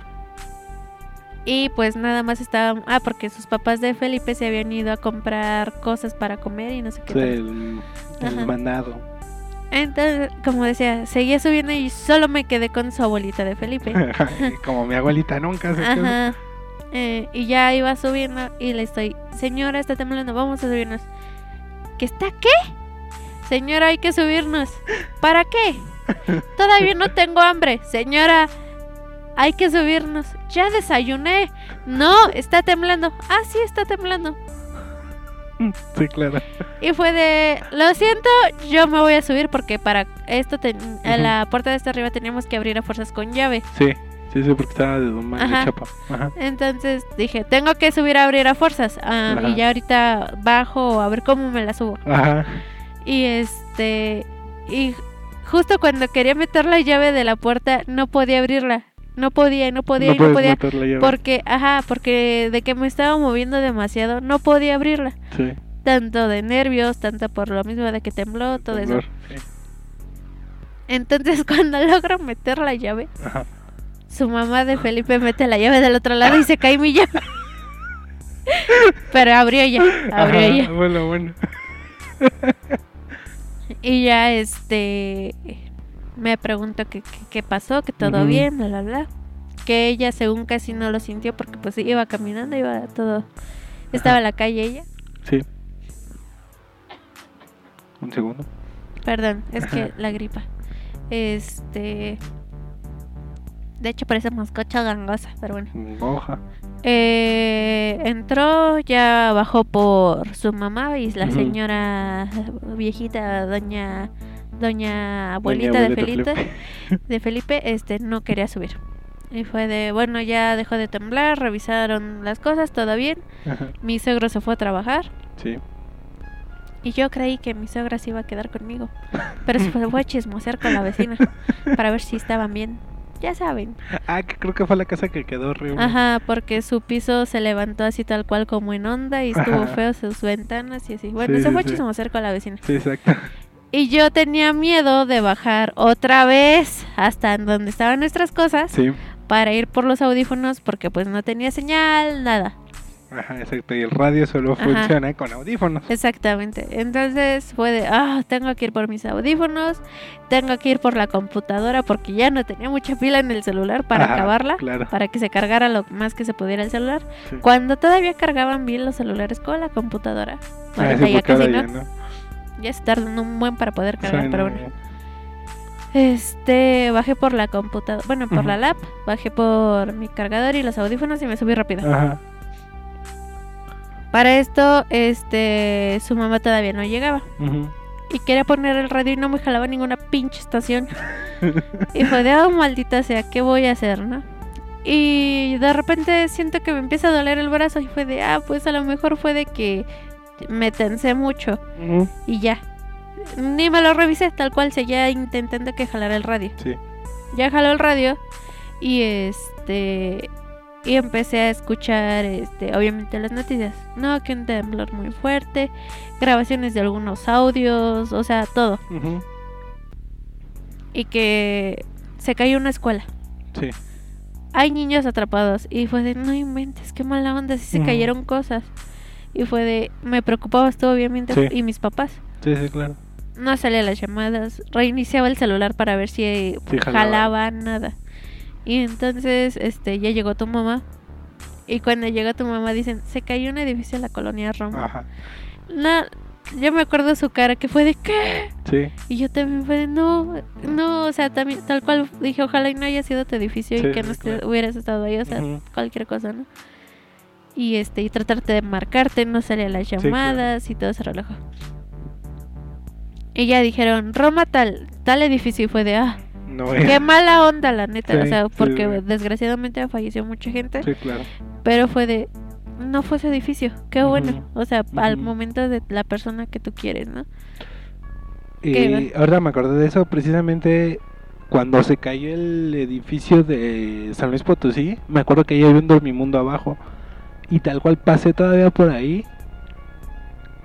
y pues nada más estaba... Ah, porque sus papás de Felipe se habían ido a comprar cosas para comer y no sé qué. El, el Ajá. mandado. Entonces, como decía, seguía subiendo y solo me quedé con su abuelita de Felipe. Como mi abuelita nunca se. Ajá. Eh, y ya iba subiendo y le estoy, señora, está temblando, vamos a subirnos. ¿Qué está qué? Señora, hay que subirnos. ¿Para qué? Todavía no tengo hambre. Señora, hay que subirnos. Ya desayuné. No, está temblando. Ah, sí, está temblando. Sí, claro. Y fue de, lo siento, yo me voy a subir porque para esto, ten- la puerta de esta arriba teníamos que abrir a fuerzas con llave. Sí, sí, sí, porque estaba de Dumán Ajá. chapa. Ajá. Entonces dije, tengo que subir a abrir a fuerzas. Ah, y ya ahorita bajo a ver cómo me la subo. Ajá. Y este. Y justo cuando quería meter la llave de la puerta, no podía abrirla. No podía, no podía no y no podía. meter la llave. Porque, ajá, porque de que me estaba moviendo demasiado, no podía abrirla. Sí, Tanto de nervios, tanto por lo mismo de que tembló, todo temblor, eso. sí. Entonces, cuando logro meter la llave, Ajá. su mamá de Felipe mete la llave del otro lado y se cae mi llave. Pero abrió ella, abrió Ajá, ella. Bueno, bueno. Y ya este me preguntó que qué qué pasó, que todo bien, bla bla bla. Que ella según casi no lo sintió porque pues iba caminando, iba todo estaba en la calle ella. Sí. Un segundo. Perdón, es que la gripa. Este de hecho parece mascocha gangosa, pero bueno. Hoja. Eh, entró, ya bajó por su mamá y la señora viejita, doña doña abuelita, de Felipe, de Felipe, este no quería subir. Y fue de, bueno, ya dejó de temblar, revisaron las cosas, todo bien. Ajá. Mi suegro se fue a trabajar Sí. y yo creí que mi suegra se iba a quedar conmigo. Pero se fue a chismosear con la vecina para ver si estaban bien. Ya saben. Ah, que creo que fue la casa que quedó horrible. Ajá, porque su piso se levantó así tal cual como en onda y estuvo Ajá. feo sus ventanas y así. Bueno, Sí, se sí, fue a sí. chismosear con la vecina. Sí, exacto. Y yo tenía miedo de bajar otra vez hasta donde estaban nuestras cosas Sí. para ir por los audífonos porque pues no tenía señal, nada. Ajá, exacto. Y el radio solo Ajá. funciona con audífonos. Exactamente. Entonces fue de, ah, tengo que ir por mis audífonos, tengo que ir por la computadora porque ya no tenía mucha pila en el celular para Ajá, acabarla, Claro. para que se cargara lo más que se pudiera el celular. Sí. Cuando todavía cargaban bien los celulares con la computadora. Ah, sí, ya porque casi ahora no. ya no. Ya se tardan un buen para poder Sí, cargar, pero no, bueno. Este, bajé por la computadora, bueno, por la lap, bajé por mi cargador y los audífonos y me subí rápido. Ajá. Para esto, este, su mamá todavía no llegaba y quería poner el radio y no me jalaba ninguna pinche estación. y fue de, oh, maldita sea, ¿qué voy a hacer, no? Y de repente siento que me empieza a doler el brazo y fue de, ah, pues a lo mejor fue de que me tensé mucho y ya. Ni me lo revisé, tal cual seguía intentando que jalara el radio. Sí. Ya jaló el radio Y este y empecé a escuchar este obviamente las noticias. No, que un temblor muy fuerte, grabaciones de algunos audios, o sea, todo. Y que se cayó una escuela. Sí. Hay niños atrapados y fue de no inventes, qué mala onda, si se cayeron cosas. Y fue de me preocupaba esto obviamente Sí. y mis papás. Sí, sí, claro. No salía las llamadas, reiniciaba el celular para ver si jalaba nada. Y entonces este ya llegó tu mamá. Y cuando llega tu mamá dicen, se cayó un edificio en la colonia Roma. Ajá. No, yo me acuerdo su cara que fue de ¿qué? Sí. Y yo también fue de no, no, o sea, también tal cual dije, ojalá y no haya sido tu edificio Sí, y que no claro. hubieras estado ahí, o sea, cualquier cosa, ¿no? Y este, y tratarte de marcarte, no salían las claro. llamadas y todo se relajó. Y ya dijeron, Roma tal, tal edificio y fue de ah, No qué mala onda la neta, o sea, porque desgraciadamente falleció mucha gente, Sí, claro. pero fue de no fue ese edificio, qué bueno, o sea, al momento de la persona que tú quieres, ¿no? Y ahora me acordé de eso precisamente cuando se cayó el edificio de San Luis Potosí. Me acuerdo que ahí había un dormimundo abajo. Y tal cual pasé todavía por ahí.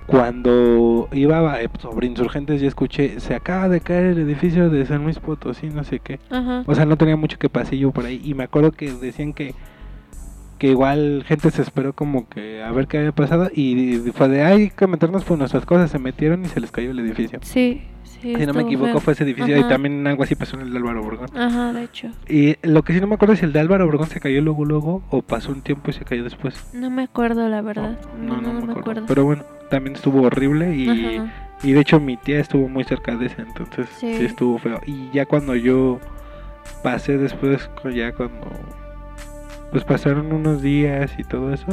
Cuando iba eh, sobre insurgentes, ya escuché: Se acaba de caer el edificio de San Luis Potosí, no sé qué. Ajá. O sea, no tenía mucho que pasé yo por ahí. Y me acuerdo que decían que que igual gente se esperó como que a ver qué había pasado y fue de ay que meternos por nuestras cosas se metieron y se les cayó el edificio Sí, sí. si no me equivoco feo. fue ese edificio y también algo así pasó en el de Álvaro Obregón Ajá, de hecho. y lo que sí no me acuerdo es si el de Álvaro Obregón se cayó luego luego o pasó un tiempo y se cayó después No me acuerdo, la verdad. No, no, me acuerdo. pero bueno también estuvo horrible y, Ajá. y de hecho mi tía estuvo muy cerca de ese entonces sí. Sí. estuvo feo y ya cuando yo pasé después ya cuando pues pasaron unos días y todo eso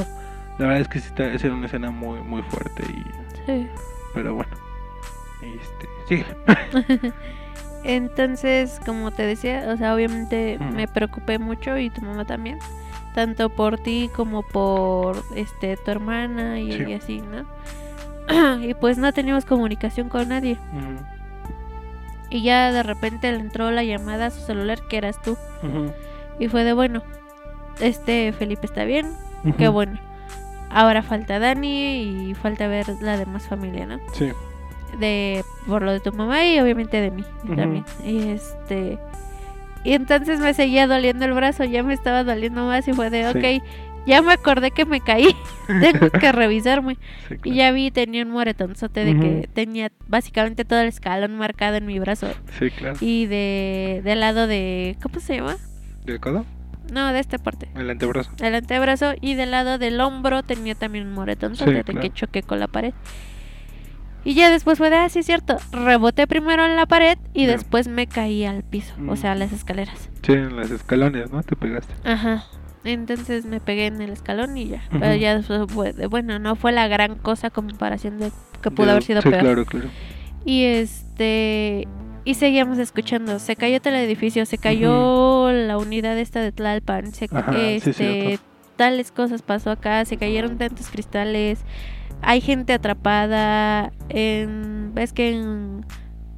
la verdad es que sí está, esa era una escena muy muy fuerte y Sí. pero bueno este sí Entonces, como te decía, o sea, obviamente me preocupé mucho y tu mamá también. Tanto por ti como por este tu hermana y, Sí. y así, ¿no? y pues no teníamos comunicación con nadie. Y ya de repente le entró la llamada a su celular que eras tú. Y fue de bueno, este Felipe está bien, ujú. qué bueno. Ahora falta Dani y falta ver la demás familia, ¿no? sí de por lo de tu mamá y obviamente de mí también. Y este y entonces me seguía doliendo el brazo, ya me estaba doliendo más y fue de, Sí. ok, ya me acordé que me caí, tengo que revisarme. sí, Y ya vi, tenía un moretonzote de que tenía básicamente todo el escalón marcado en mi brazo. sí claro Y de del lado de, ¿cómo se llama? del codo No, de esta parte. el antebrazo El antebrazo y del lado del hombro tenía también un moretonzote Sí, de claro. que choqué con la pared. Y ya después fue de, ah, sí es cierto, reboté primero en la pared y después me caí al piso, o Mm. sea, a las escaleras. sí en las escalones no te pegaste Ajá. Entonces me pegué en el escalón y ya. Pero ya después bueno, no fue la gran cosa comparación de que pudo De- haber sido sí peor. claro claro. Y este y seguíamos escuchando, se cayó todo el edificio, se cayó la unidad esta de Tlalpan, se Ajá, este tales cosas pasó acá, se cayeron tantos cristales, hay gente atrapada, en ves que en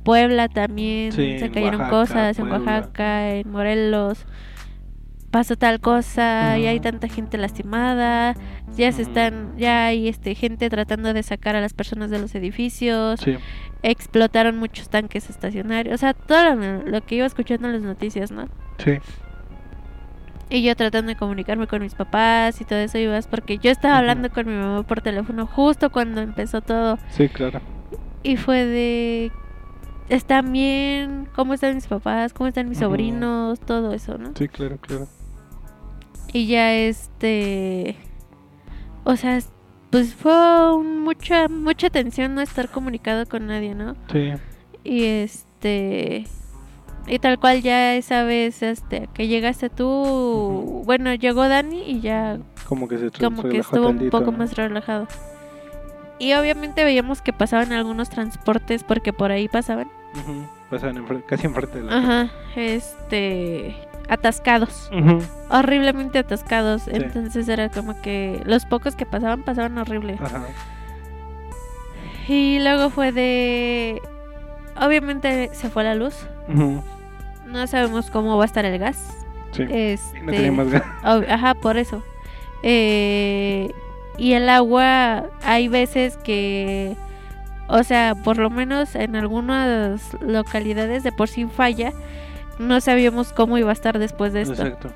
Puebla también Sí, se cayeron Oaxaca, cosas, en. Oaxaca, en Morelos pasó tal cosa y hay Ujú. tanta gente lastimada, ya se están, ya hay este gente tratando de sacar a las personas de los edificios, sí explotaron muchos tanques estacionarios, o sea, todo lo, que iba escuchando en las noticias, ¿no? sí Y yo tratando de comunicarme con mis papás y todo eso, y vas porque yo estaba hablando con mi mamá por teléfono justo cuando empezó todo, sí claro y fue de, ¿están bien? ¿Cómo están mis papás? ¿Cómo están mis sobrinos? Todo eso, ¿no? sí claro claro Y ya este, o sea, es- pues fue un- mucha, mucha tensión no estar comunicado con nadie, ¿no? sí Y este. Y tal cual ya esa vez este, que llegaste tú. Bueno, llegó Dani y ya como que se como que estuvo un poco ¿no? más relajado. Y obviamente veíamos que pasaban algunos transportes porque por ahí pasaban. Ujú, pasaban enfre- casi enfrente de la Ajá. Este. Atascados. Horriblemente atascados. Entonces era como que los pocos que pasaban, pasaban horrible. ajá Y luego fue de. Obviamente se fue la luz. No sabemos cómo va a estar el gas. Sí. Este, no tenía más ob- ajá, por eso. Eh, y el agua, hay veces que, o sea, por lo menos en algunas localidades de por sí falla, no sabíamos cómo iba a estar después de esto. Exacto.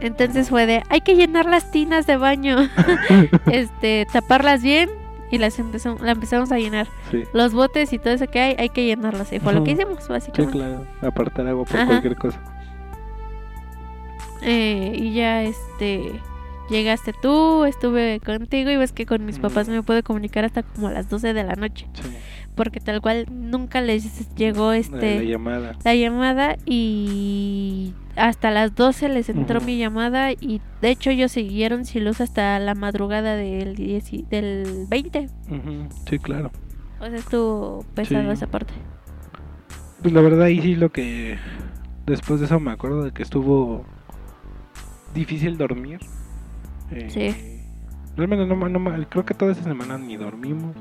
Entonces fue de, hay que llenar las tinas de baño, este, taparlas bien y las empezamos, la empezamos a llenar. Sí. Los botes y todo eso que hay, hay que llenarlos. Y fue lo que hicimos, Sí, básicamente. claro. Apartar agua por Ajá. cualquier cosa. Eh, y ya, este, llegaste tú, estuve contigo y ves que con mis Mm. papás no me pude comunicar hasta como a las 12 de la noche. Sí. Porque tal cual nunca les llegó La- este... La llamada. la llamada y hasta las 12 les entró mi llamada y de hecho ellos siguieron sin luz hasta la madrugada del, 10 y- del 20. Ujú, Sí, claro. O sea, estuvo pesado Sí. esa parte. Pues la verdad ahí sí lo que después de eso me acuerdo de que estuvo difícil dormir. Eh, Sí. Realmente no, no creo que toda esa semana ni dormimos.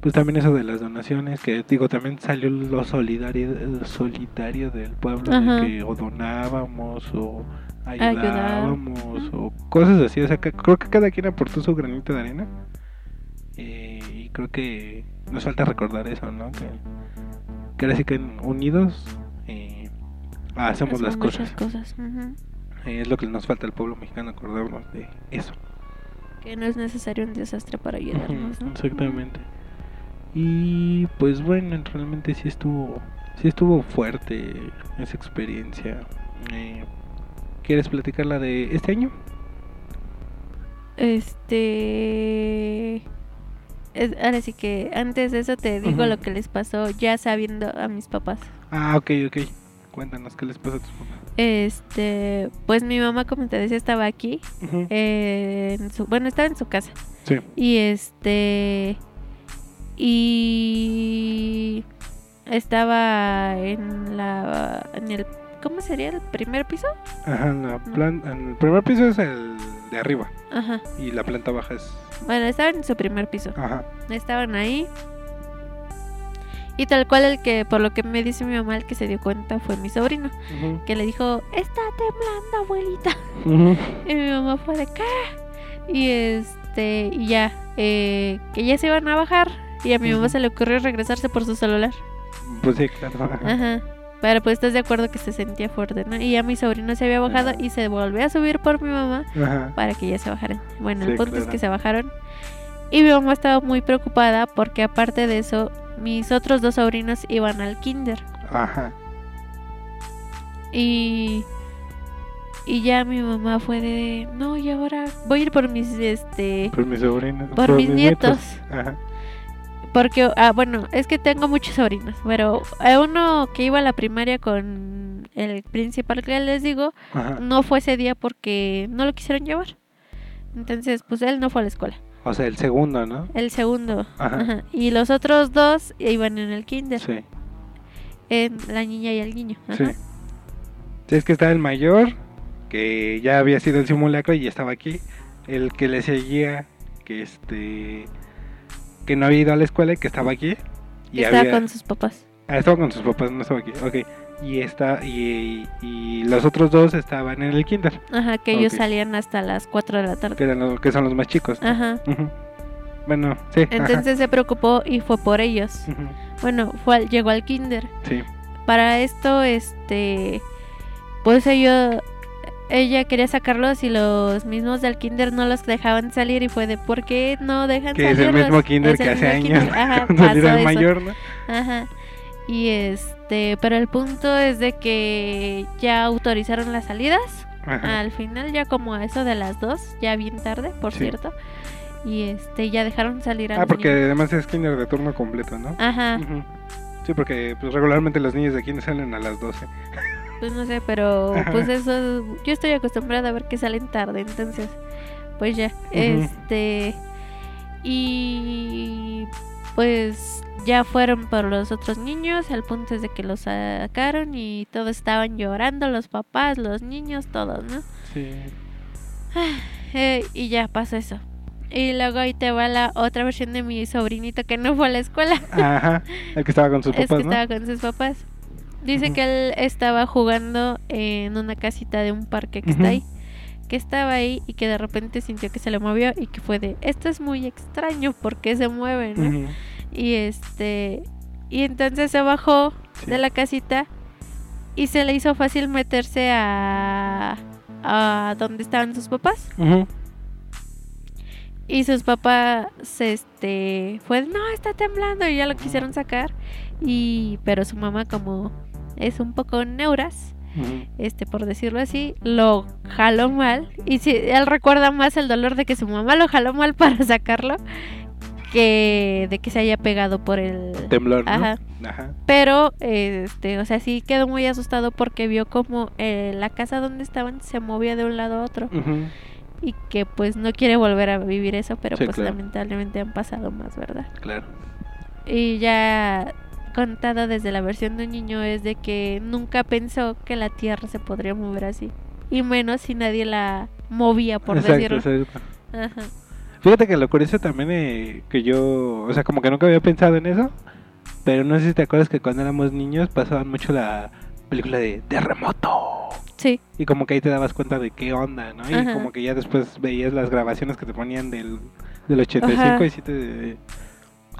Pues también eso de las donaciones, que digo, también salió lo solidario, solidario del pueblo, de que o donábamos o Ayudar. ayudábamos o cosas así. O sea, que creo que cada quien aportó su granito de arena. Eh, y creo que nos falta recordar eso, ¿no? Que, que ahora sí que unidos eh, hacemos las cosas. Eh, es lo que nos falta al pueblo mexicano, acordarnos de eso. Que no es necesario un desastre para ayudarnos, ¿no? Exactamente. Y pues bueno, realmente sí estuvo, sí estuvo fuerte esa experiencia. Eh, ¿Quieres platicar la de este año? Este. es- ahora sí que antes de eso te digo lo que les pasó ya sabiendo a mis papás. Ah, ok, ok. Cuéntanos qué les pasó a tus papás. Este, pues mi mamá, como te decía, estaba aquí. Ujú, eh, en su, bueno, estaba en su casa. Sí. Y este. Y. Estaba en la. En el. ¿Cómo sería? ¿El primer piso? Ajá, la plan- el primer piso es el de arriba Ajá. y la planta baja es... Bueno, estaban en su primer piso. Ajá. Estaban ahí. Y tal cual el que, por lo que me dice mi mamá, el que se dio cuenta fue mi sobrino. Que le dijo, está temblando, abuelita. ujú. Y mi mamá fue de qué. Y este, y ya, eh, que ya se iban a bajar. Y a mi mamá se le ocurrió regresarse por su celular. Pues sí, claro. ajá. Pero pues estás de acuerdo que se sentía fuerte, ¿no? Y ya mi sobrino se había bajado Ajá. y se volvió a subir por mi mamá Ajá. para que ya se bajaran. Bueno, Sí, el punto es que se bajaron. Y mi mamá estaba muy preocupada porque aparte de eso, mis otros dos sobrinos iban al kinder. Ajá. Y y ya mi mamá fue de, no, y ahora voy a ir por mis este Por mis sobrinos. por mis nietos. Ajá. Porque, ah, bueno, es que tengo muchos sobrinos, pero uno que iba a la primaria con el principal que les digo, Ajá. no fue ese día porque no lo quisieron llevar. Entonces, pues él no fue a la escuela. O sea, el segundo, ¿no? El segundo. Ajá. ajá. Y los otros dos iban en el kinder. Sí. En la niña y el niño. Sí. ajá. Sí, es que está el mayor, que ya había sido el simulacro y ya estaba aquí. El que le seguía, que este. Que no había ido a la escuela y que estaba aquí. Y Estaba había- con sus papás. Ah, estaba con sus papás, no estaba aquí. Ok. Y, está, y, y los otros dos estaban en el kinder, Ajá, que ellos salían hasta las 4 de la que, tarde. eran los, que son los más chicos. ¿no? Ajá. Bueno, sí. ajá. Entonces se preocupó y fue por ellos. Bueno, fue al- llegó al kinder. Sí. Para esto, este, pues ellos, ella quería sacarlos y los mismos del kinder no los dejaban salir y fue de, ¿por qué no dejan Que es salir? el mismo kinder que hace años. Ajá, pasó eso. mayor, ¿no? Ajá. Y este, pero el punto es de que ya autorizaron las salidas. Ajá. Al final, ya como a eso de las dos, ya bien tarde, por Sí. cierto. Y este, ya dejaron salir a Ah, porque además es kinder de turno completo, ¿no? Ajá. Sí, porque pues, regularmente los niños de kinder salen a las 12. Pues no sé, pero pues eso, yo estoy acostumbrada a ver que salen tarde, entonces, pues ya, este, y pues ya fueron por los otros niños, el punto es de que los sacaron y todos estaban llorando, los papás, los niños, todos, ¿no? Sí. Eh, y ya pasó eso. Y luego ahí te va la otra versión de mi sobrinito que no fue a la escuela. Ajá. El que estaba con sus papás, que ¿no? estaba con sus papás. Dice que él estaba jugando en una casita de un parque que está ahí. Que estaba ahí y que de repente sintió que se le movió y que fue de, esto es muy extraño porque se mueve, ¿no? Y este, y entonces se bajó Sí. de la casita y se le hizo fácil meterse a, a donde estaban sus papás. Y sus papás, este, fue, no, está temblando y ya lo quisieron sacar. Y, pero su mamá como es un poco neuras, este, por decirlo así, lo jaló mal. Y si él recuerda más el dolor de que su mamá lo jaló mal para sacarlo que de que se haya pegado por el Temblor, ¿no? Ajá. Pero, este, o sea, sí quedó muy asustado porque vio como eh, la casa donde estaban se movía de un lado a otro y que pues no quiere volver a vivir eso, pero Sí, pues claro. lamentablemente han pasado más, ¿verdad? Claro. Y ya contado desde la versión de un niño es de que nunca pensó que la Tierra se podría mover así. Y menos si nadie la movía, por exacto, decirlo. exacto. Ajá. Fíjate que lo curioso también eh, que yo, o sea, como que nunca había pensado en eso, pero no sé si te acuerdas que cuando éramos niños pasaban mucho la película de Terremoto. Sí, Y como que ahí te dabas cuenta de qué onda, ¿no? Y Ajá. como que ya después veías las grabaciones que te ponían del, del 85 Ajá. y sí te...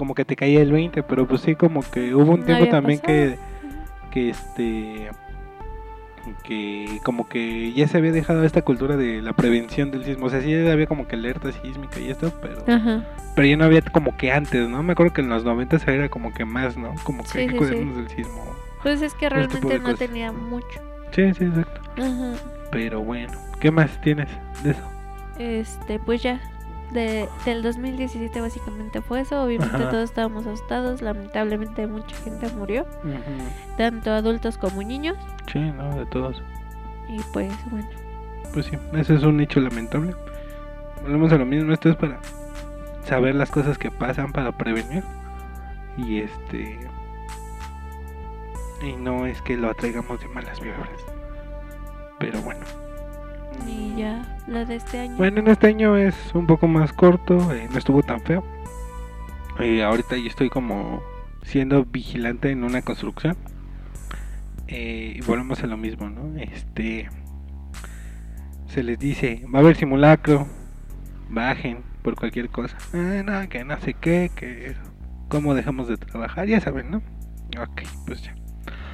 Como que te caía el 20, pero pues sí, como que hubo un No tiempo también que, pasado. que este... Que como que ya se había dejado esta cultura de la prevención del sismo. O sea, sí había como que alerta sísmica y esto, pero... Ajá. Pero ya no había como que antes, ¿no? Me acuerdo que en los 90 era como que más, ¿no? Como que Sí, hay que sí, cuidarnos del sismo. Pues es que tipo realmente no tenía mucho. Sí, sí, exacto. Ajá. Pero bueno, ¿qué más tienes de eso? Este, pues ya. De, del 2017 básicamente fue eso. Obviamente Ajá. todos estábamos asustados. Lamentablemente mucha gente murió. Tanto adultos como niños. Sí, no, de todos. Y pues bueno. Pues sí, ese es un hecho lamentable. Volvemos a lo mismo, esto es para saber las cosas que pasan para prevenir. Y este. Y no es que lo atraigamos de malas vibras. Pero bueno. Y ya, la de este año. Bueno, en este año es un poco más corto, eh, no estuvo tan feo. Eh, ahorita yo estoy como siendo vigilante en una construcción. Eh, y volvemos a lo mismo, ¿no? Este. Se les dice, va a haber simulacro, bajen por cualquier cosa. No, que no sé qué, que cómo dejamos de trabajar, ya saben, ¿no? Ok, pues ya.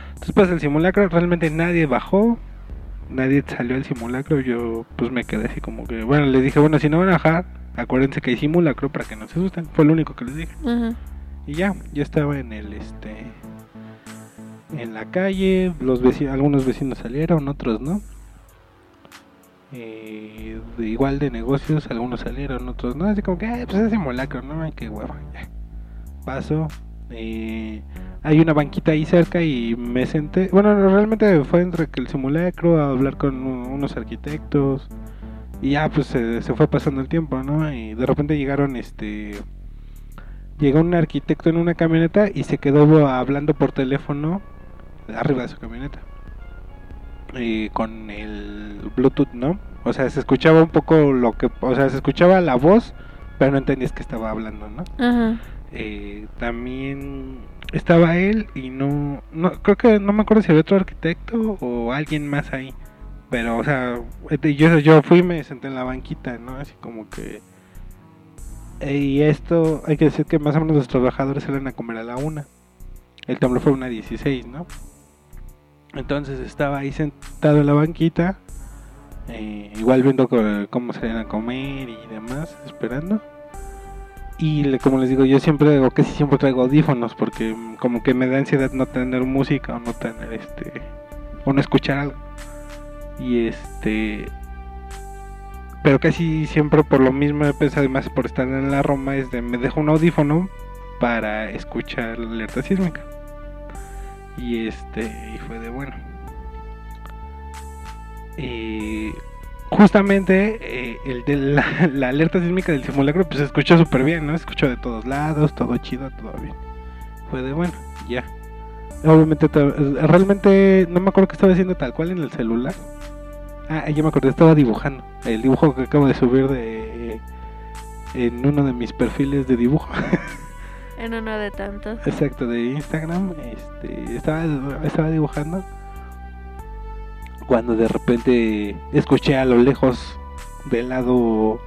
Entonces pasa el simulacro, realmente nadie bajó, nadie salió al simulacro, yo pues me quedé así como que, bueno, les dije, bueno, si no van a bajar, acuérdense que hay simulacro para que no se asusten, fue lo único que les dije. Y ya, yo estaba en el este en la calle, los vecinos, algunos vecinos salieron, otros no. Eh, de igual de negocios, algunos salieron, otros no, así como que, "Ay, pues es simulacro, no, ay, qué hueva, ya. Paso, eh, hay una banquita ahí cerca y me senté, bueno, no, realmente fue entre que el simulacro, a hablar con unos arquitectos, y ya pues se, se fue pasando el tiempo, ¿no? Y de repente llegaron, este, llegó un arquitecto en una camioneta y se quedó hablando por teléfono arriba de su camioneta. Eh, con el Bluetooth, ¿no? O sea, se escuchaba un poco lo que, o sea, se escuchaba la voz, pero no entendías que estaba hablando, ¿no? Ajá. Eh, también estaba él y no, no, creo que no me acuerdo si había otro arquitecto o alguien más ahí. Pero, o sea, este, yo, yo fui y me senté en la banquita, ¿no? Así como que... eh, y esto, hay que decir que más o menos los trabajadores salen a comer a la una. El temblor fue una 16, ¿no? Entonces estaba ahí sentado en la banquita, eh, igual viendo cómo salían a comer y demás, esperando. Y le- como les digo, yo siempre, o casi siempre traigo audífonos porque como que me da ansiedad no tener música o no tener este, o no escuchar algo. Y este, pero casi siempre por lo mismo he pensado y más por estar en la Roma es de me dejo un audífono para escuchar la alerta sísmica. Y este, y fue de bueno. Y justamente eh, el de la, la alerta sísmica del simulacro pues se escuchó súper bien, ¿no? Se escuchó de todos lados, todo chido, todo bien. Fue de bueno, ya. Obviamente, realmente no me acuerdo que estaba haciendo tal cual en el celular. Ah, ya me acordé, estaba dibujando. El dibujo que acabo de subir de en uno de mis perfiles de dibujo. En uno de tantos. exacto, de Instagram, este, estaba, estaba dibujando cuando de repente escuché a lo lejos del lado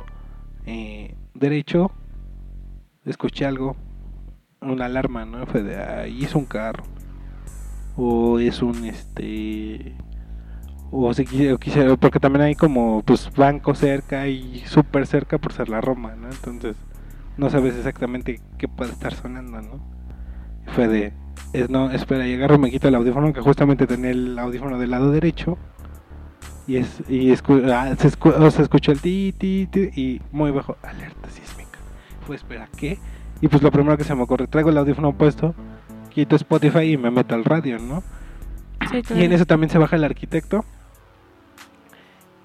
eh, derecho, escuché algo, una alarma, ¿no? Fue de ahí es un carro, o es un este, o si quisiera, porque también hay como pues banco cerca y súper cerca por ser la Roma, ¿no? Entonces no sabes exactamente qué puede estar sonando, ¿no? Fue de, es, no, espera, y agarro, me quito el audífono, que justamente tenía el audífono del lado derecho. Y, es, y escu- ah, se, escu- o se escuchó el ti, ti, ti, y muy bajo, alerta sísmica. Fue, espera, ¿qué? Y pues lo primero que se me ocurre, traigo el audífono puesto, quito Spotify y me meto al radio, ¿no? Sí, Y en eso también se baja el arquitecto.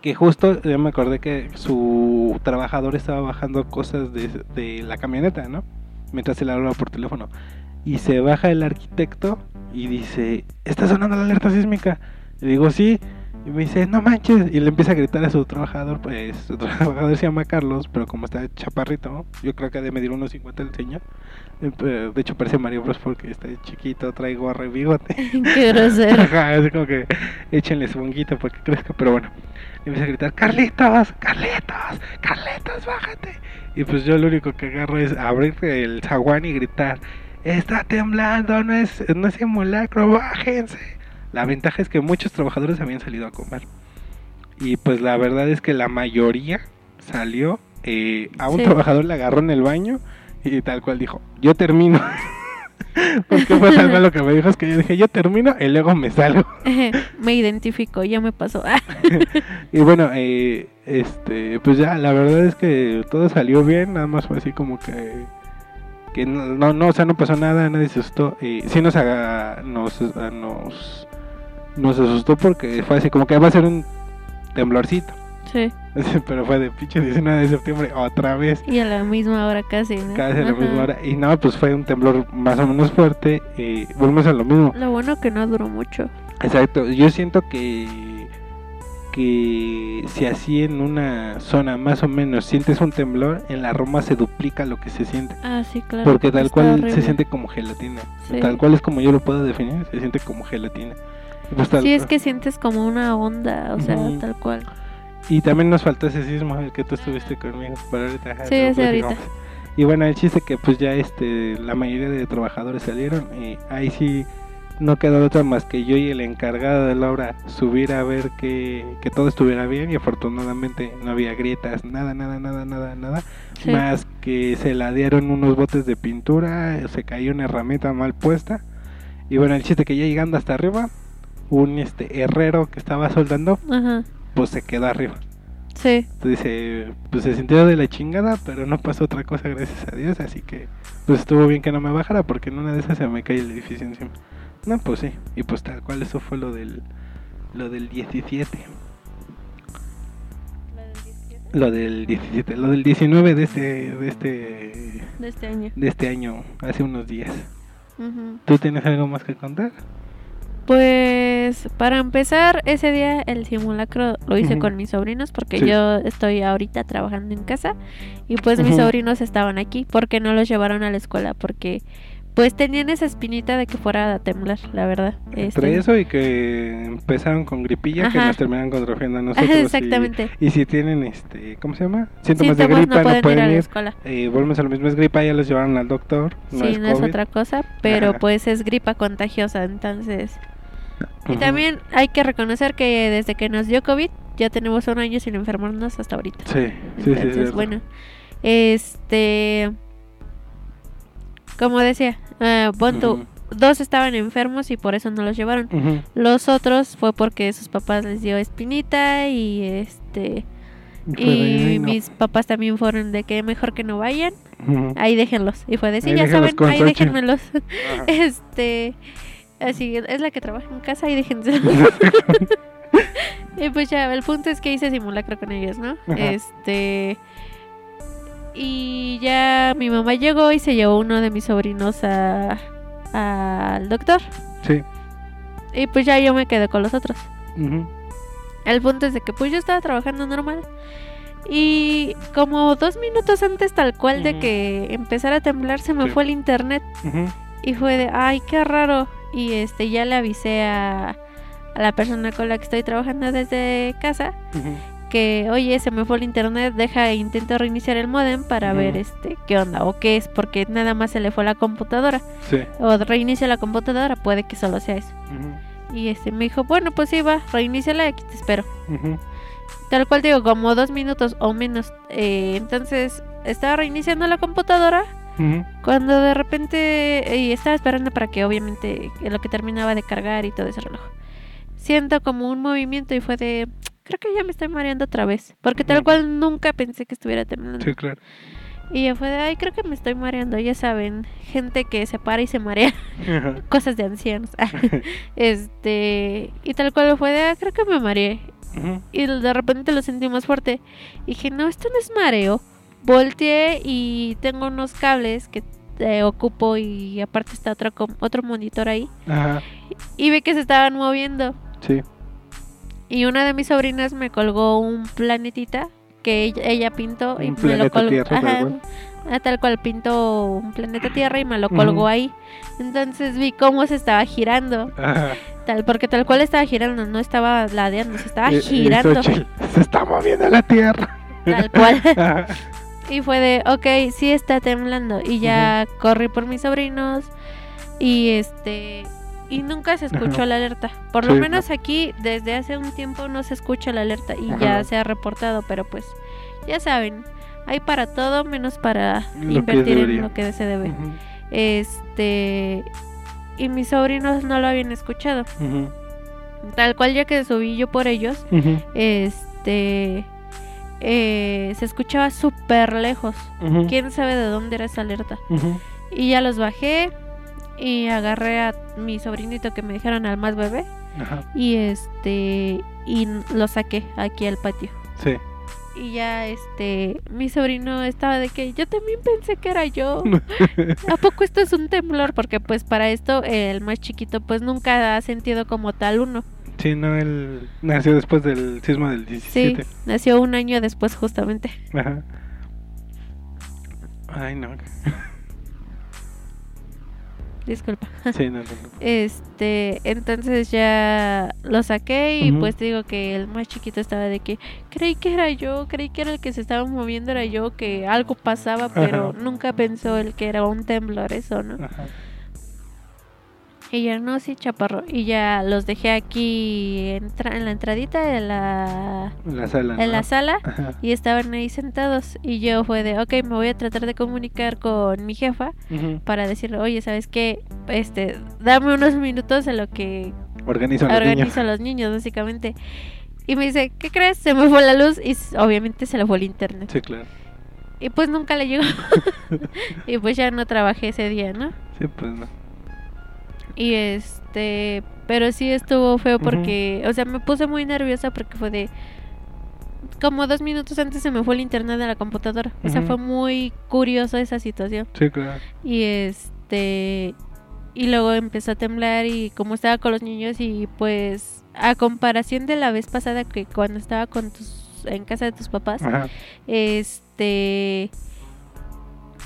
Que justo ya me acordé que su trabajador estaba bajando cosas de, de la camioneta, ¿no? Mientras se le hablaba por teléfono. Y se baja el arquitecto y dice, está sonando la alerta sísmica. Y digo, sí. Y me dice, no manches. Y le empieza a gritar a su trabajador. Pues su trabajador se llama Carlos, pero como está chaparrito, yo creo que ha de medir unos 50 el señor. Eh, De hecho parece Mario Bros porque está chiquito, trae gorra y bigote. Qué grosero. Es como que échenle su para que crezca, pero bueno. Y empieza a gritar, Carlitos, Carlitos, Carlitos, bájate. Y pues yo lo único que agarro es abrir el zaguán y gritar, está temblando, no es, no es simulacro, bájense. La ventaja es que muchos trabajadores habían salido a comer. Y pues la verdad es que la mayoría salió, eh, a un Sí. trabajador le agarró en el baño y tal cual dijo, yo termino. Porque fue tal cual lo que me dijo, es que yo dije, yo termino y luego me salgo. me identifico, ya me pasó. Y bueno, eh, este, pues ya, la verdad es que todo salió bien, nada más fue así como que, que no, no, o sea, no pasó nada, nadie se asustó. Y sí nos, haga, nos, ah, nos, nos asustó porque fue así como que va a ser un temblorcito. sí. Pero fue de pinche 19 de septiembre otra vez, Y a la misma hora casi, ¿no? casi a la Ajá. misma hora. Y no, pues fue un temblor más o menos fuerte. Y volvemos a lo mismo. Lo bueno que no duró mucho. Exacto, yo siento que que si así en una zona más o menos sientes un temblor, en la Roma se duplica lo que se siente. Ah, sí, claro. Porque tal cual horrible. se siente como gelatina. Sí. Tal cual es como yo lo puedo definir, se siente como gelatina. Pues Sí, es que sientes como una onda, o sea, tal cual. y también nos faltó ese sismo el que tú estuviste conmigo. Pero ahorita, Sí, ese ahorita. Y bueno, el chiste que pues ya este la mayoría de trabajadores salieron y ahí sí no quedó otra más que yo y el encargado de la obra subir a ver que, que todo estuviera bien y afortunadamente no había grietas, nada, nada, nada, nada, nada. Sí. Más que se ladearon unos botes de pintura, se cayó una herramienta mal puesta. Y bueno, el chiste que ya llegando hasta arriba, un este herrero que estaba soldando, Ajá. pues se quedó arriba. Sí. Entonces, dice, pues se sintió de la chingada, pero no pasó otra cosa, gracias a Dios. Así que, pues estuvo bien que no me bajara, porque en una de esas se me cae el edificio encima. No, pues sí, y pues tal cual, eso fue lo del, lo del 17. Lo del 17, lo del 19 de este, de este, De este año. de este año, hace unos días. ¿Tú tienes algo más que contar? Pues para empezar, ese día el simulacro lo hice con mis sobrinos porque Sí. yo estoy ahorita trabajando en casa y pues mis sobrinos estaban aquí porque no los llevaron a la escuela porque pues tenían esa espinita de que fuera a temblar, la verdad. Entre Este, eso y que empezaron con gripilla, que Ajá. nos terminan contagiando a nosotros. y- Exactamente. Y, si tienen, este, ¿cómo se llama? Síntomas de Síntomas gripa, no pueden, ir a la ir. escuela. Eh, volvemos a lo mismo, es gripa, ya los llevaron al doctor. No sí, es no es COVID. otra cosa, pero Ajá. pues es gripa contagiosa, entonces... Y también hay que reconocer que desde que nos dio COVID ya tenemos un año sin enfermarnos hasta ahorita. Sí, sí, sí. Entonces, bueno, este, como decía, eh, Ujú. dos estaban enfermos y por eso no los llevaron. Los otros fue porque sus papás les dio espinita y este y mis papás también fueron de que mejor que no vayan, ahí déjenlos. Y fue de sí, Ahí ya saben, ahí Xochitl". déjenmelos. Este, así es la que trabaja en casa y déjense. Y pues ya, el punto es que hice simulacro con ellos, ¿no? Ajá. Este. Y ya mi mamá llegó y se llevó uno de mis sobrinos a al doctor. sí. Y pues ya yo me quedé con los otros. El punto es de que pues yo estaba trabajando normal. Y como dos minutos antes tal cual de que empezara a temblar se me Sí. fue el internet y fue de, ay, qué raro. Y este ya le avisé a, a la persona con la que estoy trabajando desde casa Ujú. Que, oye, se me fue el internet, deja, intento reiniciar el modem para ver este qué onda o qué es, porque nada más se le fue la computadora. Sí. O reinicia la computadora, puede que solo sea eso. Ujú. Y este me dijo, bueno, pues sí, va, reiníciala y aquí te espero. Ujú. Tal cual digo, como dos minutos o menos. Eh, entonces estaba reiniciando la computadora cuando de repente y estaba esperando para que obviamente en lo que terminaba de cargar y todo ese reloj. Siento como un movimiento y fue de creo que ya me estoy mareando otra vez, porque tal cual nunca pensé que estuviera temblando. Sí, claro. Y ya fue de ay, creo que me estoy mareando, ya saben, gente que se para y se marea, cosas de ancianos. este, y tal cual fue de ah, creo que me mareé. Y de repente lo sentí más fuerte. Y dije, no, esto no es mareo. Volteé y tengo unos cables que eh, ocupo y aparte está otro, otro monitor ahí. Ajá. Y vi que se estaban moviendo. Sí. Y una de mis sobrinas me colgó un planetita que ella, ella pintó y Un me lo colgó. Tierra, tal cual. ah, tal cual pintó un planeta Tierra y me lo colgó ahí. Entonces vi cómo se estaba girando. Ajá. Tal, porque tal cual estaba girando, no estaba ladeando, se estaba Eh, eh, girando. Xochitl, Se está moviendo la tierra. Tal cual. Ajá. Y fue de, ok, sí está temblando. Y ya corrí por mis sobrinos. Y este. Y nunca se escuchó Ajá. la alerta. Por lo Sí, menos aquí, desde hace un tiempo, no se escucha la alerta. Y Ajá. ya se ha reportado. Pero pues, ya saben, hay para todo menos para Lo invertir en lo que se debe. Este. Y mis sobrinos no lo habían escuchado. Tal cual, ya que subí yo por ellos, este. eh, se escuchaba súper lejos. Quién sabe de dónde era esa alerta. Y ya los bajé y agarré a mi sobrinito que me dijeron al más bebé Ajá. y este y lo saqué aquí al patio. Sí. Y ya este mi sobrino estaba de que yo también pensé que era yo. ¿A poco esto es un temblor? Porque pues para esto el más chiquito pues nunca ha sentido como tal uno. Sí, no, él nació después del sismo del Sí, 17. nació un año después justamente. Ajá. Ay, no. Disculpa. Sí, no, no, no. Este, entonces ya lo saqué y pues te digo que el más chiquito estaba de que creí que era yo, creí que era el que se estaba moviendo, era yo, que algo pasaba, pero Ajá. nunca pensó el que era un temblor eso, ¿no? Ajá. Y ya no, sí, chaparro. Y ya los dejé aquí en la entradita de la, sala. en la sala Ajá. y estaban ahí sentados. Y yo fue de, ok, me voy a tratar de comunicar con mi jefa para decirle, oye, ¿sabes qué? Este, dame unos minutos en lo que Organiza a los organizo niños. a los niños, básicamente. Y me dice, ¿qué crees? Se me fue la luz y obviamente se le fue el internet. Sí, claro. Y pues nunca le llegó. y pues ya no trabajé ese día, ¿no? Sí, pues no. Y este, pero sí estuvo feo porque, o sea, me puse muy nerviosa porque fue de... Como dos minutos antes se me fue el internet de la computadora. O sea, fue muy curioso esa situación. Sí, claro. Y este y luego empezó a temblar y como estaba con los niños y pues a comparación de la vez pasada que cuando estaba con tus en casa de tus papás, Ajá. este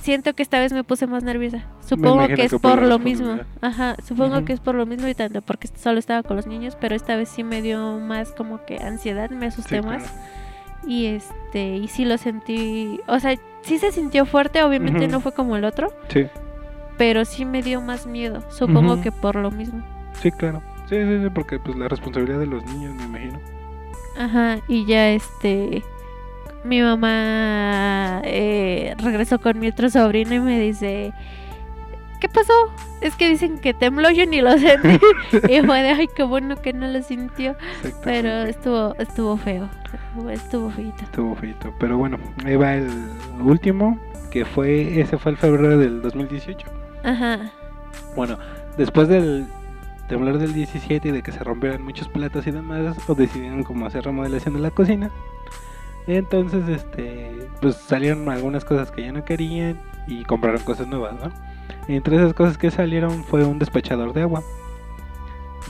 siento que esta vez me puse más nerviosa. Supongo que es que por lo mismo. Ajá, supongo que es por lo mismo y tanto porque solo estaba con los niños, pero esta vez sí me dio más como que ansiedad, me asusté Sí, más. claro. Y este, y sí lo sentí, o sea, sí se sintió fuerte, obviamente no fue como el otro, Sí, pero sí me dio más miedo. Supongo que por lo mismo. sí, claro. Sí, sí, sí, porque pues la responsabilidad de los niños, me imagino. Ajá, y ya este. Mi mamá eh, regresó con mi otro sobrino y me dice: ¿Qué pasó? Es que dicen que tembló, yo ni lo sentí. y fue de: Ay, qué bueno que no lo sintió. Pero estuvo, estuvo feo. Estuvo feito. Estuvo feito. Pero bueno, ahí va el último, que fue, ese fue el febrero del 2018. Ajá. Bueno, después del temblor del 17 y de que se rompieran muchos platos y demás, o decidieron como hacer remodelación de la cocina. Entonces, este, pues salieron algunas cosas que ya no querían y compraron cosas nuevas, ¿no? Entre esas cosas que salieron fue un despachador de agua.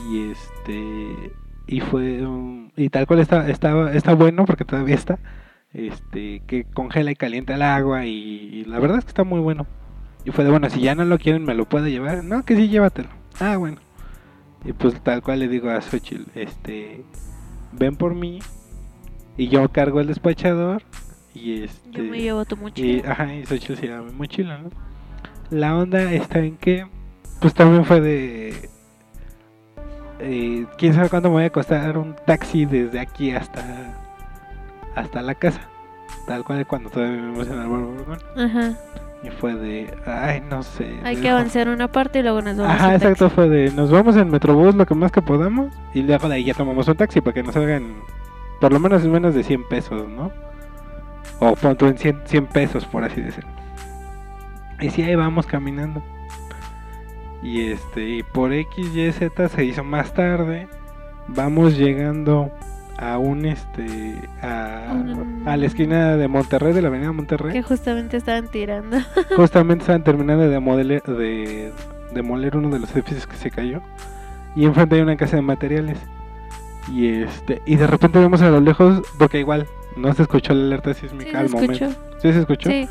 Y este, y fue un- y tal cual está, estaba, está bueno porque todavía está. este que congela y calienta el agua y, y la verdad es que está muy bueno. Y fue de, bueno, si ya no lo quieren, me lo puedo llevar. No, que sí, llévatelo. Ah, bueno. Y pues tal cual le digo a Xochitl, este, ven por mí y yo cargo el despachador y este... Yo me llevo tu y, mochila. ajá, y Xochitl se llama mi mochila, ¿no? La onda está en que, pues también fue de... eh, quién sabe cuánto me voy a costar un taxi desde aquí hasta hasta la casa tal cual cuando todavía vivimos en Álvaro Obregón Ajá. y fue de ay no sé Hay que avanzar una parte y luego nos vamos. Ajá, exacto, taxi. fue de nos vamos en Metrobús lo que más que podamos y luego de ahí ya tomamos un taxi para que nos salgan por lo menos en menos de 100 pesos, ¿no? O pon tú en 100, 100 pesos, por así decirlo. Y sí, ahí vamos caminando. Y este, y por X, Y, Z se hizo más tarde. Vamos llegando a un este, a, la esquina de Monterrey, de la avenida Monterrey. Que justamente estaban tirando. Justamente estaban terminando de demoler, de demoler uno de los edificios que se cayó. Y enfrente hay una casa de materiales. Y este y de repente vemos a lo lejos, porque igual no se escuchó la alerta Sí, sísmica al momento. ¿Sí se escuchó? Sí.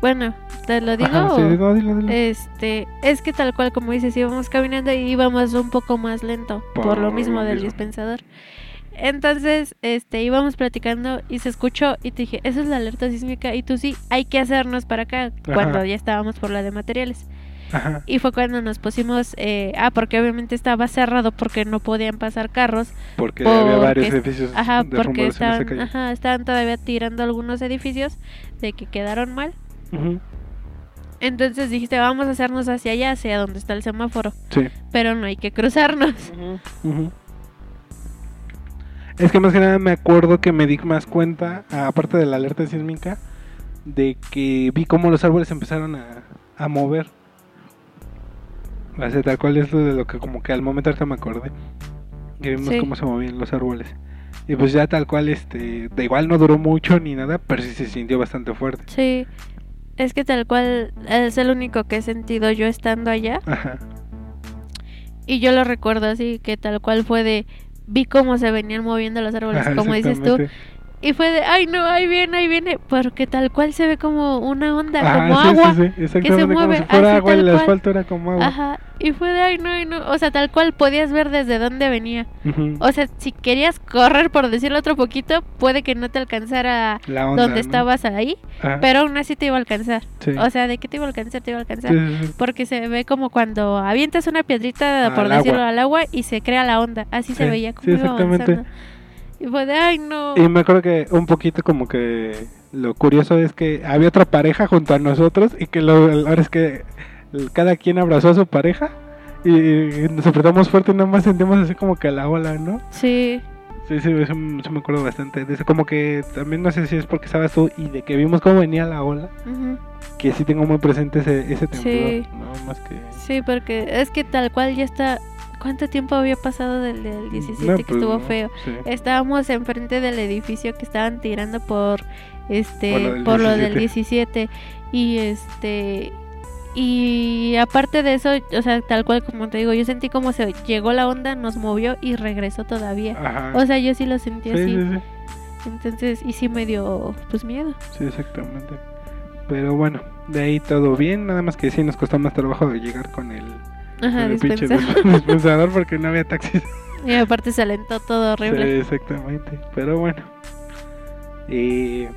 Bueno, ¿te lo digo? Ajá, sí, no, dilo, dilo. Este, es que tal cual como dices, íbamos caminando y íbamos un poco más lento por, Por lo mismo lo del mismo. dispensador. Entonces, este, íbamos platicando y se escuchó y te dije, esa es la alerta sísmica y tú sí, hay que hacernos para acá cuando ya estábamos por la de materiales. Ajá. Y fue cuando nos pusimos, eh, ah, porque obviamente estaba cerrado porque no podían pasar carros. Porque, Porque había varios edificios Ajá, porque en estaban, ajá, estaban todavía tirando algunos edificios de que quedaron mal. Ujú, Entonces dijiste, vamos a hacernos hacia allá, hacia donde está el semáforo. Sí. Pero no hay que cruzarnos. Es que más que nada me acuerdo que me di más cuenta, aparte de la alerta sísmica, de que vi cómo los árboles empezaron a, a mover. O sea, tal cual es lo de lo que como que al momento ahorita me acordé. Que vimos Sí. cómo se movían los árboles. Y pues ya tal cual, este, de igual no duró mucho ni nada, pero sí se sintió bastante fuerte. Sí, es que tal cual es el único que he sentido yo estando allá. Ajá. Y yo lo recuerdo así, que tal cual fue de... Vi cómo se venían moviendo los árboles, Ajá, como dices tú. Y fue de, ay no, ahí viene, ahí viene. Porque tal cual se ve como una onda, Ajá, como sí, agua. sí, sí, exactamente, como mueve, si fuera así agua, el cual. asfalto era como agua. Ajá. Y fue de, ay no, ay no. O sea, tal cual podías ver desde dónde venía. Ujú. O sea, si querías correr, por decirlo otro poquito, puede que no te alcanzara La onda, donde ¿no? estabas ahí. Ajá, Pero aún así te iba a alcanzar. sí. O sea, ¿de qué te iba a alcanzar? Te iba a alcanzar. Porque se ve como cuando avientas una piedrita, Al por decirlo, agua. al agua y se crea la onda. Así se veía como iba exactamente. avanzando. Y fue de, ay, no. Y me acuerdo que un poquito como que lo curioso es que había otra pareja junto a nosotros y que lo, ahora es que cada quien abrazó a su pareja y, nos apretamos fuerte y nada más sentimos así como que la ola, ¿no? Sí, Sí, sí, eso, me acuerdo bastante. De eso, como que también no sé si es porque estabas tú y de que vimos cómo venía la ola, que sí tengo muy presente ese, ese temblor, Sí. ¿no? Más que... sí, porque es que tal cual ya está. ¿Cuánto tiempo había pasado del, del 17 No, que pues, estuvo no, feo? sí. Estábamos enfrente del edificio que estaban tirando por este Por lo del por lo del 17 y este y aparte de eso, o sea, tal cual como te digo, yo sentí como se llegó la onda, nos movió y regresó todavía. Ajá. O sea, yo sí lo sentí sí, así. sí, sí. Entonces, y sí me dio pues miedo. Sí, exactamente. Pero bueno, de ahí todo bien, nada más que sí nos costó más trabajo llegar con el, Ajá, el pinche dispensa. dispensador porque no había taxis. Y aparte se alentó todo horrible. Sí, exactamente. Pero bueno. Eh,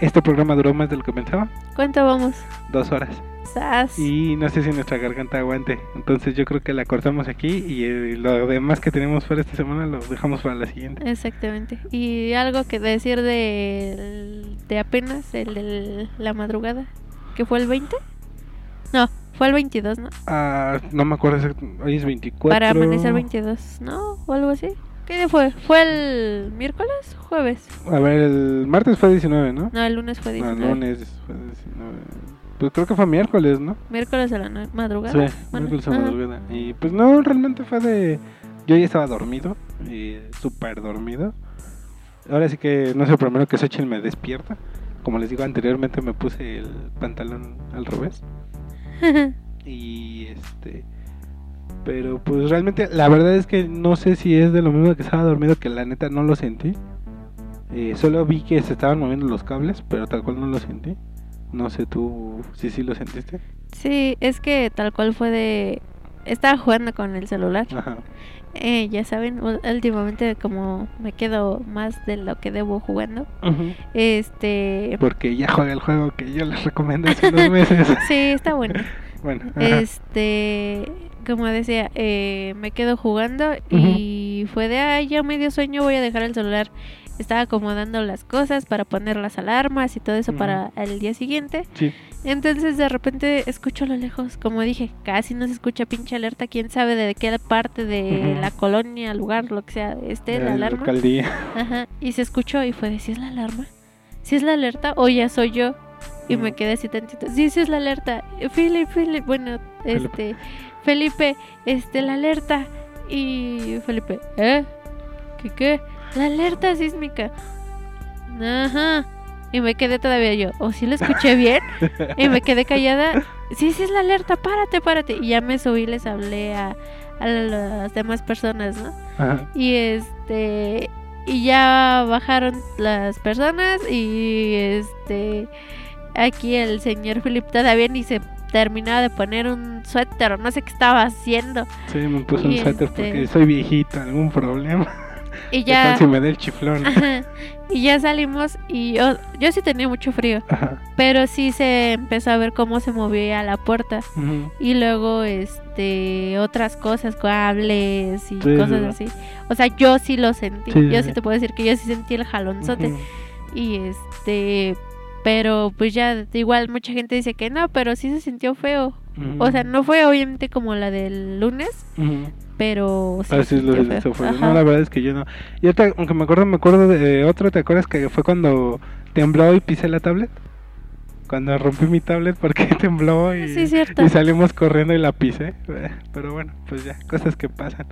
este programa duró más de lo que pensaba, ¿Cuánto vamos? dos horas. Sas. Y no sé si nuestra garganta aguante. Entonces yo creo que la cortamos aquí y eh, lo demás que tenemos para esta semana lo dejamos para la siguiente. Exactamente. Y algo que decir de, de apenas, el de la madrugada, que fue el 20? No, fue el 22, ¿no? Ah, no me acuerdo, hoy es 24. Para amanecer 22, ¿no? O algo así. ¿Qué día fue? ¿Fue el miércoles? ¿Jueves? A ver, el martes fue 19, ¿no? No, el lunes fue No, 19. el lunes fue 19. Pues creo que fue miércoles, ¿no? Miércoles a la no- madrugada. Sí, Bueno, miércoles a ajá. madrugada. Y pues no, realmente fue de... Yo ya estaba dormido, y súper dormido. Ahora sí que no sé, primero que Xochitl me despierta. Como les digo anteriormente, me puse el pantalón al revés. Y este... Pero pues realmente la verdad es que no sé si es de lo mismo que estaba dormido que la neta no lo sentí. Eh, solo vi que se estaban moviendo los cables, pero tal cual no lo sentí. No sé tú si sí lo sentiste. Sí, es que tal cual fue de... Estaba jugando con el celular. Ajá. Eh, ya saben, últimamente como me quedo más de lo que debo jugando. Este... Porque ya juega el juego que yo les recomendé hace unos meses. Sí, está bueno. bueno, ajá. Este, como decía, eh, me quedo jugando y fue de, ay, ya me dio sueño, voy a dejar el celular. Estaba acomodando las cosas para poner las alarmas y todo eso para el día siguiente. sí. Entonces de repente escucho a lo lejos, como dije, casi no se escucha pinche alerta, quién sabe de qué parte de la colonia, lugar, lo que sea, esté la de alarma. alcaldía. Ajá, y se escuchó y fue de, ¿si es la alarma? ¿Si es la alerta o ya soy yo? Y me quedé así tantito. Sí, sí es la alerta. Philip, Philip, bueno, este, Felipe, este, la alerta. Y Felipe, ¿eh? ¿Qué qué? La alerta sísmica. Ajá. Y me quedé todavía yo, ¿o sí lo escuché bien? y me quedé callada. Sí, sí es la alerta, párate, párate. Y ya me subí les hablé a, a las demás personas, ¿no? Ajá. Y este y ya bajaron las personas y este aquí el señor Philip todavía ni se terminaba de poner un suéter no sé qué estaba haciendo Sí, me puse un suéter este- porque soy viejito, algún problema. Y ¿Qué tal ya si me da el chiflón? Ajá. y ya salimos y yo, yo sí tenía mucho frío Ajá. pero sí se empezó a ver cómo se movía la puerta y luego este otras cosas cables y Sí, cosas sí. así o sea yo sí lo sentí Sí, yo sí, te puedo decir que yo sí sentí el jalonzote Ujú. Y este, pero pues ya igual mucha gente dice que no, pero sí se sintió feo. O sea, no fue obviamente como la del lunes, pero sí Ah, sí, lo. Ajá. No, la verdad es que yo no. Y ahorita, aunque me acuerdo, me acuerdo de otro. ¿Te acuerdas que fue cuando tembló y pisé la tablet? Cuando rompí mi tablet porque tembló y, Sí, cierto. y salimos corriendo y la pisé. Eh, Pero bueno, pues ya, cosas que pasan.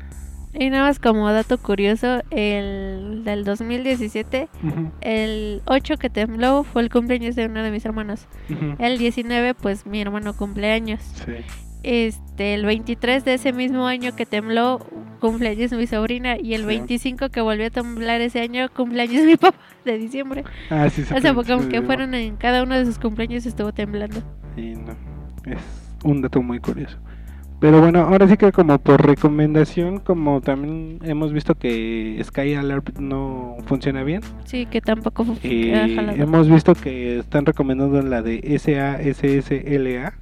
Y nada más como dato curioso, el del 2017, Ujú, el 8 que tembló fue el cumpleaños de uno de mis hermanos. ujú. El 19, pues mi hermano cumpleaños. Sí. Este, el 23 de ese mismo año que tembló, cumpleaños mi sobrina. Y el Sí. 25 que volvió a temblar ese año, cumpleaños mi papá de diciembre. Ah, sí, sí. O sea, sí, porque sí, aunque sí, fueron en cada uno de sus cumpleaños estuvo temblando. Y no, es un dato muy curioso. Pero bueno, ahora sí que como por recomendación, como también hemos visto que Sky Alert no funciona bien, Sí, que tampoco fu- eh, hemos visto que están recomendando la de SASSLA,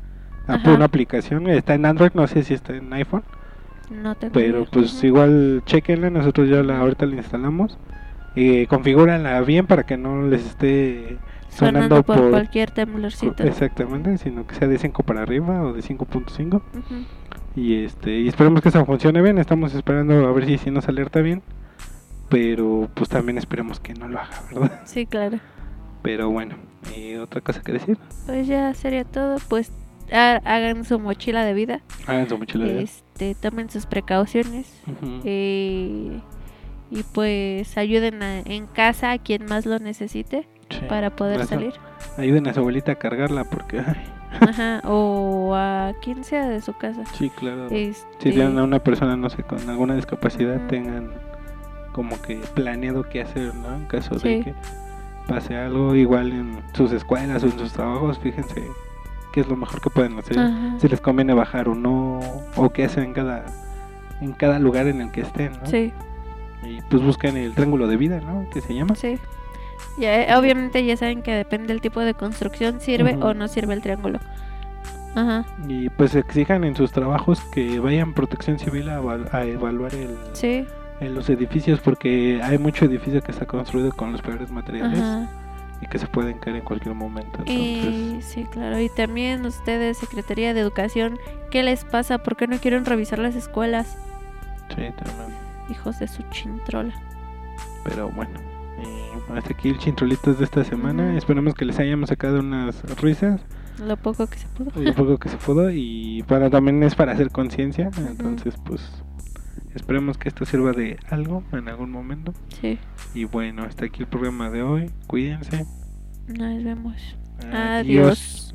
Ajá. una aplicación, está en Android, no sé si está en iPhone, No tengo pero pues igual chequenla, nosotros ya la, ahorita la instalamos, eh, configúrenla bien para que no les esté sonando sonando por, por- cualquier temblorcito. Exactamente, sino que sea de 5 para arriba o de 5.5. Ujú. Y este y esperemos que eso funcione bien. Estamos esperando a ver si, si nos alerta bien. Pero pues también esperemos que no lo haga, ¿verdad? Sí, claro. Pero bueno, eh, otra cosa que decir. Pues ya sería todo. Pues ha- hagan su mochila de vida. Hagan su mochila de Este, tomen sus precauciones. Eh, y pues ayuden a- en casa a quien más lo necesite Sí. para poder salir. Ayuden a su abuelita a cargarla porque, ay, Ajá, o a quien sea de su casa. sí, claro. Este, Si tienen a una persona, no sé, con alguna discapacidad, tengan como que planeado qué hacer, ¿no? En caso Sí. de que pase algo, igual en sus escuelas o en sus trabajos, fíjense qué es lo mejor que pueden hacer. Ajá. Si les conviene bajar o no, o qué hacen en cada, en cada lugar en el que estén, ¿no? Sí, Y pues busquen el triángulo de vida, ¿no? Que se llama. sí. Ya, eh, obviamente ya saben que depende del tipo de construcción, sirve o no sirve el triángulo. Ajá, Y pues exijan en sus trabajos que vayan protección civil a, eval- a evaluar el, sí, en los edificios porque hay mucho edificio que está construido con los peores materiales ajá. y que se pueden caer en cualquier momento. Entonces, Y sí, claro. Y también ustedes, Secretaría de Educación, ¿qué les pasa? ¿Por qué no quieren revisar las escuelas? sí, también. Hijos de su chintrola. Pero bueno, hasta aquí el chintrolitos de esta semana. Esperemos que les hayamos sacado unas risas, Lo poco que se pudo. lo poco que se pudo. Y para también es para hacer conciencia. Entonces, pues esperemos que esto sirva de algo en algún momento. Sí, Y bueno, hasta aquí el programa de hoy. Cuídense. nos vemos. Adiós. Adiós.